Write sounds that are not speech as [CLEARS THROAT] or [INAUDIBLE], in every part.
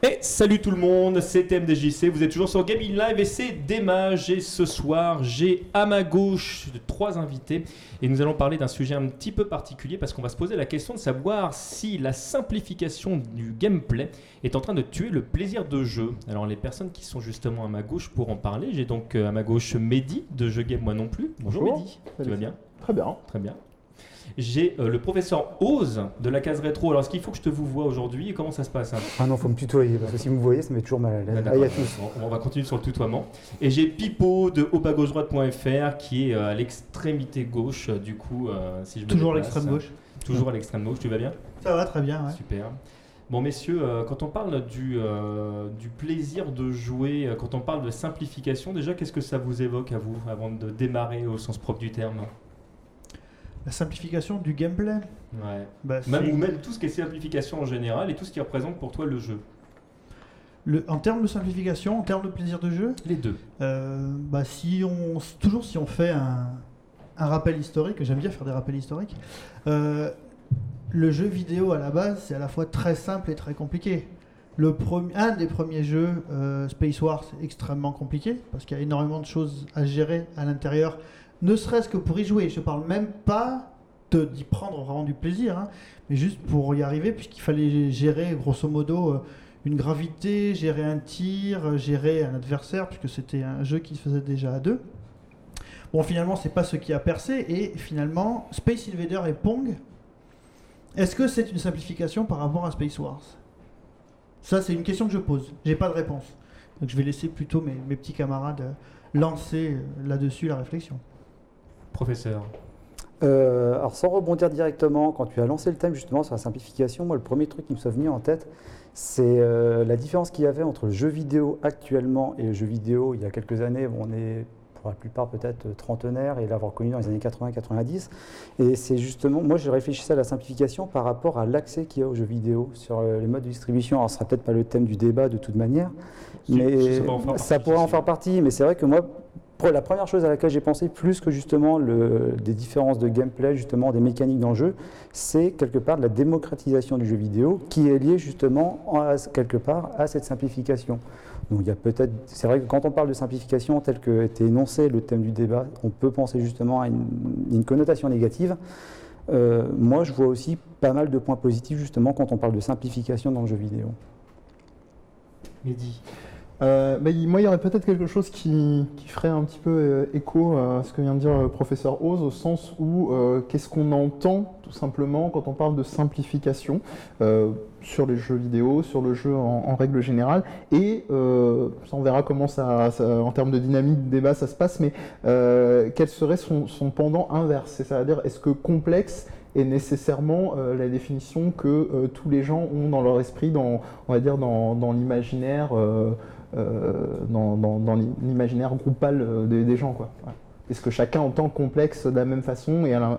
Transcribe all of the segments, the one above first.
Et salut tout le monde, c'est MDJC, vous êtes toujours sur Gaming Live et c'est Démage et ce soir j'ai à ma gauche trois invités et nous allons parler d'un sujet un petit peu particulier parce qu'on va se poser la question de savoir si la simplification du gameplay est en train de tuer le plaisir de jeu. Alors les personnes qui sont justement à ma gauche pour en parler, j'ai donc euh, à ma gauche Mehdi de Jeux Game Moi Non Plus. Bonjour, Bonjour. Mehdi, tu vas bien? Très bien. Très bien. J'ai euh, le professeur Oz de la case rétro. Alors, est-ce qu'il faut que je te vous vois aujourd'hui comment ça se passe hein? Ah non, faut me tutoyer, parce que si vous me voyez, ça me met toujours mal à Ah, l'aise. tous. On- On va continuer sur le tutoiement. Et j'ai Pipo de hautbasgauche-droite.fr qui est euh, à l'extrémité gauche, euh, du coup, euh, si je me Toujours à l'extrême gauche. Toujours à l'extrême gauche, tu vas bien? Ça va très bien, ouais. Super. Bon, messieurs, euh, quand on parle du, euh, du plaisir de jouer, euh, quand on parle de simplification, déjà, qu'est-ce que ça vous évoque à vous, avant de démarrer au sens propre du terme? La simplification du gameplay. Ouais. Bah, Même, ou même tout ce qui est simplification en général et tout ce qui représente pour toi le jeu. le- en termes de simplification, en termes de plaisir de jeu, Les deux. euh, bah, si on, toujours si on fait un, un rappel historique, j'aime bien faire des rappels historiques, euh, le jeu vidéo à la base, c'est à la fois très simple et très compliqué. Le premier, un des premiers jeux, euh, Space Wars, c'est extrêmement compliqué parce qu'il y a énormément de choses à gérer à l'intérieur, ne serait-ce que pour y jouer. Je parle même pas d'y prendre vraiment du plaisir, hein, mais juste pour y arriver, puisqu'il fallait gérer grosso modo euh, une gravité, gérer un tir, euh, gérer un adversaire, puisque c'était un jeu qui se faisait déjà à deux. Bon, finalement, c'est pas ce qui a percé, et finalement, Space Invader et Pong, est-ce que c'est une simplification par rapport à Space Wars? Ça, c'est une question que je pose. J'ai pas de réponse. Donc je vais laisser plutôt mes, petits camarades euh, lancer là-dessus la réflexion. Professeur. Euh, alors sans rebondir directement, quand tu as lancé le thème justement sur la simplification, moi le premier truc qui me soit venu en tête, c'est euh, la différence qu'il y avait entre le jeu vidéo actuellement et le jeu vidéo il y a quelques années. Bon, on est pour la plupart peut-être trentenaire et l'avoir connu dans les années 80-90. Et c'est justement, moi je réfléchissais à la simplification par rapport à l'accès qu'il y a aux jeux vidéo sur euh, les modes de distribution. Alors ce sera peut-être pas le thème du débat de toute manière, mais ça pourrait en faire partie. Mais c'est vrai que moi, la première chose à laquelle j'ai pensé, plus que justement des différences de gameplay, justement des mécaniques dans le jeu, c'est quelque part la démocratisation du jeu vidéo qui est liée justement à- quelque part à cette simplification. Donc il y a peut-être, c'est vrai que quand on parle de simplification tel que était énoncé le thème du débat, on peut penser justement à une, connotation négative. Euh, moi, je vois aussi pas mal de points positifs justement quand on parle de simplification dans le jeu vidéo. Mehdi. Euh, moi, il y aurait peut-être quelque chose qui, ferait un petit peu euh, écho à ce que vient de dire le professeur Oz, au sens où euh, qu'est-ce qu'on entend tout simplement quand on parle de simplification euh, sur les jeux vidéo, sur le jeu en, règle générale, et euh, on verra comment ça, en termes de dynamique de débat, ça se passe, mais euh, quel serait son, pendant inverse? C'est-à-dire, est-ce que complexe est nécessairement euh, la définition que euh, tous les gens ont dans leur esprit, dans, on va dire dans, l'imaginaire, euh, euh, dans, dans- l'imaginaire groupal euh, des, gens. Est-ce que chacun entend complexe de la même façon et à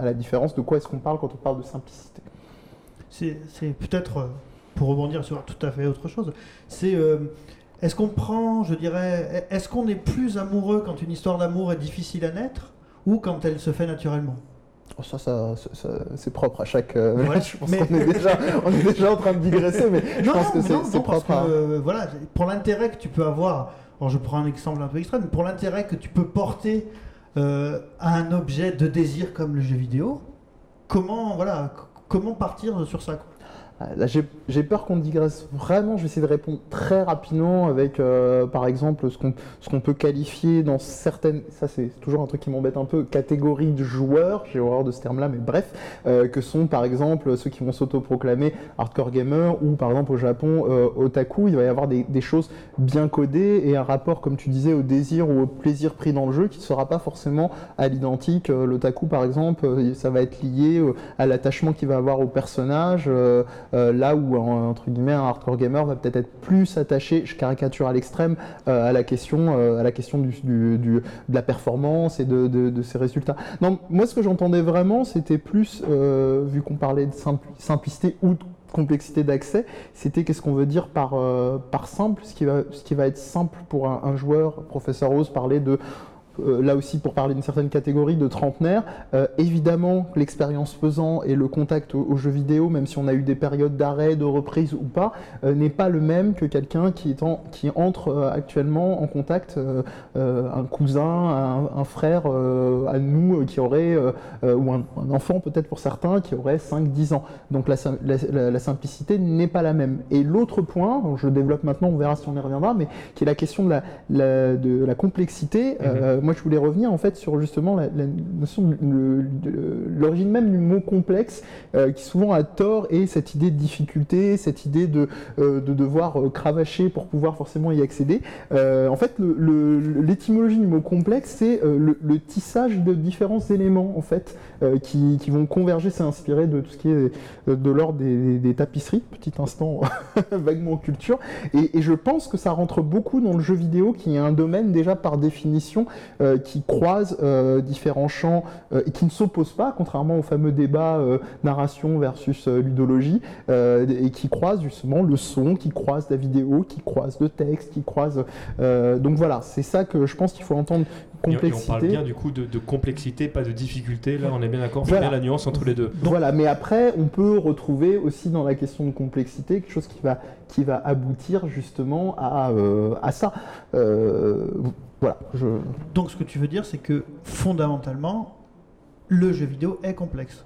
la, différence de quoi est-ce qu'on parle quand on parle de simplicité? C'est peut-être, euh, pour rebondir sur tout à fait autre chose, c'est euh, est-ce qu'on prend, je dirais, est-ce qu'on est plus amoureux quand une histoire d'amour est difficile à naître ou quand elle se fait naturellement? Ça, ça, ça- c'est propre à chaque. euh, Ouais, [LAUGHS] je pense mais- qu'on est déjà, [LAUGHS] on est déjà en train de digresser, mais je non, pense non, que mais c'est non, parce propre que, à. euh, voilà, pour l'intérêt que tu peux avoir, alors je prends un exemple un peu extrême, pour l'intérêt que tu peux porter euh, à un objet de désir comme le jeu vidéo, comment, voilà, comment partir sur ça quoi? Là, j'ai peur qu'on digresse vraiment. Je vais essayer de répondre très rapidement avec, euh, par exemple, ce qu'on qu'on peut qualifier dans certaines. Ça, c'est toujours un truc qui m'embête un peu. Catégories de joueurs. J'ai horreur de ce terme-là, mais bref, euh, que sont par exemple ceux qui vont s'autoproclamer hardcore gamer ou par exemple au Japon euh, otaku. Il va y avoir des, des choses bien codées et un rapport, comme tu disais, au désir ou au plaisir pris dans le jeu qui ne sera pas forcément à l'identique. Euh, L'otaku, par exemple, euh, ça va être lié euh, à l'attachement qu'il va avoir au personnage. Euh, là où en- entre guillemets un hardcore gamer va peut-être être plus attaché, je caricature à l'extrême, euh, à la question, euh, à la question de la performance et de, ses résultats. Non, moi ce que j'entendais vraiment, c'était plus, vu qu'on parlait de simpli- simplicité ou de complexité d'accès, c'était qu'est-ce qu'on veut dire par, simple, ce qui, va, être simple pour un, un joueur. Professeur Rose parlait de là aussi pour parler d'une certaine catégorie de trentenaires. Euh, évidemment, l'expérience pesant et le contact aux, jeux vidéo, même si on a eu des périodes d'arrêt, de reprise ou pas, euh, n'est pas le même que quelqu'un qui, est en- qui entre actuellement en contact, un cousin, un, frère à nous qui aurait, ou un, enfant peut-être pour certains, qui aurait 5-10 ans. Donc la, la simplicité n'est pas la même. Et l'autre point, je développe maintenant, on verra si on y reviendra, mais qui est la question de la, de la complexité. Mhm. Euh, moi, je voulais revenir en fait sur justement la, notion l'origine même du mot complexe, euh, qui souvent a tort est cette idée de difficulté, cette idée de, euh, de devoir cravacher pour pouvoir forcément y accéder. en fait, l'étymologie du mot complexe, c'est le, tissage de différents éléments en fait qui, qui, vont converger, c'est inspiré de tout ce qui est de l'ordre des, tapisseries, petit instant [LAUGHS] vaguement culture, et je pense que ça rentre beaucoup dans le jeu vidéo qui est un domaine déjà par définition euh, qui croise euh, différents champs euh, et qui ne s'oppose pas, contrairement au fameux débat narration versus ludologie, et qui croise justement le son, qui croise la vidéo, qui croise le texte, qui croise... donc voilà, c'est ça que je pense qu'il faut entendre complexité. on parle bien du coup de, complexité, pas de difficulté. Là, on est bien d'accord. On bien la nuance entre les deux. Voilà, mais après, on peut retrouver aussi dans la question de complexité quelque chose qui va, qui va aboutir justement à, euh, à ça. Euh, voilà. Je... Donc, ce que tu veux dire, c'est que fondamentalement, le jeu vidéo est complexe.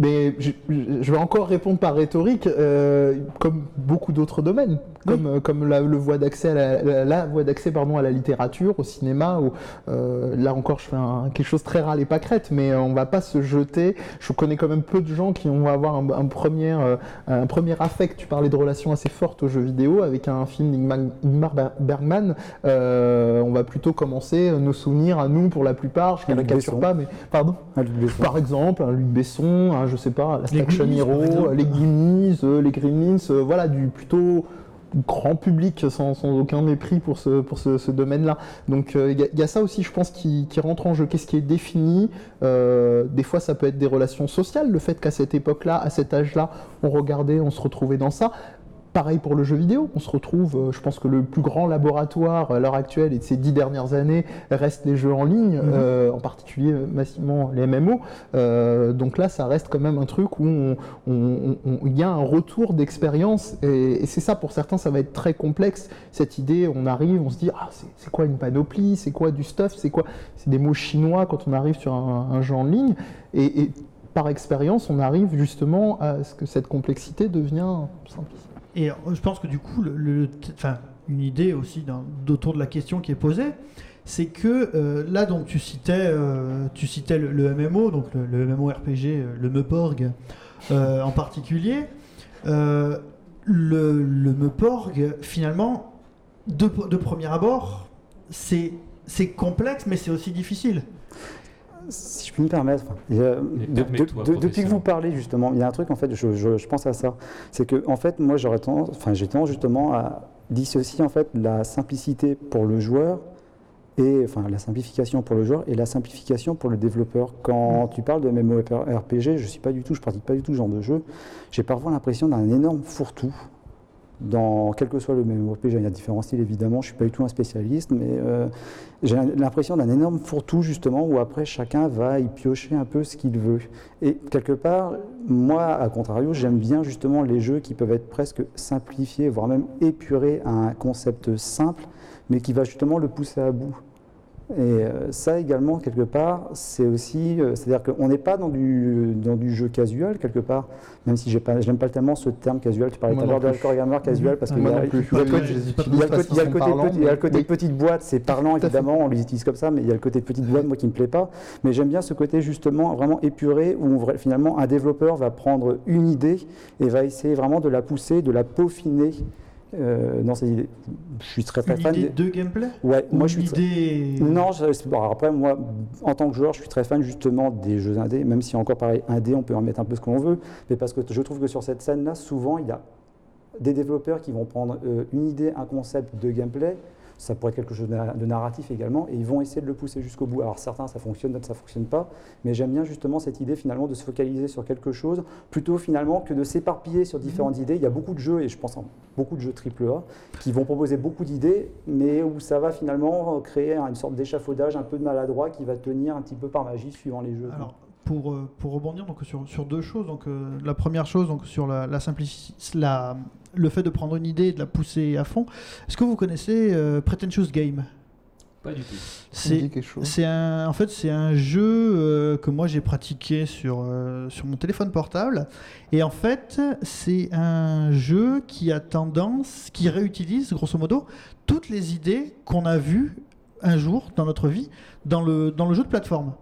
Mais je, vais encore répondre par rhétorique, euh, comme beaucoup d'autres domaines comme, euh, comme la, le voie d'accès à la, voie d'accès pardon à la littérature, au cinéma. Ou euh, là encore, je fais quelque chose très rare et pas crête, mais on va pas se jeter. Je connais quand même peu de gens qui vont avoir un, premier euh, un premier affect. Tu parlais de relations assez fortes aux jeux vidéo avec un film d'Ingmar Bergman. on va plutôt commencer nos souvenirs à nous pour la plupart. Je caricature pas, mais pardon. Par exemple, un Luc Besson, un, je sais pas, la Station Hero, les Goonies, les Gremlins, voilà du plutôt grand public sans, aucun mépris pour ce, pour ce, domaine-là. Donc il euh, y, a ça aussi, je pense, qui, rentre en jeu. Qu'est-ce qui est défini euh, Des fois, ça peut être des relations sociales, le fait qu'à cette époque-là, à cet âge-là, on regardait, on se retrouvait dans ça. Pareil pour le jeu vidéo, on se retrouve, euh, je pense que le plus grand laboratoire à l'heure actuelle et de ces dix dernières années reste les jeux en ligne, mhm. euh, en particulier euh, massivement les MMO. donc là, ça reste quand même un truc où il y a un retour d'expérience et, c'est ça, pour certains, ça va être très complexe. Cette idée, on arrive, on se dit, ah, c'est quoi une panoplie, c'est quoi du stuff, c'est quoi? C'est des mots chinois quand on arrive sur un, jeu en ligne. et, par expérience, on arrive justement à ce que cette complexité devient simple. Et euh, je pense que du coup, le, une idée aussi autour de la question qui est posée, c'est que euh, là, donc, tu citais, euh, tu citais le, MMO, donc le, MMORPG, le Meporg en particulier. le, le Meporg, finalement, de premier abord, c'est complexe, mais c'est aussi difficile si je puis me permettre, depuis que vous parlez justement, il y a un truc en fait, je, pense à ça, c'est que en fait, moi j'aurais tendance, enfin j'ai tendance justement à dissocier en fait la simplicité pour le joueur et enfin la simplification pour le joueur et la simplification pour le développeur. Quand mm. tu parles de MMORPG, je suis pas du tout, je pratique pas du tout ce genre de jeu. J'ai parfois l'impression d'un énorme fourre-tout dans quel que soit le même RPG, il y a différents styles évidemment, je ne suis pas du tout un spécialiste, mais euh, j'ai l'impression d'un énorme fourre-tout justement où après chacun va y piocher un peu ce qu'il veut. Et quelque part, moi, à contrario, j'aime bien justement les jeux qui peuvent être presque simplifiés, voire même épurés à un concept simple, mais qui va justement le pousser à bout. Et euh, ça également, quelque part, c'est aussi, euh, c'est-à-dire qu'on n'est pas dans du, dans du jeu casual, quelque part, même si je n'aime pas tellement ce terme casual, tu parlais tout à l'heure de casual, parce qu'il y a le côté petite boîte, c'est parlant évidemment, on les utilise comme ça, mais il y a le côté petite boîte, moi qui ne me plaît pas, mais j'aime bien ce côté justement vraiment épuré, où finalement un développeur va prendre une idée et va essayer vraiment de la pousser, de la peaufiner, euh, non, c'est je suis très très fan. de gameplay Ouais, moi je suis. Idée... Non, après moi, en tant que joueur, je suis très fan justement des jeux indés, même si encore pareil, indé, on peut en mettre un peu ce qu'on veut, mais parce que je trouve que sur cette scène-là, souvent, il y a des développeurs qui vont prendre euh, une idée, un concept de gameplay, ça pourrait être quelque chose de na- de narratif également, et ils vont essayer de le pousser jusqu'au bout. Alors certains, ça fonctionne, d'autres, ça fonctionne pas, mais j'aime bien justement cette idée finalement de se focaliser sur quelque chose, plutôt finalement que de s'éparpiller sur différentes idées. Il y a beaucoup de jeux, et je pense en beaucoup de jeux AAA, qui vont proposer beaucoup d'idées, mais où ça va finalement créer une sorte d'échafaudage un peu de maladroit qui va tenir un petit peu par magie suivant les jeux. Alors, pour, euh, pour rebondir donc, sur, sur deux choses, donc, euh, la première chose donc, sur la, la la- le fait de prendre une idée et de la pousser à fond, est-ce que vous connaissez euh, Pretentious Game Pas du tout. Ça me dit C'est quelque chose. c'est un, en fait, c'est un jeu euh, que moi j'ai pratiqué sur, euh, sur mon téléphone portable. Et en fait, c'est un jeu qui a tendance, qui réutilise grosso modo toutes les idées qu'on a vues un jour dans notre vie dans le, dans le jeu de plateforme.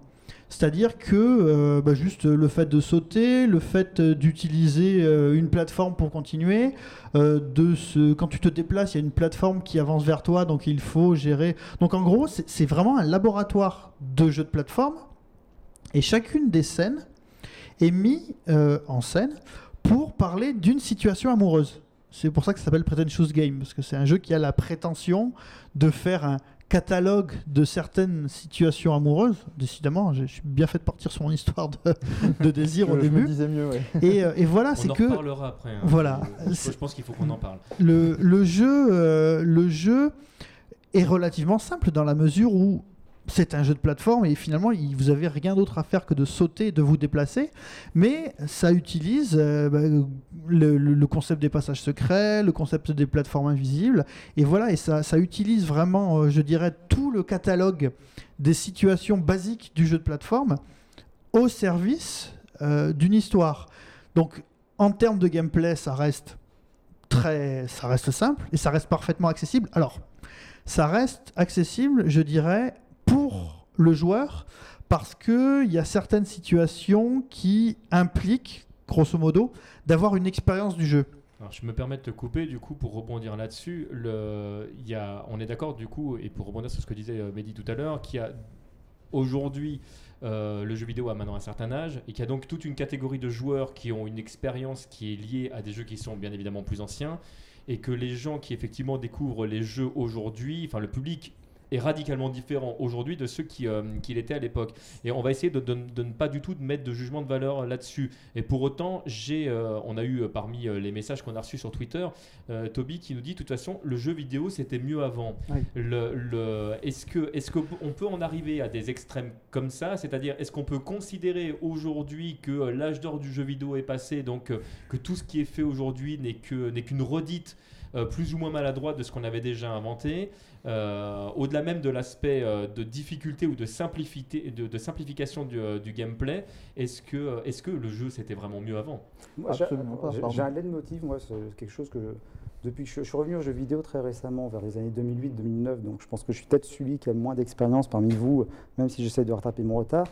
C'est-à-dire que euh, bah, juste le fait de sauter, le fait euh, d'utiliser euh, une plateforme pour continuer, de quand tu te déplaces, il y a une plateforme qui avance vers toi, donc il faut gérer. Donc en gros, c'est vraiment un laboratoire de jeux de plateforme, et chacune des scènes est mise en scène pour parler d'une situation amoureuse. C'est pour ça que ça s'appelle Pretentious Game, parce que c'est un jeu qui a la prétention de faire un catalogue de certaines situations amoureuses. Décidément, je suis bien fait de partir sur mon histoire de, de [LAUGHS] désir au je me début. disais mieux, ouais. Et, euh, et voilà, On c'est en que reparlera après. hein. Voilà. Je pense qu'il faut qu'on en parle. le, le jeu, euh, le jeu est relativement simple dans la mesure où c'est un jeu de plateforme et finalement vous avez rien d'autre à faire que de sauter de vous déplacer, mais ça utilise euh, bah, le, concept des passages secrets, le concept des plateformes invisibles, et voilà, et ça, utilise vraiment, euh, je dirais, tout le catalogue des situations basiques du jeu de plateforme au service euh, d'une histoire. Donc en termes de gameplay, ça reste très, ça reste simple et ça reste parfaitement accessible. Alors, ça reste accessible, je dirais, le joueur parce que il y a certaines situations qui impliquent, grosso modo, d'avoir une expérience du jeu. Je me permets de te couper du coup pour rebondir là-dessus. On est d'accord du coup, et pour rebondir sur ce que disait euh, Mehdi tout à l'heure, qu'il y a aujourd'hui euh, le jeu vidéo a maintenant un certain âge et qu'il y a donc toute une catégorie de joueurs qui ont une expérience qui est liée à des jeux qui sont bien évidemment plus anciens et que les gens qui effectivement découvrent les jeux aujourd'hui, enfin le public est radicalement différent aujourd'hui de ceux qui, euh, qu'il était à l'époque. Et on va essayer de, de- de ne pas du tout de mettre de jugement de valeur là-dessus. Et pour autant, j'ai, euh, on a eu euh, parmi les messages qu'on a reçus sur Twitter, Toby qui nous dit de toute façon, le jeu vidéo c'était mieux avant. Oui. Le, le- est-ce que, est-ce qu'on peut en arriver à des extrêmes comme ça? C'est-à-dire, est-ce qu'on peut considérer aujourd'hui que l'âge d'or du jeu vidéo est passé, donc que tout ce qui est fait aujourd'hui n'est que n'est qu'une redite euh, plus ou moins maladroite de ce qu'on avait déjà inventé, euh, au-delà même de l'aspect euh, de difficulté ou de, simplicité, de, de simplification du, euh, du gameplay, est-ce que, est-ce que le jeu c'était vraiment mieux avant? Moi, j'ai- Absolument pas, j'ai- un leitmotiv, moi, c'est quelque chose que. Depuis que je, je suis revenu aux jeux vidéo très récemment, vers les années 2008-2009, donc je pense que je suis peut-être celui qui a le moins d'expérience parmi vous, même si j'essaie de rattraper mon retard.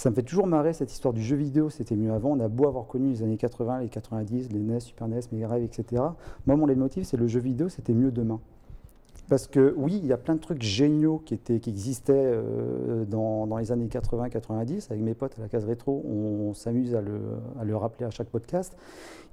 Ça me fait toujours marrer cette histoire du jeu vidéo, c'était mieux avant. On a beau avoir connu les années 80, les 90, les NES, Super NES, Mega Drive, etc. Moi, mon leitmotiv, c'est le jeu vidéo, c'était mieux demain. Parce que oui, il y a plein de trucs géniaux qui, étaient, qui existaient euh, dans, dans les années 80-90. Avec mes potes à la case rétro, on, s'amuse à le, à le rappeler à chaque podcast.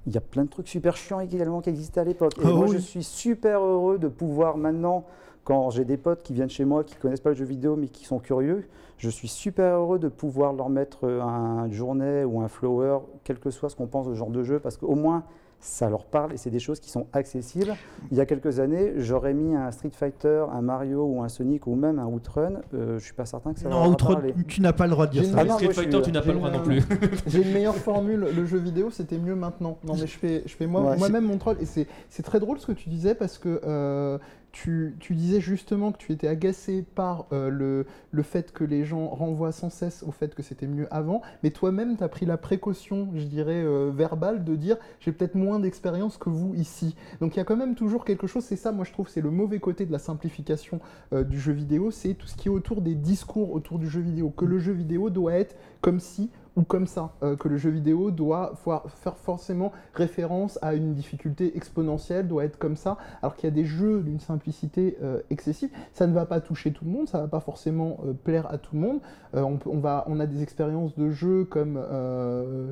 Il y a plein de trucs super chiants également qui existaient à l'époque. Et Ah moi, oui. je suis super heureux de pouvoir maintenant, quand j'ai des potes qui viennent chez moi, qui connaissent pas le jeu vidéo, mais qui sont curieux, je suis super heureux de pouvoir leur mettre un journée ou un flower, quel que soit ce qu'on pense au genre de jeu, parce qu'au moins, ça leur parle et c'est des choses qui sont accessibles. Il y a quelques années, j'aurais mis un Street Fighter, un Mario ou un Sonic ou même un Outrun. Euh, je suis pas certain que ça leur Non, parlé. tu n'as pas le droit de dire ça. Ah non, Street moi, Fighter, suis- tu n'as pas le droit une- non plus. [LAUGHS] J'ai une meilleure formule, le jeu vidéo c'était mieux maintenant. Non [LAUGHS] mais je fais, je fais moi- Ouais, moi-même mon troll et c'est c'est très drôle ce que tu disais parce que euh, tu, disais justement que tu étais agacé par euh, le, le fait que les gens renvoient sans cesse au fait que c'était mieux avant, mais toi-même tu as pris la précaution, je dirais, euh, verbale de dire j'ai peut-être moins d'expérience que vous ici. Donc il y a quand même toujours quelque chose, c'est ça moi je trouve c'est le mauvais côté de la simplification euh, du jeu vidéo, c'est tout ce qui est autour des discours autour du jeu vidéo, que le jeu vidéo doit être comme si ou comme ça, euh, que le jeu vidéo doit faire forcément référence à une difficulté exponentielle, doit être comme ça, alors qu'il y a des jeux d'une simplicité euh, excessive. Ça ne va pas toucher tout le monde, ça ne va pas forcément euh, plaire à tout le monde. On, va, on a des expériences de jeux comme...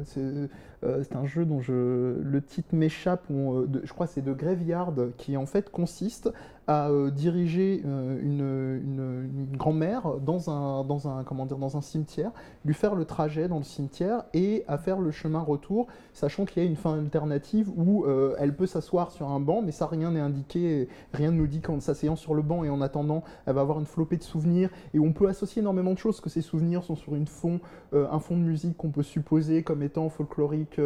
c'est un jeu dont je, le titre m'échappe, je crois c'est de Graveyard, qui en fait consiste à euh, diriger euh, une, grand-mère dans un, dans, un, comment dire, dans un cimetière, lui faire le trajet dans le cimetière et à faire le chemin retour, sachant qu'il y a une fin alternative où euh, elle peut s'asseoir sur un banc, mais ça rien n'est indiqué, rien ne nous dit qu'en s'asseyant sur le banc et en attendant, elle va avoir une flopée de souvenirs et on peut associer énormément de choses, que ces souvenirs sont sur une fond, un fond de musique qu'on peut supposer comme étant folklorique,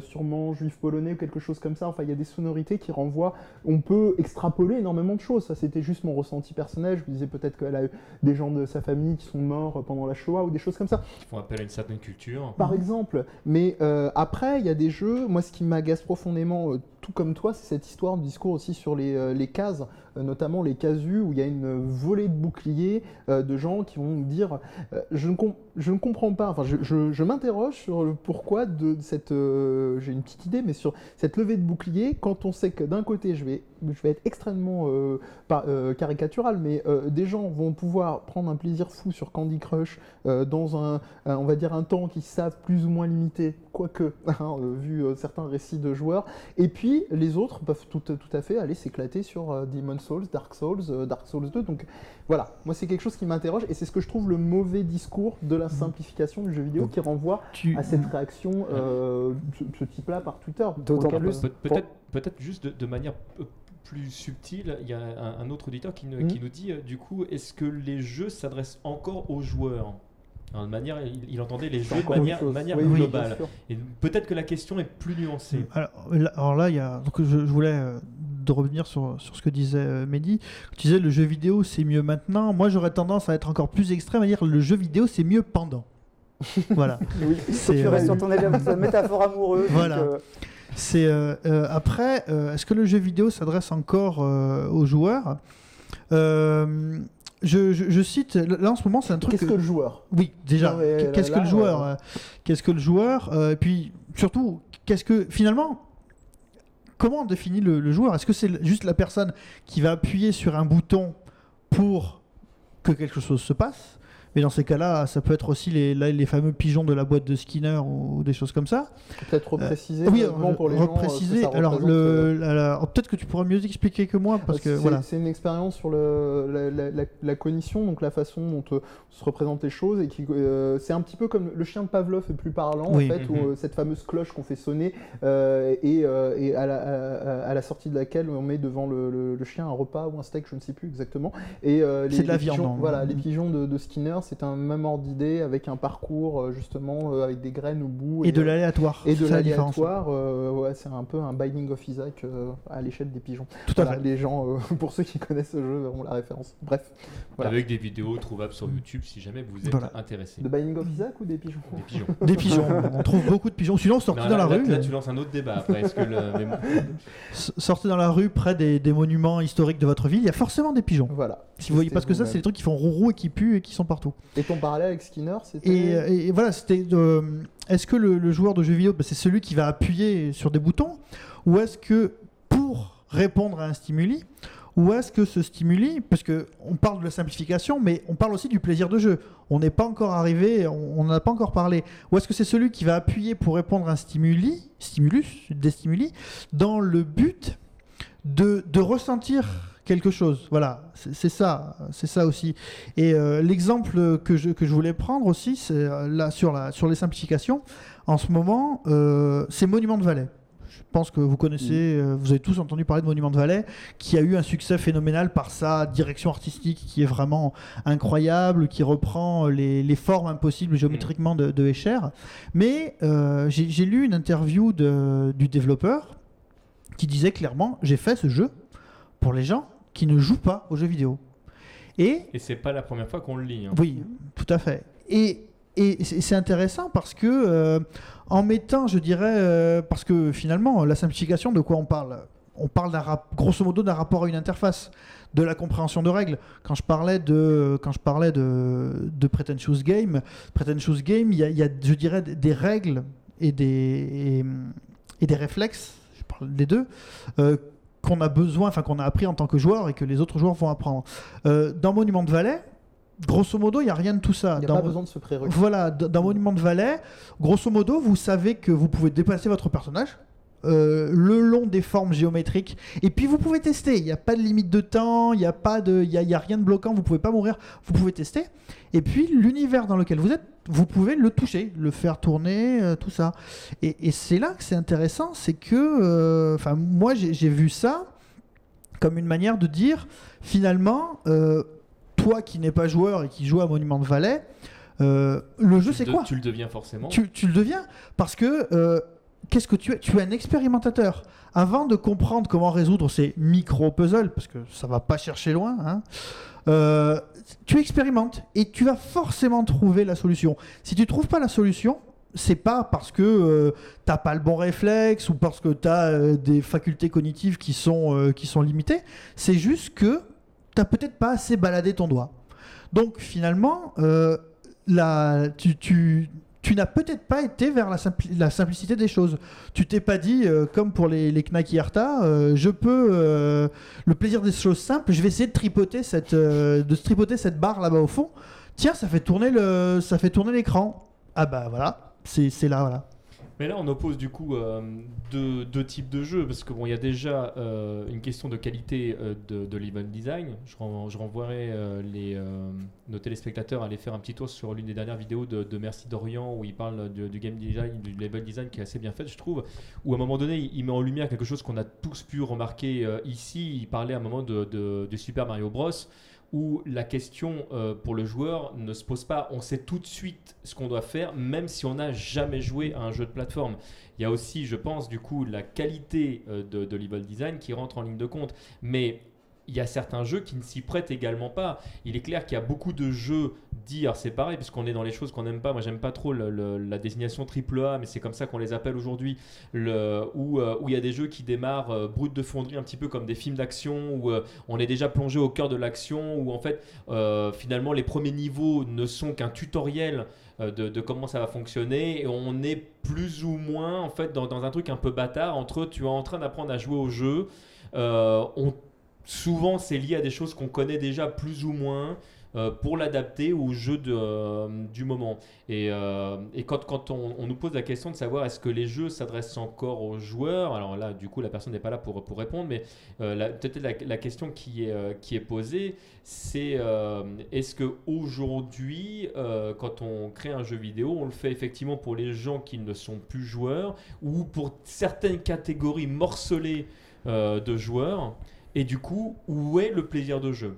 sûrement juif polonais ou quelque chose comme ça. Enfin, il y a des sonorités qui renvoient. On peut extrapoler énormément de choses. Ça, c'était juste mon ressenti personnel. Je me disais peut-être qu'elle a eu des gens de sa famille qui sont morts pendant la Shoah ou des choses comme ça Qui font appel à une certaine culture. par exemple. Mais euh, après, il y a des jeux, moi ce qui m'agace profondément, euh, comme toi, c'est cette histoire de discours aussi sur les, euh, les cases, euh, notamment les casus, où il y a une volée de boucliers euh, de gens qui vont dire je, ne je ne comprends pas, enfin je, je- m'interroge sur le pourquoi de cette. J'ai une petite idée, mais sur cette levée de boucliers, quand on sait que d'un côté, je vais, je vais être extrêmement caricatural, mais des gens vont pouvoir prendre un plaisir fou sur Candy Crush dans un, on va dire un temps qu'ils savent plus ou moins limité, quoique, [LAUGHS] hein, euh, vu euh, certains récits de joueurs. Et puis les autres peuvent tout, tout à fait aller s'éclater sur euh, Demon's Souls, Dark Souls, euh, Dark Souls 2. Donc voilà, moi c'est quelque chose qui m'interroge et c'est ce que je trouve le mauvais discours de la simplification du jeu vidéo qui renvoie Tu... à cette réaction euh, ce, ce type-là par Twitter. D'autant plus- Peut-être peut-être juste de, de manière plus subtile, il y a un, un autre auditeur qui, ne- qui nous dit du coup, est-ce que les jeux s'adressent encore aux joueurs? Alors, de manière, il, il entendait les jeux de manière, manière Oui, globale. Et peut-être que la question est plus nuancée. Alors là, alors là, il y a. Donc je, je voulais euh, de revenir sur, sur ce que disait euh, Mehdi. Tu disais le jeu vidéo c'est mieux maintenant. Moi j'aurais tendance à être encore plus extrême à dire le jeu vidéo c'est mieux pendant. [LAUGHS] voilà. Oui. C'est, Tu euh, restes sur ton métaphore amoureuse. donc, Voilà. euh, C'est euh, euh, après, euh, est-ce que le jeu vidéo s'adresse encore euh, aux joueurs? Euh, je, je- je cite là en ce moment c'est un truc. Qu'est-ce que le joueur? Oui, déjà. Qu'est-ce que là, le joueur Qu'est-ce que le joueur euh, Et puis surtout, qu'est-ce que finalement Comment on définit le, le joueur? Est-ce que c'est juste la personne qui va appuyer sur un bouton pour que quelque chose se passe? Mais dans ces cas-là, ça peut être aussi les, là, les fameux pigeons de la boîte de Skinner ou, des choses comme ça. Peut-être repréciser oui, euh, pour les gens. euh, ce que repréciser. ça Alors, représente, euh, le, la- la- oh, peut-être que tu pourras mieux expliquer que moi parce que c'est, voilà. c'est une expérience sur le, la, la- la- la cognition, donc la façon dont euh, se représentent les choses, et qui euh, c'est un petit peu comme le chien de Pavlov est plus parlant Oui. en fait, où Mhm. euh, cette fameuse cloche qu'on fait sonner euh, et, euh, et à, la, à- à la sortie de laquelle on met devant le, le- le chien un repas ou un steak, je ne sais plus exactement. Et euh, les, C'est de la les viande, pigeons, hein. voilà, les pigeons de, de Skinner, c'est un même ordre d'idée avec un parcours euh, justement euh, avec des graines au bout Et de l'aléatoire. et de c'est la différence. l'aléatoire, euh, ouais, c'est un peu un Binding of Isaac euh, à l'échelle des pigeons. Tout à Voilà, fait. les gens, euh, [LAUGHS] pour ceux qui connaissent ce jeu, ont la référence. Bref, voilà. Avec des vidéos trouvables sur YouTube si jamais vous êtes Voilà. intéressé. de Binding of Isaac ou des pigeons Des pigeons. Des pigeons. on trouve beaucoup de pigeons. Sinon, sortez Non, dans la là- rue. là, tu lances un autre débat après. Est-ce que le- sortez dans la rue près des, des monuments historiques de votre ville, il y a forcément des pigeons. Voilà. Si vous voyez, parce que ça, c'est des trucs qui font rourou et qui puent et qui sont partout. Et ton parallèle avec Skinner, c'était. Et, euh, et- voilà, c'était. de- Est-ce que le, le joueur de jeu vidéo, bah, c'est celui qui va appuyer sur des boutons, ou est-ce que pour répondre à un stimuli, ou est-ce que ce stimuli, parce que on parle de la simplification, mais on parle aussi du plaisir de jeu. On n'est pas encore arrivé, on n'en a pas encore parlé. Ou est-ce que c'est celui qui va appuyer pour répondre à un stimuli, stimulus, des stimuli, dans le but de, de ressentir quelque chose. Voilà, c'est ça, c'est ça aussi. Et euh, l'exemple que je, que je voulais prendre aussi, c'est euh, là sur, la, sur les simplifications. En ce moment, euh, c'est Monument de Valais. Je pense que vous connaissez, euh, vous avez tous entendu parler de Monument de Valais, qui a eu un succès phénoménal par sa direction artistique qui est vraiment incroyable, qui reprend les, les formes impossibles géométriquement de, de Escher. Mais j'ai j'ai lu une interview de- du développeur qui disait clairement j'ai fait ce jeu pour les gens qui ne jouent pas aux jeux vidéo. Et Et c'est pas la première fois qu'on le lit. hein. oui, tout à fait. Et, et c'est intéressant parce que, euh, en mettant, je dirais, euh, parce que finalement, la simplification, de quoi on parle? On parle grosso modo d'un rapport à une interface, de la compréhension de règles. Quand je parlais de, quand je parlais de, de Pretentious Game, Pretentious Game, il y a, il y a, je dirais, des- des règles et des, et, et des réflexes, je parle des deux, euh, qu'on a besoin, enfin qu'on a appris en tant que joueur et que les autres joueurs vont apprendre. Euh, dans Monument de Valais, grosso modo, il n'y a rien de tout ça. Il n'y a Dans- pas besoin de ce prérequis. voilà, dans Monument de Valais, grosso modo, vous savez que vous pouvez déplacer votre personnage euh, le long des formes géométriques. Et puis vous pouvez tester. Il n'y a pas de limite de temps, il n'y a, pas de- il y a, y a rien de bloquant, vous pouvez pas mourir, vous pouvez tester. Et puis l'univers dans lequel vous êtes, vous pouvez le toucher, le faire tourner, euh, tout ça. Et, et c'est là que c'est intéressant, c'est que, euh, moi j'ai vu ça comme une manière de dire, finalement, toi qui n'es pas joueur et qui joue à Monument de Valais, le jeu c'est quoi Tu le deviens forcément. tu, tu le deviens parce que qu'est-ce que tu es? Tu es un expérimentateur. Avant de comprendre comment résoudre ces micro-puzzles, parce que ça va pas chercher loin, hein, euh, tu expérimentes et tu vas forcément trouver la solution. Si tu trouves pas la solution, c'est pas parce que euh, t'as pas le bon réflexe ou parce que tu as des facultés cognitives qui sont, euh, qui sont limitées, c'est juste que t'as peut-être pas assez baladé ton doigt. Donc finalement, euh, tu, tu n'as peut-être pas été vers la, simpli- la simplicité des choses. Tu t'es pas dit, euh, comme pour les, les Knack Yarta, euh, je peux, euh, le plaisir des choses simples, je vais essayer de tripoter cette, de tripoter cette barre là-bas au fond. Tiens, ça fait tourner le, ça fait tourner l'écran. Ah bah voilà, c'est là, voilà. Mais là, on oppose du coup euh, deux, deux types de jeux, parce que bon, il y a déjà euh, une question de qualité euh, de, de level design. Je, ren- renvoierai les, nos téléspectateurs à aller faire un petit tour sur l'une des dernières vidéos de, de Merci Dorian, où il parle du game design, du level design qui est assez bien fait, je trouve. Où à un moment donné, il, met en lumière quelque chose qu'on a tous pu remarquer ici. Il parlait à un moment de- de Super Mario Bros où la question euh, pour le joueur ne se pose pas. On sait tout de suite ce qu'on doit faire, même si on n'a jamais joué à un jeu de plateforme. Il y a aussi, je pense, du coup, la qualité euh, de, de level design qui rentre en ligne de compte. Mais il y a certains jeux qui ne s'y prêtent également pas. Il est clair qu'il y a beaucoup de jeux alors c'est pareil, puisqu'on est dans les choses qu'on n'aime pas. Moi, j'aime pas trop la désignation AAA, mais c'est comme ça qu'on les appelle aujourd'hui. Le- Où euh, il y a des jeux qui démarrent euh, de fonderie, un petit peu comme des films d'action, où euh, on est déjà plongé au cœur de l'action, où en fait, euh, finalement, les premiers niveaux ne sont qu'un tutoriel euh, de, comment ça va fonctionner et on est plus ou moins en fait dans, dans un truc un peu bâtard entre tu es en train d'apprendre à jouer au jeu on, souvent c'est lié à des choses qu'on connaît déjà plus ou moins euh, pour l'adapter au jeu euh, du moment. Et, euh, quand, on, nous pose la question de savoir est-ce que les jeux s'adressent encore aux joueurs, alors là du coup la personne n'est pas là pour, pour répondre, mais peut-être la, la question qui est, qui est posée, c'est est-ce que aujourd'hui, quand on crée un jeu vidéo, on le fait effectivement pour les gens qui ne sont plus joueurs ou pour certaines catégories morcelées de joueurs et du coup, où est le plaisir de jeu?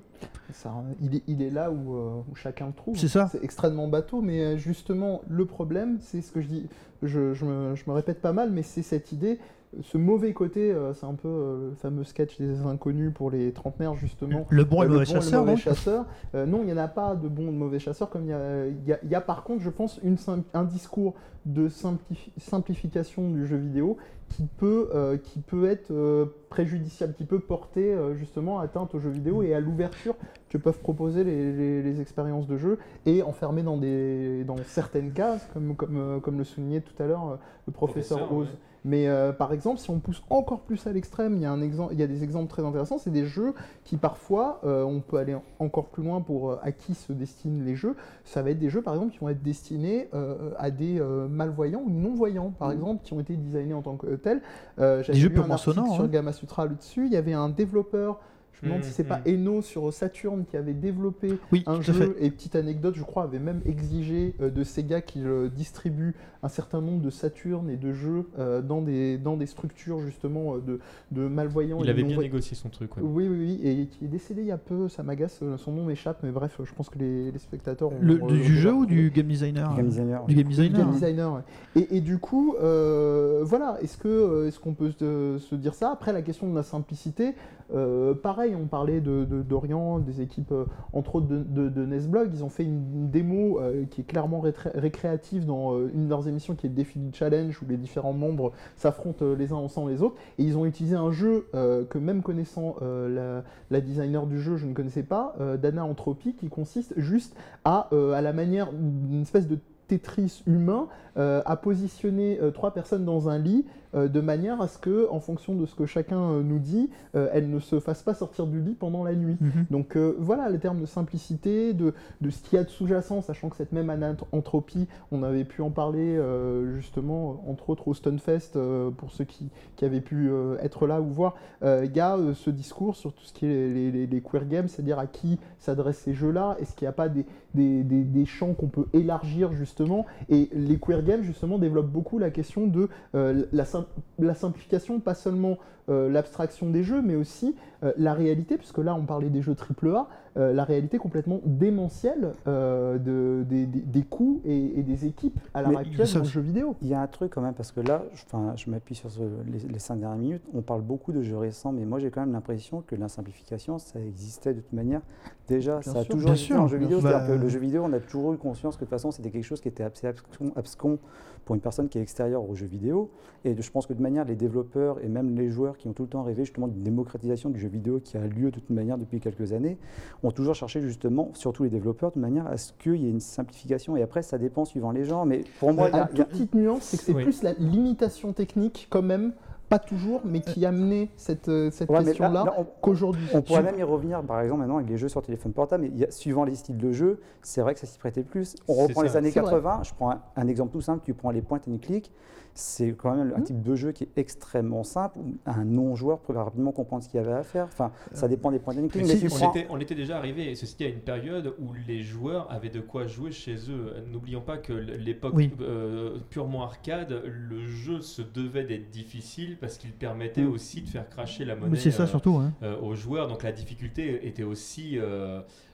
Ça, il, est, il est là où, euh, où chacun le trouve. C'est ça. C'est extrêmement bateau, mais euh, justement, le problème, c'est ce que je dis, je, je me, je me répète pas mal, mais c'est cette idée, ce mauvais côté, euh, c'est un peu euh, le fameux sketch des inconnus pour les trentenaires, justement. Le bon et Euh, le mauvais bon et chasseur, mauvais donc. chasseur. Euh, non, il n'y en a pas de bon et de mauvais chasseur, comme il y a, il y a- il y a par contre, je pense, une, un discours de simplifi- simplification du jeu vidéo qui peut, euh, qui peut être euh, préjudiciable, qui peut porter euh, justement atteinte au jeu vidéo et à l'ouverture que peuvent proposer les, les- les expériences de jeu et enfermer dans, des, dans certaines cases, comme, comme, euh, comme le soulignait tout à l'heure euh, le professeur, Professeur, Oz. ouais. Mais euh, par exemple, si on pousse encore plus à l'extrême, il y, a un exemple- il y a des exemples très intéressants, c'est des jeux qui parfois, euh, on peut aller encore plus loin pour euh, à qui se destinent les jeux. Ça va être des jeux par exemple qui vont être destinés à des malvoyants ou non-voyants, par exemple, qui ont été designés en tant que tels. J'avais jeux lu purement un article sonores, sur hein. Gamma Sutra là-dessus. Il y avait un développeur. Je me demande si c'est pas Mhm. Eno sur Saturn qui avait développé Oui, un jeu fait. et petite anecdote, je crois, avait même exigé euh, de Sega qu'il euh, distribue un certain nombre de Saturn et de jeux euh, dans, des, dans des structures justement euh, de, de malvoyants. Il et avait bien négocié son truc. ouais. Oui, oui, oui, et qui est décédé il y a peu, ça m'agace, son nom m'échappe, mais bref, je pense que les, les spectateurs ont. Le, du ont jeu ou du game designer Game designer. Du game designer. game hein. designer, ouais. et, et du coup, euh, voilà, est-ce que euh, est-ce qu'on peut se, se dire ça? Après, la question de la simplicité, euh, on parlait d'Orient, des équipes, euh, entre autres de, de, Nesblog, ils ont fait une, démo euh, qui est clairement récréative dans euh, une de leurs émissions qui est le défi du challenge, où les différents membres s'affrontent les uns ensemble les autres, et ils ont utilisé un jeu que même connaissant la, designer du jeu, je ne connaissais pas, Dana Entropy, qui consiste juste à, à la manière d'une espèce de Tetris humain a positionné euh, trois personnes dans un lit de manière à ce que, en fonction de ce que chacun euh, nous dit, euh, elles ne se fassent pas sortir du lit pendant la nuit. Mhm. Donc euh, voilà, le terme de simplicité, de, de ce qu'il y a de sous-jacent, sachant que cette même anthropie, on avait pu en parler euh, justement, entre autres au Stunfest, euh, pour ceux qui, qui avaient pu euh, être là ou voir, euh, il y a euh, ce discours sur tout ce qui est les, les- les queer games, c'est-à-dire à qui s'adressent ces jeux-là, est-ce qu'il n'y a pas des, des, des- des champs qu'on peut élargir justement, et les queer games justement développent beaucoup la question de euh, la, sim- la simplification, pas seulement l'abstraction des jeux, mais aussi euh, la réalité, puisque là on parlait des jeux AAA, euh, la réalité complètement démentielle euh, de, des, des- des coûts et, et des équipes à l'heure actuelle dans le jeu vidéo. Il y a un truc quand même, parce que là, je, je m'appuie sur ce- les, les cinq dernières minutes, on parle beaucoup de jeux récents, mais moi j'ai quand même l'impression que la simplification, ça existait de toute manière. Déjà, Bien ça a sûr. toujours existé en jeu vidéo, c'est-à-dire Bah, que le jeu vidéo, on a toujours eu conscience que de toute façon c'était quelque chose qui était assez abscon, abscon pour une personne qui est extérieure au jeu vidéo. Et je pense que de manière, les développeurs et même les joueurs qui ont tout le temps rêvé justement d'une démocratisation du jeu vidéo qui a lieu de toute manière depuis quelques années, ont toujours cherché justement, surtout les développeurs, de manière à ce qu'il y ait une simplification. Et après, ça dépend suivant les gens. Mais pour moi, il y a- une il y a- toute petite nuance, c'est que c'est Oui. plus la limitation technique quand même, pas toujours, mais qui a amené cette, euh, cette Ouais, question-là là, on- qu'aujourd'hui. On pourrait même y revenir, par exemple, maintenant avec les jeux sur téléphone portable, mais il y a- suivant les styles de jeu, c'est vrai que ça s'y prêtait plus. On reprend ça. les années C'est vrai. 80, je prends un, un exemple tout simple, tu prends les point and click, c'est quand même un Mhm. type de jeu qui est extrêmement simple, où un non-joueur peut rapidement comprendre ce qu'il y avait à faire. Enfin, ça dépend des point and click, Mais mais si, on, prends... était, on était déjà arrivé, ceci dit, à une période où les joueurs avaient de quoi jouer chez eux. N'oublions pas que l'époque Oui. euh, purement arcade, le jeu se devait d'être difficile parce qu'il permettait aussi de faire cracher la monnaie Mais c'est ça euh, surtout. hein. euh, aux joueurs. Donc la difficulté était aussi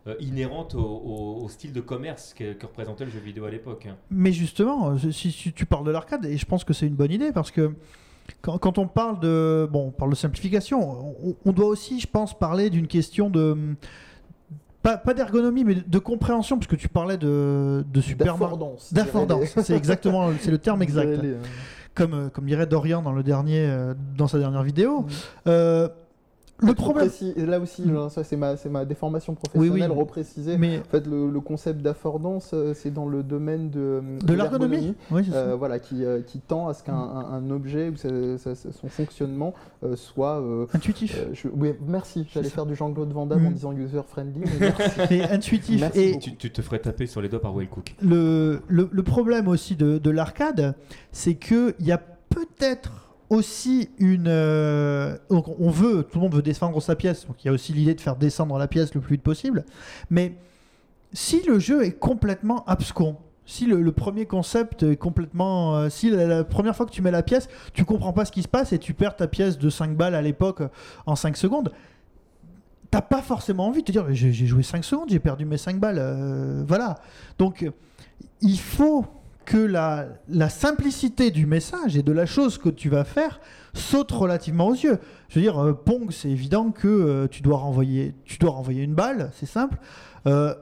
euh, euh, inhérente au, au- au style de commerce que, que représentait le jeu vidéo à l'époque. hein. Mais justement, euh, si, si tu parles de l'arcade, et je pense que c'est une bonne idée parce que quand, quand on parle de bon, on parle de simplification, on, on doit aussi, je pense, parler d'une question de pas, pas d'ergonomie, mais de, de compréhension, parce que tu parlais de, de Super. D'affordance. D'affordance, c'est exactement, c'est le terme [LAUGHS] exact. Les- Comme, euh, comme dirait Dorian dans le dernier, euh, dans sa dernière vidéo. Euh, le problème, précis- là aussi, Mm. genre, ça c'est ma, déformation Oui, professionnelle, oui. repréciser. mais En fait, le, le concept d'affordance, euh, c'est dans le domaine de, de l'ergonomie, oui. Euh, voilà, qui, euh, qui tend à ce qu'un un- un objet ou son fonctionnement euh, soit. euh, intuitif. euh, je- oui, merci. J'allais faire du Jean-Claude Van Damme en Mm. disant user friendly. mais [LAUGHS] merci. Et intuitif. Merci et. Tu, tu te ferais taper sur les doigts par Will Cook. le, le, le problème aussi de, de l'arcade, c'est qu'il y a peut-être aussi une. euh, donc on veut, tout le monde veut descendre sa pièce, donc il y a aussi l'idée de faire descendre la pièce le plus vite possible. Mais si le jeu est complètement abscon, si le, premier concept est complètement. euh, si la, première fois que tu mets la pièce, tu comprends pas ce qui se passe et tu perds ta pièce de 5 balles à l'époque euh, en 5 secondes, t'as pas forcément envie de te dire j'ai joué 5 secondes, j'ai perdu mes 5 balles. voilà. Donc il faut que la, la simplicité du message et de la chose que tu vas faire saute relativement aux yeux. Je veux dire, euh, Pong, c'est évident que euh, tu, dois renvoyer, tu dois renvoyer une balle, c'est simple. Euh,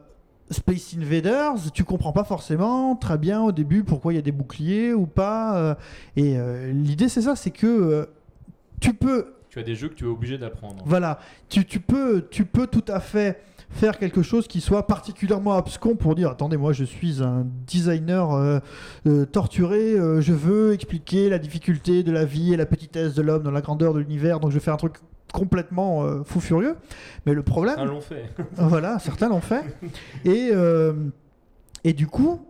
Space Invaders, tu comprends pas forcément très bien au début pourquoi il y a des boucliers ou pas. et l'idée, c'est ça, c'est que tu peux Tu as des jeux que tu es obligé d'apprendre. voilà, tu, tu peux, tu peux tout à fait faire quelque chose qui soit particulièrement abscon pour dire attendez moi je suis un designer euh, euh, torturé euh, je veux expliquer la difficulté de la vie et la petitesse de l'homme dans la grandeur de l'univers donc je fais un truc complètement fou furieux mais le problème Certains l'ont fait. [LAUGHS] voilà, certains l'ont fait. Et, et du coup,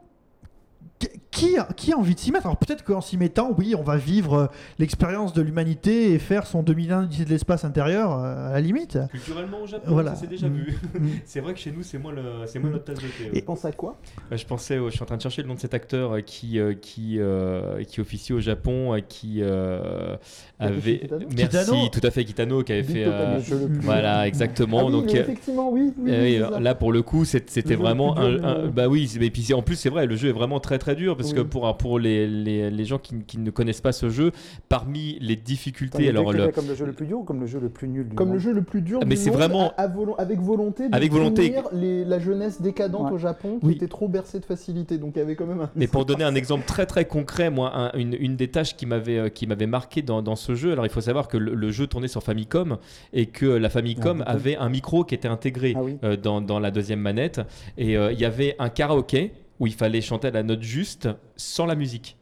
qui a, qui a envie de s'y mettre? Alors peut-être qu'en s'y mettant, oui, on va vivre euh, l'expérience de l'humanité et faire son 2001 unité de l'espace intérieur euh, à la limite. Culturellement au Japon, Voilà. ça s'est déjà Mm. vu. [LAUGHS] Mm. C'est vrai que chez nous, c'est moins, le, c'est moins Mm. notre tasse de thé. Ouais. penses à quoi? Bah, je pensais, je suis en train de chercher le nom de cet acteur euh, qui, qui, euh, qui officie au Japon, qui euh, avait. Kitano Merci, Kitano. tout à fait, Kitano, qui avait fait. Euh, voilà, exactement. Ah oui, donc, effectivement, oui. oui, Eh oui, là pour le coup c'était vraiment un, bah oui et puis en plus c'est vrai le jeu est vraiment très très dur parce Oui. que pour pour les, les, les gens qui, qui ne connaissent pas ce jeu parmi les difficultés alors le- comme le jeu le plus dur ou comme le jeu le plus nul du Comme le jeu le plus dur Ah, mais c'est vraiment- à- à volo- avec volonté de Avec volonté. les- la jeunesse décadente Ouais. au Japon qui Oui. était trop bercée de facilité. Donc il y avait quand même un. mais pour [LAUGHS] donner un exemple très très concret moi un- une, une des tâches qui m'avait euh, qui m'avait marqué dans, dans ce jeu alors il faut savoir que le, le jeu tournait sur Famicom et que la Famicom Ah, avait un micro qui était intégré Ah oui. euh, dans, dans la deuxième manette et euh, il y avait un karaoké où il fallait chanter à la note juste sans la musique.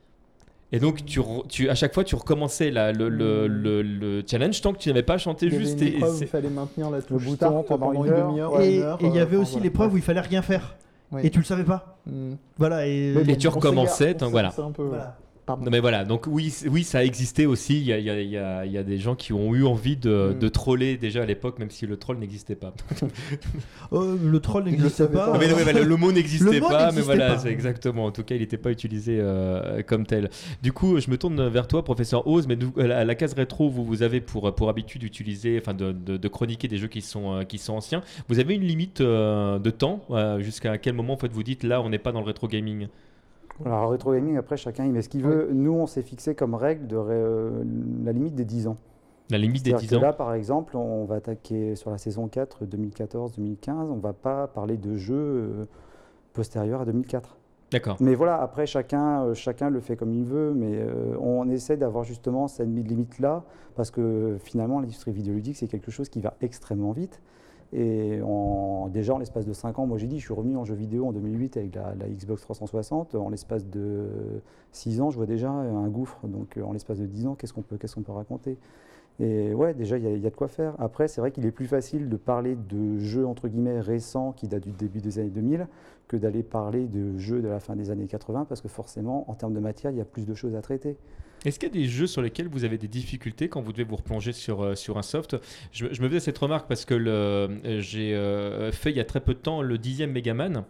Et donc, tu, tu, à chaque fois, tu recommençais la- le, le, le- le challenge tant que tu n'avais pas chanté Il y avait juste. il fallait maintenir la touche bouton pendant pendant une une heure. demi-heure, Et heure. et il y euh, avait aussi voilà. l'épreuve où il fallait rien faire. Oui. Et tu le savais pas. Mm. Voilà. Et, tu recommençais, voilà. Pardon. Non mais voilà, donc oui, oui ça a existé aussi. Il y a, il y a- il y a- il y a des gens qui ont eu envie de, Mm. de troller déjà à l'époque, même si le troll n'existait pas. Oh, [LAUGHS] le troll n'existait pas. pas. Mais non, mais voilà, le mot [LAUGHS] n'existait pas, mais voilà, c'est exactement. En tout cas, il n'était pas utilisé euh, comme tel. Du coup, je me tourne vers toi, professeur Oz, mais nous, à la, case rétro, vous, vous avez pour, pour habitude d'utiliser, enfin de, de- de chroniquer des jeux qui sont, euh, qui sont anciens. Vous avez une limite euh, de temps euh, Jusqu'à quel moment en fait, vous dites là, on n'est pas dans le rétro gaming? Alors, rétro gaming, après, chacun il met ce qu'il veut. Nous, on s'est fixé comme règle de ré- euh, la limite des 10 ans. La limite des C'est-à-dire 10 que ans Là, par exemple, on va attaquer sur la saison 4 2014-2015. On va pas parler de jeux euh, postérieurs à 2004. D'accord. Mais voilà, après, chacun, euh, chacun le fait comme il veut, mais euh, on essaie d'avoir justement cette limite-là, parce que finalement, l'industrie vidéoludique, c'est quelque chose qui va extrêmement vite. Et déjà, en l'espace de 5 ans, moi j'ai dit, je suis revenu en jeu vidéo en 2008 avec la, Xbox 360. En l'espace de 6 ans, je vois déjà un gouffre. Donc euh, en l'espace de 10 ans, qu'est-ce qu'on peut, raconter? Et ouais, déjà, il y, a- il y a de quoi faire. Après, c'est vrai qu'il est plus facile de parler de jeux, entre guillemets, récents qui datent du début des années 2000 que d'aller parler de jeux de la fin des années 80, parce que forcément, en termes de matière, il y a plus de choses à traiter. Est-ce qu'il y a des jeux sur lesquels vous avez des difficultés quand vous devez vous replonger sur, euh, sur un soft? Je, je me faisais cette remarque parce que le- euh, j'ai euh, fait il y a très peu de temps le dixième Megaman,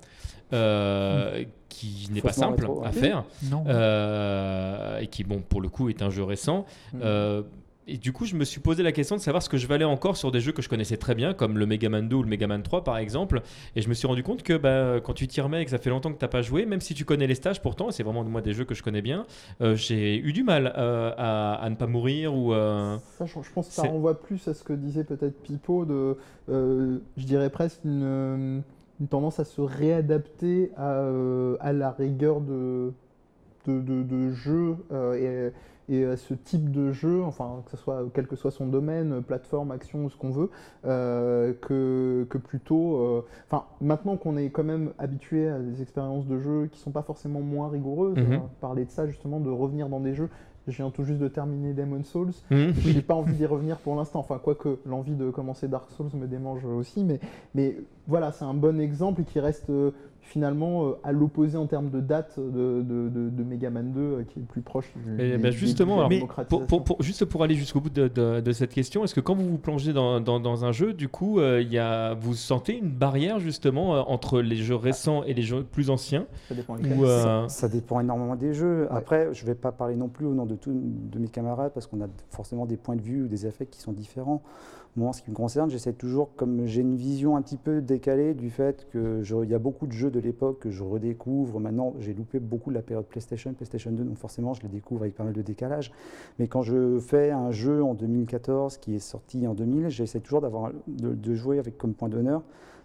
euh, qui n'est pas simple rétro, à faire, Non. euh, et qui, bon, pour le coup, est un jeu récent. Mm. Et du coup, je me suis posé la question de savoir ce que je valais encore sur des jeux que je connaissais très bien, comme le Mega Man 2 ou le Mega Man 3 par exemple. Et je me suis rendu compte que bah, quand tu t'y remets et que ça fait longtemps que tu n'as pas joué, même si tu connais les stages pourtant, c'est vraiment moi des jeux que je connais bien, euh, j'ai eu du mal euh, à, à ne pas mourir ou. euh, Ça, je, je pense que ça renvoie plus à ce que disait peut-être Pipo, de, je dirais presque une, une tendance à se réadapter à, à la rigueur de, de, de- de jeu et, et à ce type de jeu, enfin que ce soit quel que soit son domaine, plateforme, action, ce qu'on veut, euh, que, que plutôt, euh, enfin maintenant qu'on est quand même habitué à des expériences de jeu qui sont pas forcément moins rigoureuses, Mhm. on va parler de ça justement, de revenir dans des jeux. Je viens tout juste de terminer Demon's Souls. hum, [LAUGHS] J'ai pas envie d'y revenir pour l'instant. Enfin, quoique l'envie de commencer Dark Souls me démange aussi. Mais, mais voilà, c'est un bon exemple et qui reste euh, finalement euh, à l'opposé en termes de date de, de, de, de Mega Man 2 euh, qui est le plus proche. du- Et des- ben des- justement, de la alors. Pour, pour- pour- juste pour aller jusqu'au bout de, de- de cette question, est-ce que quand vous vous plongez dans, dans- dans un jeu, du coup, euh, il y a, vous sentez une barrière justement euh, entre les jeux récents et les jeux plus anciens Ça dépend lesquels. ou, euh, Ça, ça dépend énormément des jeux. Après, je ne vais pas parler non plus au nom de tous de mes camarades parce qu'on a forcément des points de vue ou des affects qui sont différents. Moi, en ce qui me concerne, j'essaie toujours, comme j'ai une vision un petit peu décalée du fait qu'il y a beaucoup de jeux de l'époque que je redécouvre. Maintenant, j'ai loupé beaucoup de la période PlayStation, PlayStation 2, donc forcément, je les découvre avec pas mal de décalage. Mais quand je fais un jeu en 2014 qui est sorti en 2000, j'essaie toujours de, de jouer avec comme point d'honneur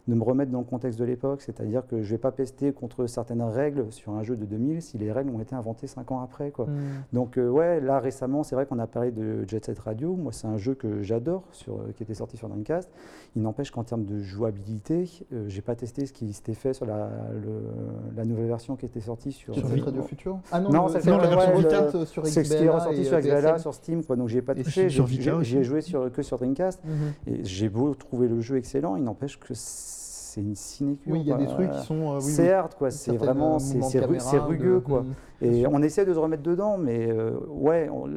de me remettre dans le contexte de l'époque, c'est-à-dire que je ne vais pas pester contre certaines règles sur un jeu de 2000 si les règles ont été inventées 5 ans après. Quoi. Hmm. Donc euh, ouais, là récemment, c'est vrai qu'on a parlé de Jet Set Radio. Moi, c'est un jeu que j'adore, sur, euh, qui était sorti sur Dreamcast. Il n'empêche qu'en termes de jouabilité, euh, j'ai pas testé ce qui s'était fait sur la, le- la nouvelle version qui était sortie sur. Sur euh, Street Radio Future Ah non, Non, c'est version Vita, Vita sur c'est ce qui est ressorti et, sur euh, XBLA, sur Steam, quoi. Donc j'ai pas sur J'ai- joué sur, que sur Dreamcast. Mhm. Et j'ai beau trouver le jeu excellent, il n'empêche que c'est une sinécure. Oui, il y a quoi. des trucs qui sont. euh, oui, c'est oui, hard, quoi. C'est vraiment, c'est rugueux, de- quoi. Mhm. Et on essaie de se remettre dedans, mais euh, ouais, on,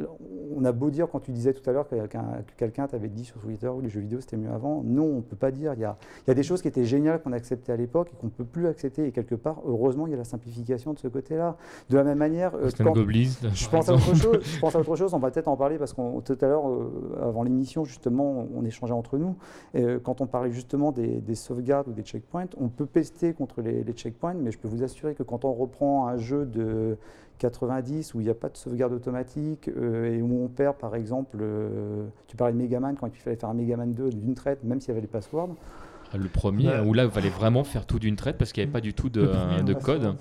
on a beau dire, quand tu disais tout à l'heure que quelqu'un que quelqu'un t'avait dit sur Twitter que les jeux vidéo c'était mieux avant, non, on peut pas dire. Il y a, il y a des choses qui étaient géniales qu'on acceptait à l'époque et qu'on peut plus accepter. Et quelque part, heureusement, il y a la simplification de ce côté-là. De la même manière, euh, quand- Goblins je pense, à autre chose, je pense à autre chose, on va peut-être en parler parce qu'on tout à l'heure, euh, avant l'émission, justement, on échangeait entre nous. Et, euh, quand on parlait justement des, des sauvegardes ou des checkpoints, on peut pester contre les, les checkpoints, mais je peux vous assurer que quand on reprend un jeu de 90 où il n'y a pas de sauvegarde automatique euh, et où on perd, par exemple, euh, tu parlais de Megaman, quand il fallait faire un Megaman 2 d'une traite, même s'il y avait les passwords, Le premier, Ouais. où là, il fallait vraiment faire tout d'une traite parce qu'il n'y avait pas du tout de, premier, code.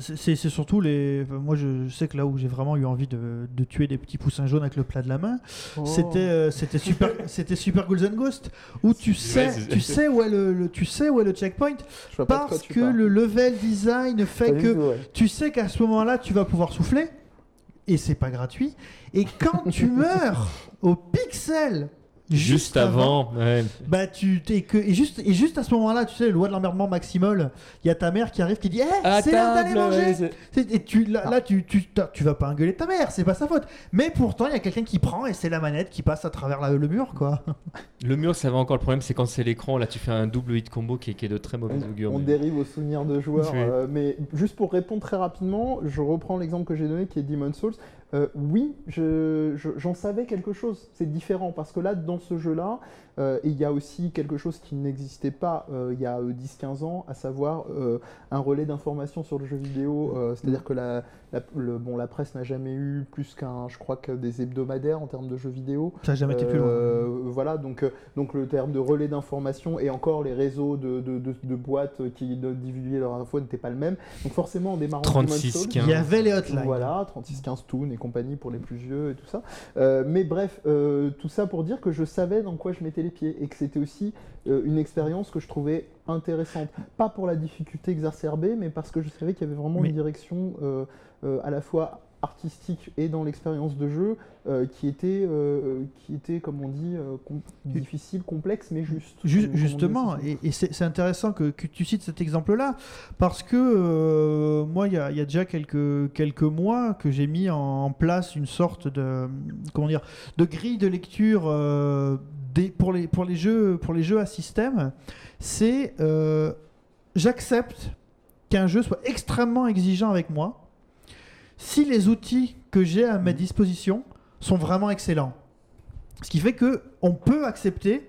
C'est c'est surtout les. Moi, je, je sais que là où j'ai vraiment eu envie de, de tuer des petits poussins jaunes avec le plat de la main, Oh. c'était euh, c'était super [LAUGHS] c'était super Ghouls and Ghost où tu sais tu sais où est le, le- tu sais où est le checkpoint parce que parles. le level design fait que tout, ouais. tu sais qu'à ce moment-là tu vas pouvoir souffler et c'est pas gratuit et quand tu [LAUGHS] meurs au pixel Juste avant, ouais. bah tu t'es que et juste et juste à ce moment-là tu sais loi de l'emmerdement maximum il y a ta mère qui arrive qui dit eh c'est l'heure d'aller manger ouais, Et tu, là, là, tu, tu, t'as- tu vas pas engueuler ta mère, c'est pas sa faute. Mais pourtant, il y a quelqu'un qui prend et c'est la manette qui passe à travers la- le mur, quoi. [LAUGHS] Le mur, ça va encore. Le problème, c'est quand c'est l'écran. Là, tu fais un double hit combo qui est, qui est de très mauvais augure. On mais- dérive aux souvenirs de joueurs, Oui. euh, mais juste pour répondre très rapidement, je reprends l'exemple que j'ai donné qui est Demon's Souls. Euh, oui, je- je- j'en savais quelque chose. C'est différent parce que là, dans ce jeu-là, euh, il y a aussi quelque chose qui n'existait pas euh, il y a euh, 10-15 ans, à savoir euh, un relais d'information sur le jeu vidéo. euh, C'est-à-dire que la, la- le- bon, la presse n'a jamais eu plus qu'un, je crois que des hebdomadaires en termes de jeux vidéo. Ça n'a jamais été plus loin. Euh, Voilà, donc, euh, donc le terme de relais d'information et encore les réseaux de, de, de- de boîtes qui divulguaient leur info n'étaient pas le même. Donc forcément, en démarrant 36, Demon's Souls, 15. Il y avait les hotlines. voilà, 3615 Toon et compagnie pour les plus vieux et tout ça. Euh, mais bref, euh, tout ça pour dire que je savais dans quoi je mettais les pieds et que c'était aussi euh, une expérience que je trouvais intéressante. Pas pour la difficulté exacerbée, mais parce que je savais qu'il y avait vraiment Mais- une direction euh, euh, à la fois artistique et dans l'expérience de jeu euh, qui était euh, qui était comme on dit euh, com- difficile complexe mais juste Ju- Comme- comme on dit justement, et, et c'est intéressant que, que tu cites cet exemple-là, parce que euh, moi, il y, a y a déjà quelques, quelques mois que j'ai mis en place une sorte de, comment dire, de grille de lecture euh, des, pour, les, pour, les jeux, pour les jeux à système. C'est euh, j'accepte qu'un jeu soit extrêmement exigeant avec moi si les outils que j'ai à ma disposition sont vraiment excellents. Ce qui fait que on peut accepter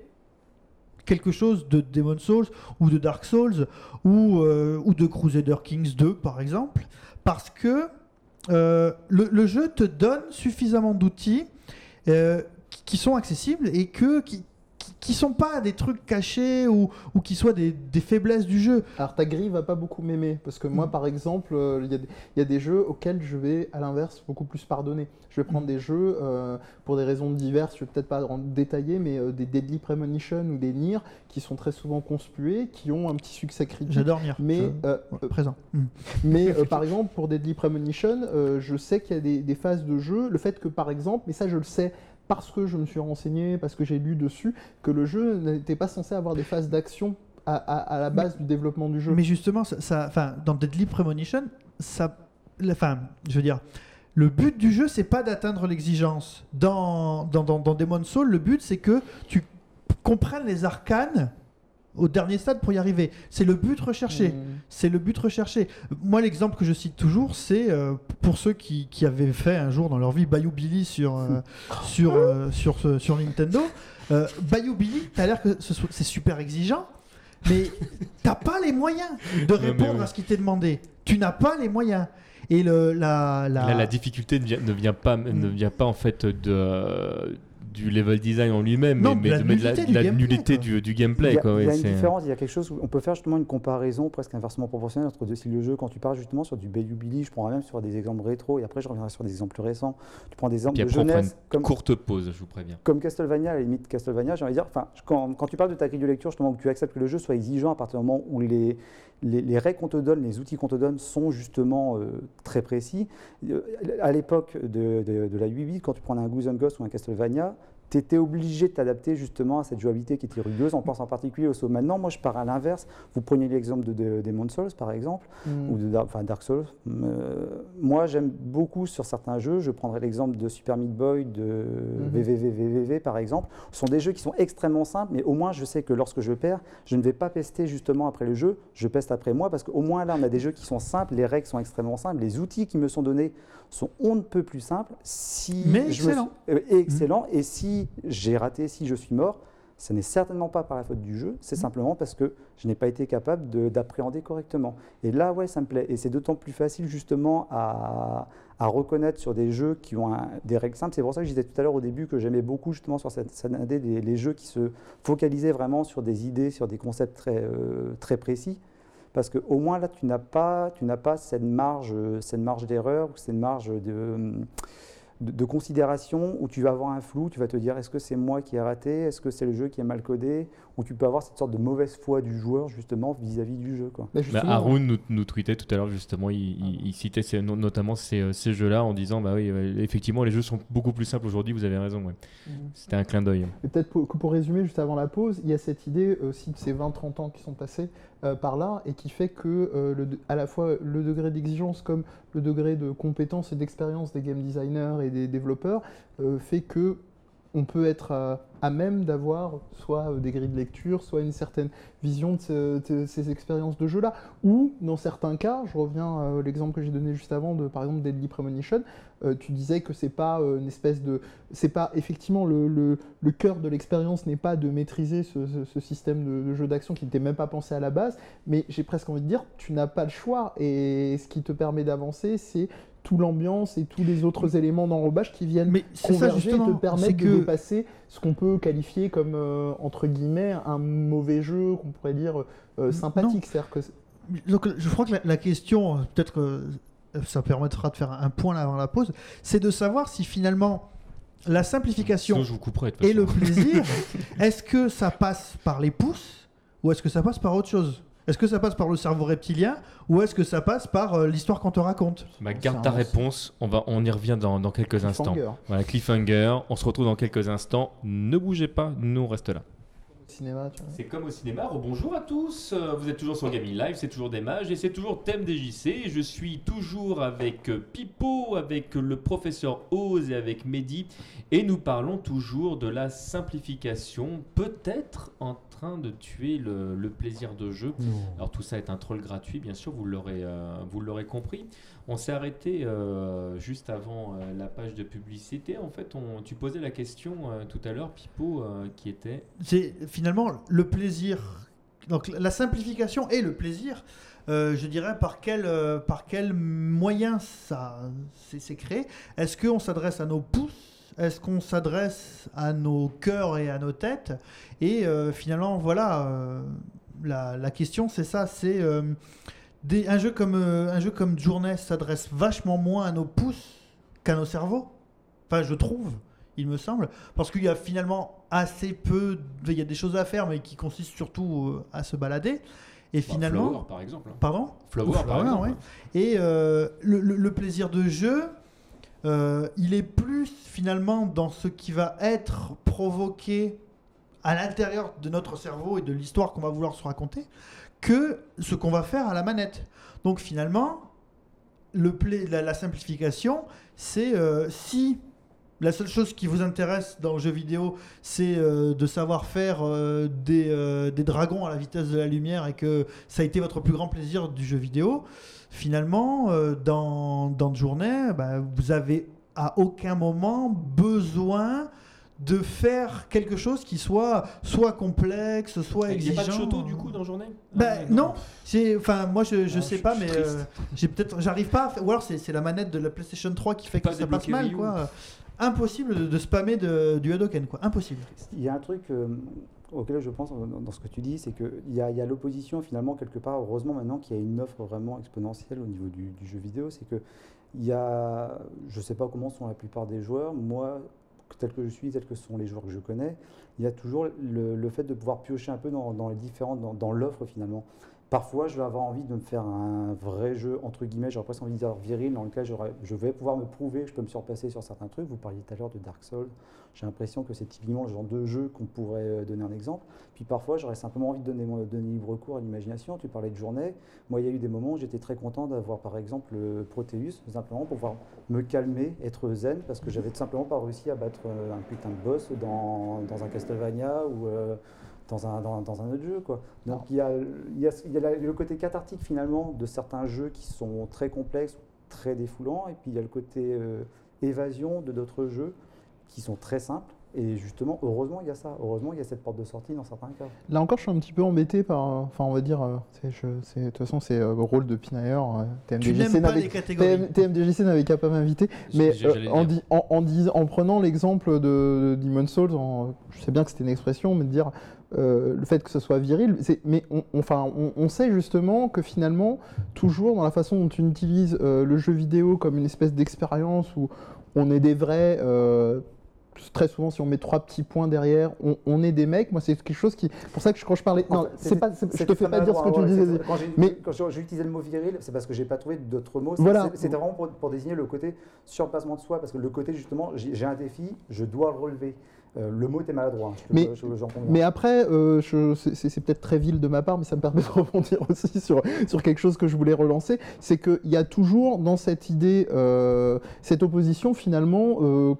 quelque chose de Demon Souls ou de Dark Souls ou, euh, ou de Crusader Kings 2 par exemple, parce que euh, le, le jeu te donne suffisamment d'outils euh, qui- qui sont accessibles et que qui, qui, sont pas des trucs cachés ou, ou qui soient des, des faiblesses du jeu. Alors ta grille va pas beaucoup m'aimer parce que moi Mm. par exemple euh, il y, a des- il y a des jeux auxquels je vais à l'inverse beaucoup plus pardonner. Je vais prendre Mm. des jeux euh, pour des raisons diverses, je vais peut-être pas en détailler mais euh, des Deadly Premonition ou des Nier qui sont très souvent conspués, qui ont un petit succès critique. J'adore Nier. Mais, Je- euh, ouais, présent. Mm. [LAUGHS] mais par [LAUGHS] exemple pour Deadly Premonition, je sais qu'il y a des, des phases de jeu, le fait que par exemple, mais ça je le sais parce que je me suis renseigné, parce que j'ai lu dessus, que le jeu n'était pas censé avoir des phases d'action à, la base du développement du jeu. Mais justement, ça, ça- dans Deadly Premonition, ça, la- je veux dire, le but du jeu, c'est pas d'atteindre l'exigence. Dans, dans, dans, dans Demon's Soul, le but, c'est que tu comprennes les arcanes au dernier stade pour y arriver. C'est le but recherché. Mm. C'est le but recherché. Moi, l'exemple que je cite toujours, c'est euh, pour ceux qui, qui avaient fait un jour dans leur vie Bayou Billy sur, euh, [LAUGHS] sur, euh, sur, sur Nintendo. Euh, Bayou Billy, t'as l'air que ce c'est super exigeant, mais t'as pas les moyens de répondre à ce qui t'est demandé. Tu n'as pas les moyens. Et le, la, la... Là, la difficulté ne vient, ne vient pas, ne vient pas en fait de, du level design en lui-même, mais, de la mais de la, nullité du la gameplay, Il y a, Quoi, il y a une différence, il y a quelque chose où on peut faire justement une comparaison presque inversement proportionnelle entre deux styles de jeu. Quand tu parles justement sur du Bayou Billy, je prendrai même sur des exemples rétro et après je reviendrai sur des exemples plus récents. Tu prends des exemples Puis de après, on fera jeunesse comme, Courte pause, je vous préviens. comme Castlevania, à la limite Castlevania, j'ai envie de dire, quand, quand tu parles de ta grille de lecture, justement, où tu acceptes que le jeu soit exigeant à partir du moment où les, les, les règles qu'on te donne, les outils qu'on te donne sont justement euh, très précis. Euh, à l'époque de, la 8 quand tu prenais un Goose and Ghost ou un Castlevania, tu étais obligé de t'adapter justement à cette jouabilité qui était rugueuse. On pense en particulier au saut. Maintenant, moi, je pars à l'inverse. Vous preniez l'exemple de, de, Demon's Souls, par exemple Mm. ou de Dark, enfin, Dark Souls. Euh, moi, j'aime beaucoup sur certains jeux. Je prendrai l'exemple de Super Meat Boy, de. VVVVV par exemple. Ce sont des jeux qui sont extrêmement simples, mais au moins je sais que lorsque je perds, je ne vais pas pester justement après le jeu. Je peste après moi parce qu'au moins là, on a des jeux qui sont simples, les règles sont extrêmement simples, les outils qui me sont donnés sont on ne peut plus simples. Si Mais je me excellent. suis- euh, et excellent. Et si j'ai raté, si je suis mort, ce n'est certainement pas par la faute du jeu, c'est simplement parce que je n'ai pas été capable de- d'appréhender correctement. Et là, ouais, ça me plaît. Et c'est d'autant plus facile justement à, à reconnaître sur des jeux qui ont un- des règles simples. C'est pour ça que je disais tout à l'heure au début que j'aimais beaucoup justement sur cette scène indé les, les jeux qui se focalisaient vraiment sur des idées, sur des concepts très, euh, très précis. Parce qu'au moins là, tu n'as pas, tu n'as pas cette marge, cette marge d'erreur ou cette marge de, de, de considération où tu vas avoir un flou, tu vas te dire est-ce que c'est moi qui ai raté, est-ce que c'est le jeu qui est mal codé, ou tu peux avoir cette sorte de mauvaise foi du joueur justement vis-à-vis du jeu. Quoi. Bah, Bah, Haroun nous, nous tweetait tout à l'heure justement, il, il- il citait ces- notamment ces, euh, ces jeux-là en disant bah oui, effectivement les jeux sont beaucoup plus simples aujourd'hui, vous avez raison. ouais. Mhm. C'était un clin d'œil. Peut-être pour, que pour résumer, juste avant la pause, il y a cette idée aussi de ces 20-30 ans qui sont passés euh, par là et qui fait que euh, à la fois le degré d'exigence comme le degré de compétence et d'expérience des game designers et des développeurs euh, fait que on peut être euh, à même d'avoir soit euh, des grilles de lecture, soit une certaine vision de, ce- de ces expériences de jeu-là. Ou, dans certains cas, je reviens à l'exemple que j'ai donné juste avant, de, par exemple, Deadly Premonition, euh, tu disais que c'est pas euh, une espèce de... C'est pas, effectivement, le, cœur de l'expérience n'est pas de maîtriser ce système de, de jeu d'action qui n'était même pas pensé à la base, mais j'ai presque envie de dire, tu n'as pas le choix, et ce qui te permet d'avancer, c'est tout l'ambiance et tous les autres éléments d'enrobage qui viennent Mais c'est ça converger et te c'est permettre de que dépasser ce qu'on peut qualifier comme, euh, entre guillemets, un mauvais jeu, qu'on pourrait dire euh, sympathique. C'est-à-dire que Donc, je crois que la, la question, euh, peut-être que ça permettra de faire un point avant la pause, c'est de savoir si finalement la simplification Sinon, je vous couperai. de toute et le plaisir, [LAUGHS] est-ce que ça passe par les pouces ou est-ce que ça passe par autre chose? Est-ce que ça passe par le cerveau reptilien ou est-ce que ça passe par euh, l'histoire qu'on te raconte Bah, garde ta réponse, on, va, on y revient dans, dans quelques instants. cliffhanger. Voilà, cliffhanger, on se retrouve dans quelques instants. Ne bougez pas, nous on reste là. C'est comme au cinéma. Bonjour à tous. Euh, Vous êtes toujours sur Gaming Live, c'est toujours des mages et c'est toujours thème des JC. Je suis toujours avec euh, Pipo, avec le professeur Oz et avec Mehdi. Et nous parlons toujours de la simplification, peut-être en train de tuer le, le plaisir de jeu. Alors tout ça est un troll gratuit, bien sûr, vous l'aurez, euh, l'aurez compris. On s'est arrêté euh, juste avant euh, la page de publicité. En fait, on, tu posais la question tout à l'heure, Pipo, qui était C'est finalement le plaisir. Donc la simplification et le plaisir, euh, je dirais par quel, euh, par quel moyen ça c'est créé? Est-ce qu'on s'adresse à nos pouces? Est-ce qu'on s'adresse à nos cœurs et à nos têtes Et euh, finalement, voilà, euh, la, la question c'est ça, c'est euh, des- un, jeu comme, un jeu comme Journée s'adresse vachement moins à nos pouces qu'à nos cerveaux. Enfin, je trouve, il me semble, parce qu'il y a finalement assez peu, de- il y a des choses à faire, mais qui consistent surtout à se balader. Et bah, finalement, Flower, par exemple. pardon Flower, par exemple. ouais. Et euh, le, le- le plaisir de jeu, euh, il est plus finalement dans ce qui va être provoqué à l'intérieur de notre cerveau et de l'histoire qu'on va vouloir se raconter que ce qu'on va faire à la manette. Donc finalement, la, simplification, c'est euh, si la seule chose qui vous intéresse dans le jeu vidéo, c'est euh, de savoir faire des dragons à la vitesse de la lumière et que ça a été votre plus grand plaisir du jeu vidéo, finalement, euh, dans, dans une journée, bah, vous avez à aucun moment besoin de faire quelque chose qui soit soit complexe, soit Il n'y a exigeant. pas de choto du coup dans journée Bah, Ah, non, c'est, enfin, moi je, je Ah, sais je- pas, je mais euh, j'ai peut-être, j'arrive pas, à faire- ou alors c'est, c'est la manette de la PlayStation 3 qui fait que Pas ça passe mal, quoi. Impossible de, de spammer de- du Hadoken, quoi. Impossible. Il y a un truc euh, auquel je pense dans, ce que tu dis, c'est qu'il y a, a l'opposition finalement quelque part, heureusement maintenant qu'il y a une offre vraiment exponentielle au niveau du, jeu vidéo, c'est que il y a, je ne sais pas comment sont la plupart des joueurs, moi, tel que je suis, tel que sont les joueurs que je connais, il y a toujours le, fait de pouvoir piocher un peu dans, dans les différentes, dans, dans l'offre finalement. Parfois, je vais avoir envie de me faire un vrai jeu, entre guillemets, j'aurais presque envie de dire viril, dans lequel je vais pouvoir me prouver je peux me surpasser sur certains trucs. Vous parliez tout à l'heure de Dark Souls. J'ai l'impression que c'est typiquement le genre de jeu qu'on pourrait euh, donner un exemple. Puis parfois, j'aurais simplement envie de donner, libre cours à l'imagination. Tu parlais de journée. Moi, il y a eu des moments où j'étais très content d'avoir, par exemple, le Proteus, simplement pour pouvoir me calmer, être zen, parce que j'avais tout simplement pas réussi à battre euh, un putain de boss dans, dans un Castlevania ou euh, dans, un, dans, dans un autre jeu. Quoi. Donc il y a, il y a, y a la- le côté cathartique finalement de certains jeux qui sont très complexes, très défoulants, et puis il y a le côté euh, évasion de d'autres jeux qui sont très simples. Et justement, heureusement, il y a ça. Heureusement, il y a cette porte de sortie dans certains cas. Là encore, je suis un petit peu embêté par. euh, Enfin, on va dire. euh, c'est- je- c'est- De toute façon, c'est euh, le rôle de Pinayer. euh, Tu TMDJC n'aimes pas n'avait- les catégories. TM- TMDJC n'avait qu'à pas m'inviter. Mais euh, en, dire. di- en, en dis- en prenant l'exemple de, de Demon's Souls, en- je sais bien que c'était une expression, mais de dire euh, le fait que ce soit viril, mais on, on- enfin, on, on sait justement que finalement, toujours dans la façon dont tu utilises euh, le jeu vidéo comme une espèce d'expérience où on est des vrais. euh, Très souvent, si on met trois petits points derrière, on, on est des mecs. Moi, c'est quelque chose qui. Pour ça que je- quand je parlais. Non, c'est pas. Je te fais pas dire ce que tu disais. Quand j'ai Mais- quand le mot viril, c'est parce que j'ai pas trouvé d'autres mots. Voilà. C'était vraiment pour, pour désigner le côté surpassement de soi, parce que le côté justement, j'ai un défi, je dois le relever. Euh, le mot était maladroit. Je peux- Mais- je- après, euh, c'est- peut-être très vil de ma part, mais ça me permet de [LAUGHS] rebondir aussi sur, sur quelque chose que je voulais relancer. C'est qu'il y a toujours dans cette idée, euh, cette opposition finalement,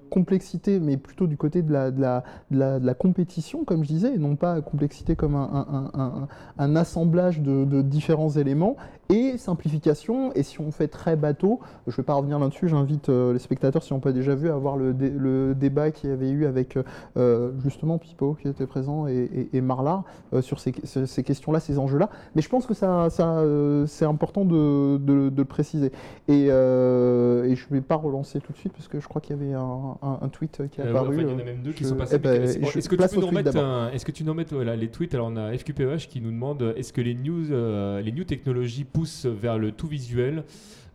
complexité, mais plutôt du côté de la, de, la, de, la, de la compétition, comme je disais, et non pas complexité comme un, un- un- un- un assemblage de, de différents éléments, et simplification. Et si on fait très bateau, je ne vais pas revenir là-dessus, j'invite euh, les spectateurs, si on pas déjà vu, à voir le, dé- le débat qu'il y avait eu avec euh, euh, justement Pipo qui était présent et, et- et Marlar sur ces, questions-là, ces enjeux-là. Mais je pense que ça, ça, c'est important de, de- de le préciser. Et, euh, et je ne vais pas relancer tout de suite parce que je crois qu'il y avait un, un- un tweet qui est Euh, apparu. enfin, il y en a même deux qui je- sont passés. eh ben, est-ce que tu peux nous remettre Est-ce que tu nous les tweets Alors on a FQPEH qui nous demande est-ce que les news, euh, les new technologies poussent vers le tout visuel,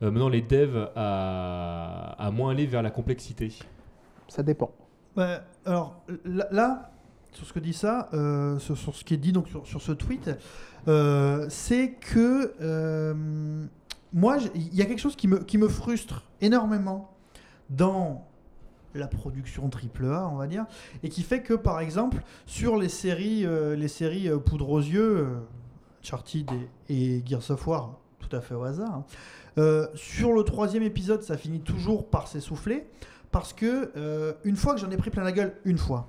euh, menant les devs à, à moins aller vers la complexité Ça dépend. Ouais, alors là, là, sur ce que dit ça, euh, sur, sur ce qui est dit donc sur, sur ce tweet, euh, c'est que euh, moi, il y a quelque chose qui me, qui me frustre énormément dans la production AAA, on va dire, et qui fait que, par exemple, sur les séries, euh, les séries euh, Poudre aux yeux, euh, Uncharted et, et Gears of War, tout à fait au hasard, hein, euh, sur le troisième épisode, ça finit toujours par s'essouffler, parce que euh, une fois que j'en ai pris plein la gueule, une fois,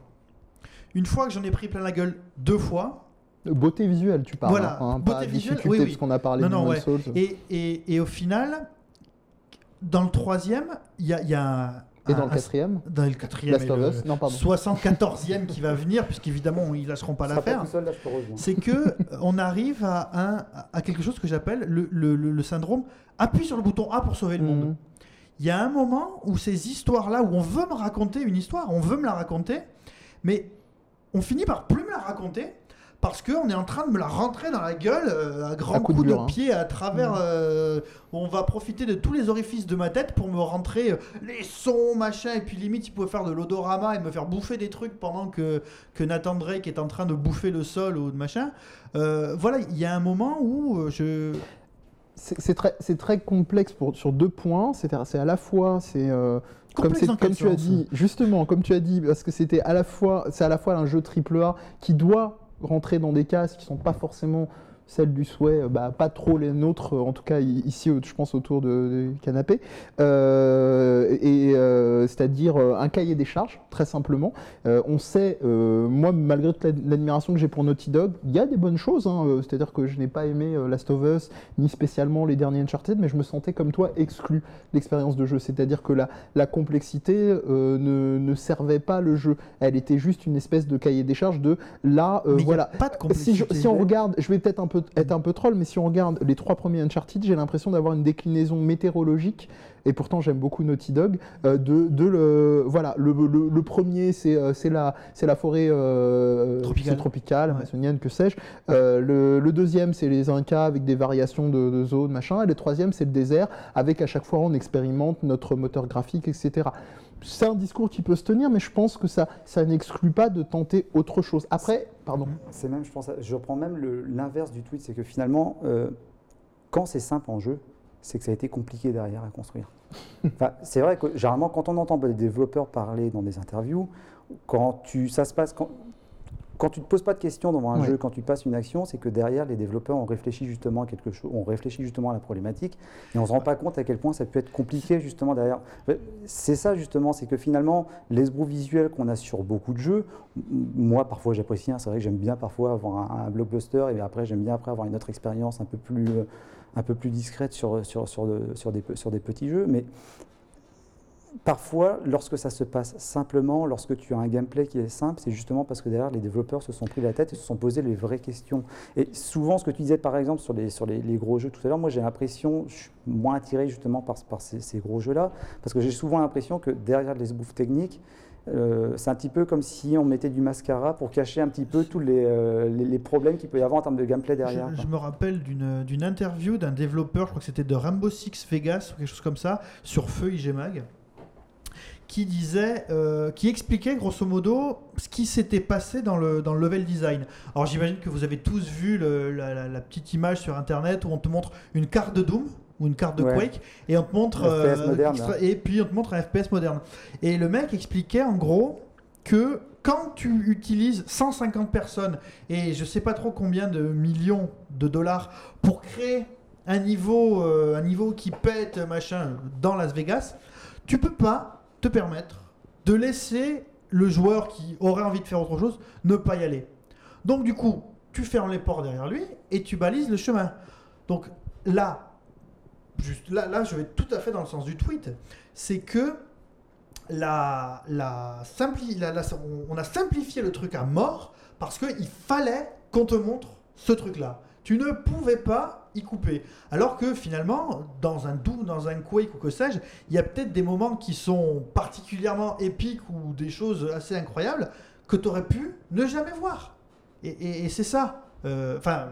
une fois que j'en ai pris plein la gueule deux fois, Beauté visuelle, tu parles. Voilà, hein, beauté pas visuelle, oui, oui. parce qu'on a parlé Non, de non, ouais. Souls. Et, et- et au final, dans le troisième, il y a, il y a un- Et dans le quatrième dans le quatrième le Non, pardon. 74e qui va venir, puisqu'évidemment, ils lâcheront pas l'affaire. C'est que euh, on arrive à, un, à quelque chose que j'appelle le, le- le- le syndrome appuie sur le bouton A pour sauver le monde. Mhm. Il y a un moment où ces histoires-là, où on veut me raconter une histoire, on veut me la raconter, mais on finit par plus me la raconter parce qu'on est en train de me la rentrer dans la gueule euh, à grands coups de hein. pied à travers. euh, on va profiter de tous les orifices de ma tête pour me rentrer euh, les sons, machin, et puis limite, il pouvait faire de l'odorama et me faire bouffer des trucs pendant que, que Nathan Drake est en train de bouffer le sol ou de machin. Voilà, il y a un moment où je. C'est très, très complexe pour, sur deux points. C'est à, la fois, c'est comme, comme tu as dit, justement, comme tu as dit, parce que c'était à la fois, c'est à la fois un jeu triple A qui doit rentrer dans des cases qui sont pas forcément celles du souhait, euh, bah, pas trop les nôtres, en tout cas ici, je pense autour de, du canapé, Euh, et euh, c'est-à-dire un cahier des charges, très simplement. Euh, on sait, moi, malgré l'admiration que j'ai pour Naughty Dog, il y a des bonnes choses, hein, c'est-à-dire que je n'ai pas aimé Last of Us, ni spécialement les derniers Uncharted, mais je me sentais comme toi exclu de l'expérience de jeu, c'est-à-dire que la, la complexité ne, ne servait pas le jeu, elle était juste une espèce de cahier des charges de là, mais il y a voilà, pas de si, complexité. je- si on regarde, je vais peut-être un peu être un peu troll, mais si on regarde les trois premiers Uncharted, j'ai l'impression d'avoir une déclinaison météorologique. Et pourtant, j'aime beaucoup Naughty Dog. euh, de, de le, voilà, le, le- le premier, c'est euh, la, la forêt euh, Tropicale. tropicale, Ouais. amazonienne, que sais-je. Euh, le, le deuxième, c'est les Incas avec des variations de, de zones, machin. Et le troisième, c'est le désert, avec à chaque fois on expérimente notre moteur graphique, etc. C'est un discours qui peut se tenir, mais je pense que ça, ça n'exclut pas de tenter autre chose. Après, pardon. C'est même, je pense, je reprends même l'inverse du tweet, c'est que finalement, euh, quand c'est simple en jeu, c'est que ça a été compliqué derrière à construire. [LAUGHS] Enfin, c'est vrai que généralement, quand on entend des développeurs parler dans des interviews, quand tu, ça se passe, quand, quand tu te poses pas de questions devant un Ouais. jeu, quand tu passes une action, c'est que derrière, les développeurs ont réfléchi justement à quelque chose, ont réfléchi justement à la problématique, et on se rend pas compte à quel point ça peut être compliqué justement derrière. C'est ça justement, c'est que finalement, l'esbrou visuel qu'on a sur beaucoup de jeux, moi parfois j'apprécie, hein, c'est vrai que j'aime bien parfois avoir un, un blockbuster, et après j'aime bien après avoir une autre expérience un peu plus, euh, un peu plus discrète sur, sur, sur, de- sur, des, sur des petits jeux, mais Parfois, lorsque ça se passe simplement, lorsque tu as un gameplay qui est simple, c'est justement parce que derrière, les développeurs se sont pris la tête et se sont posé les vraies questions. Et souvent, ce que tu disais par exemple sur les, sur les, les gros jeux tout à l'heure, moi j'ai l'impression, je suis moins attiré justement par, par ces, ces gros jeux-là, parce que j'ai souvent l'impression que derrière les bouffes techniques, euh, c'est un petit peu comme si on mettait du mascara pour cacher un petit peu tous les, euh, les, les problèmes qu'il peut y avoir en termes de gameplay derrière. Je, je me rappelle d'une d'une interview d'un développeur, je crois que c'était de Rainbow Six Vegas ou quelque chose comme ça, sur Feu IG Mag, qui disait, euh, qui expliquait grosso modo ce qui s'était passé dans le, dans le level design. Alors j'imagine que vous avez tous vu le- la, la- la petite image sur internet où on te montre une carte de Doom ou une carte de Ouais. Quake et on te montre moderne, extra- là. et puis on te montre un FPS moderne. Et le mec expliquait en gros que quand tu utilises 150 personnes et je sais pas trop combien de millions de dollars pour créer un niveau, euh, un niveau qui pète machin dans Las Vegas, tu peux pas te permettre de laisser le joueur qui aurait envie de faire autre chose ne pas y aller. Donc du coup, tu fermes les portes derrière lui et tu balises le chemin. Donc là, juste là, là, je vais tout à fait dans le sens du tweet, c'est que la, la, on a simplifié le truc à mort parce qu'il fallait qu'on te montre ce truc-là. Tu ne pouvais pas y couper. Alors que finalement, dans un Doom, dans un Quake ou que sais-je, il y a peut-être des moments qui sont particulièrement épiques ou des choses assez incroyables que tu aurais pu ne jamais voir. Et, et- et c'est ça. Euh, Enfin,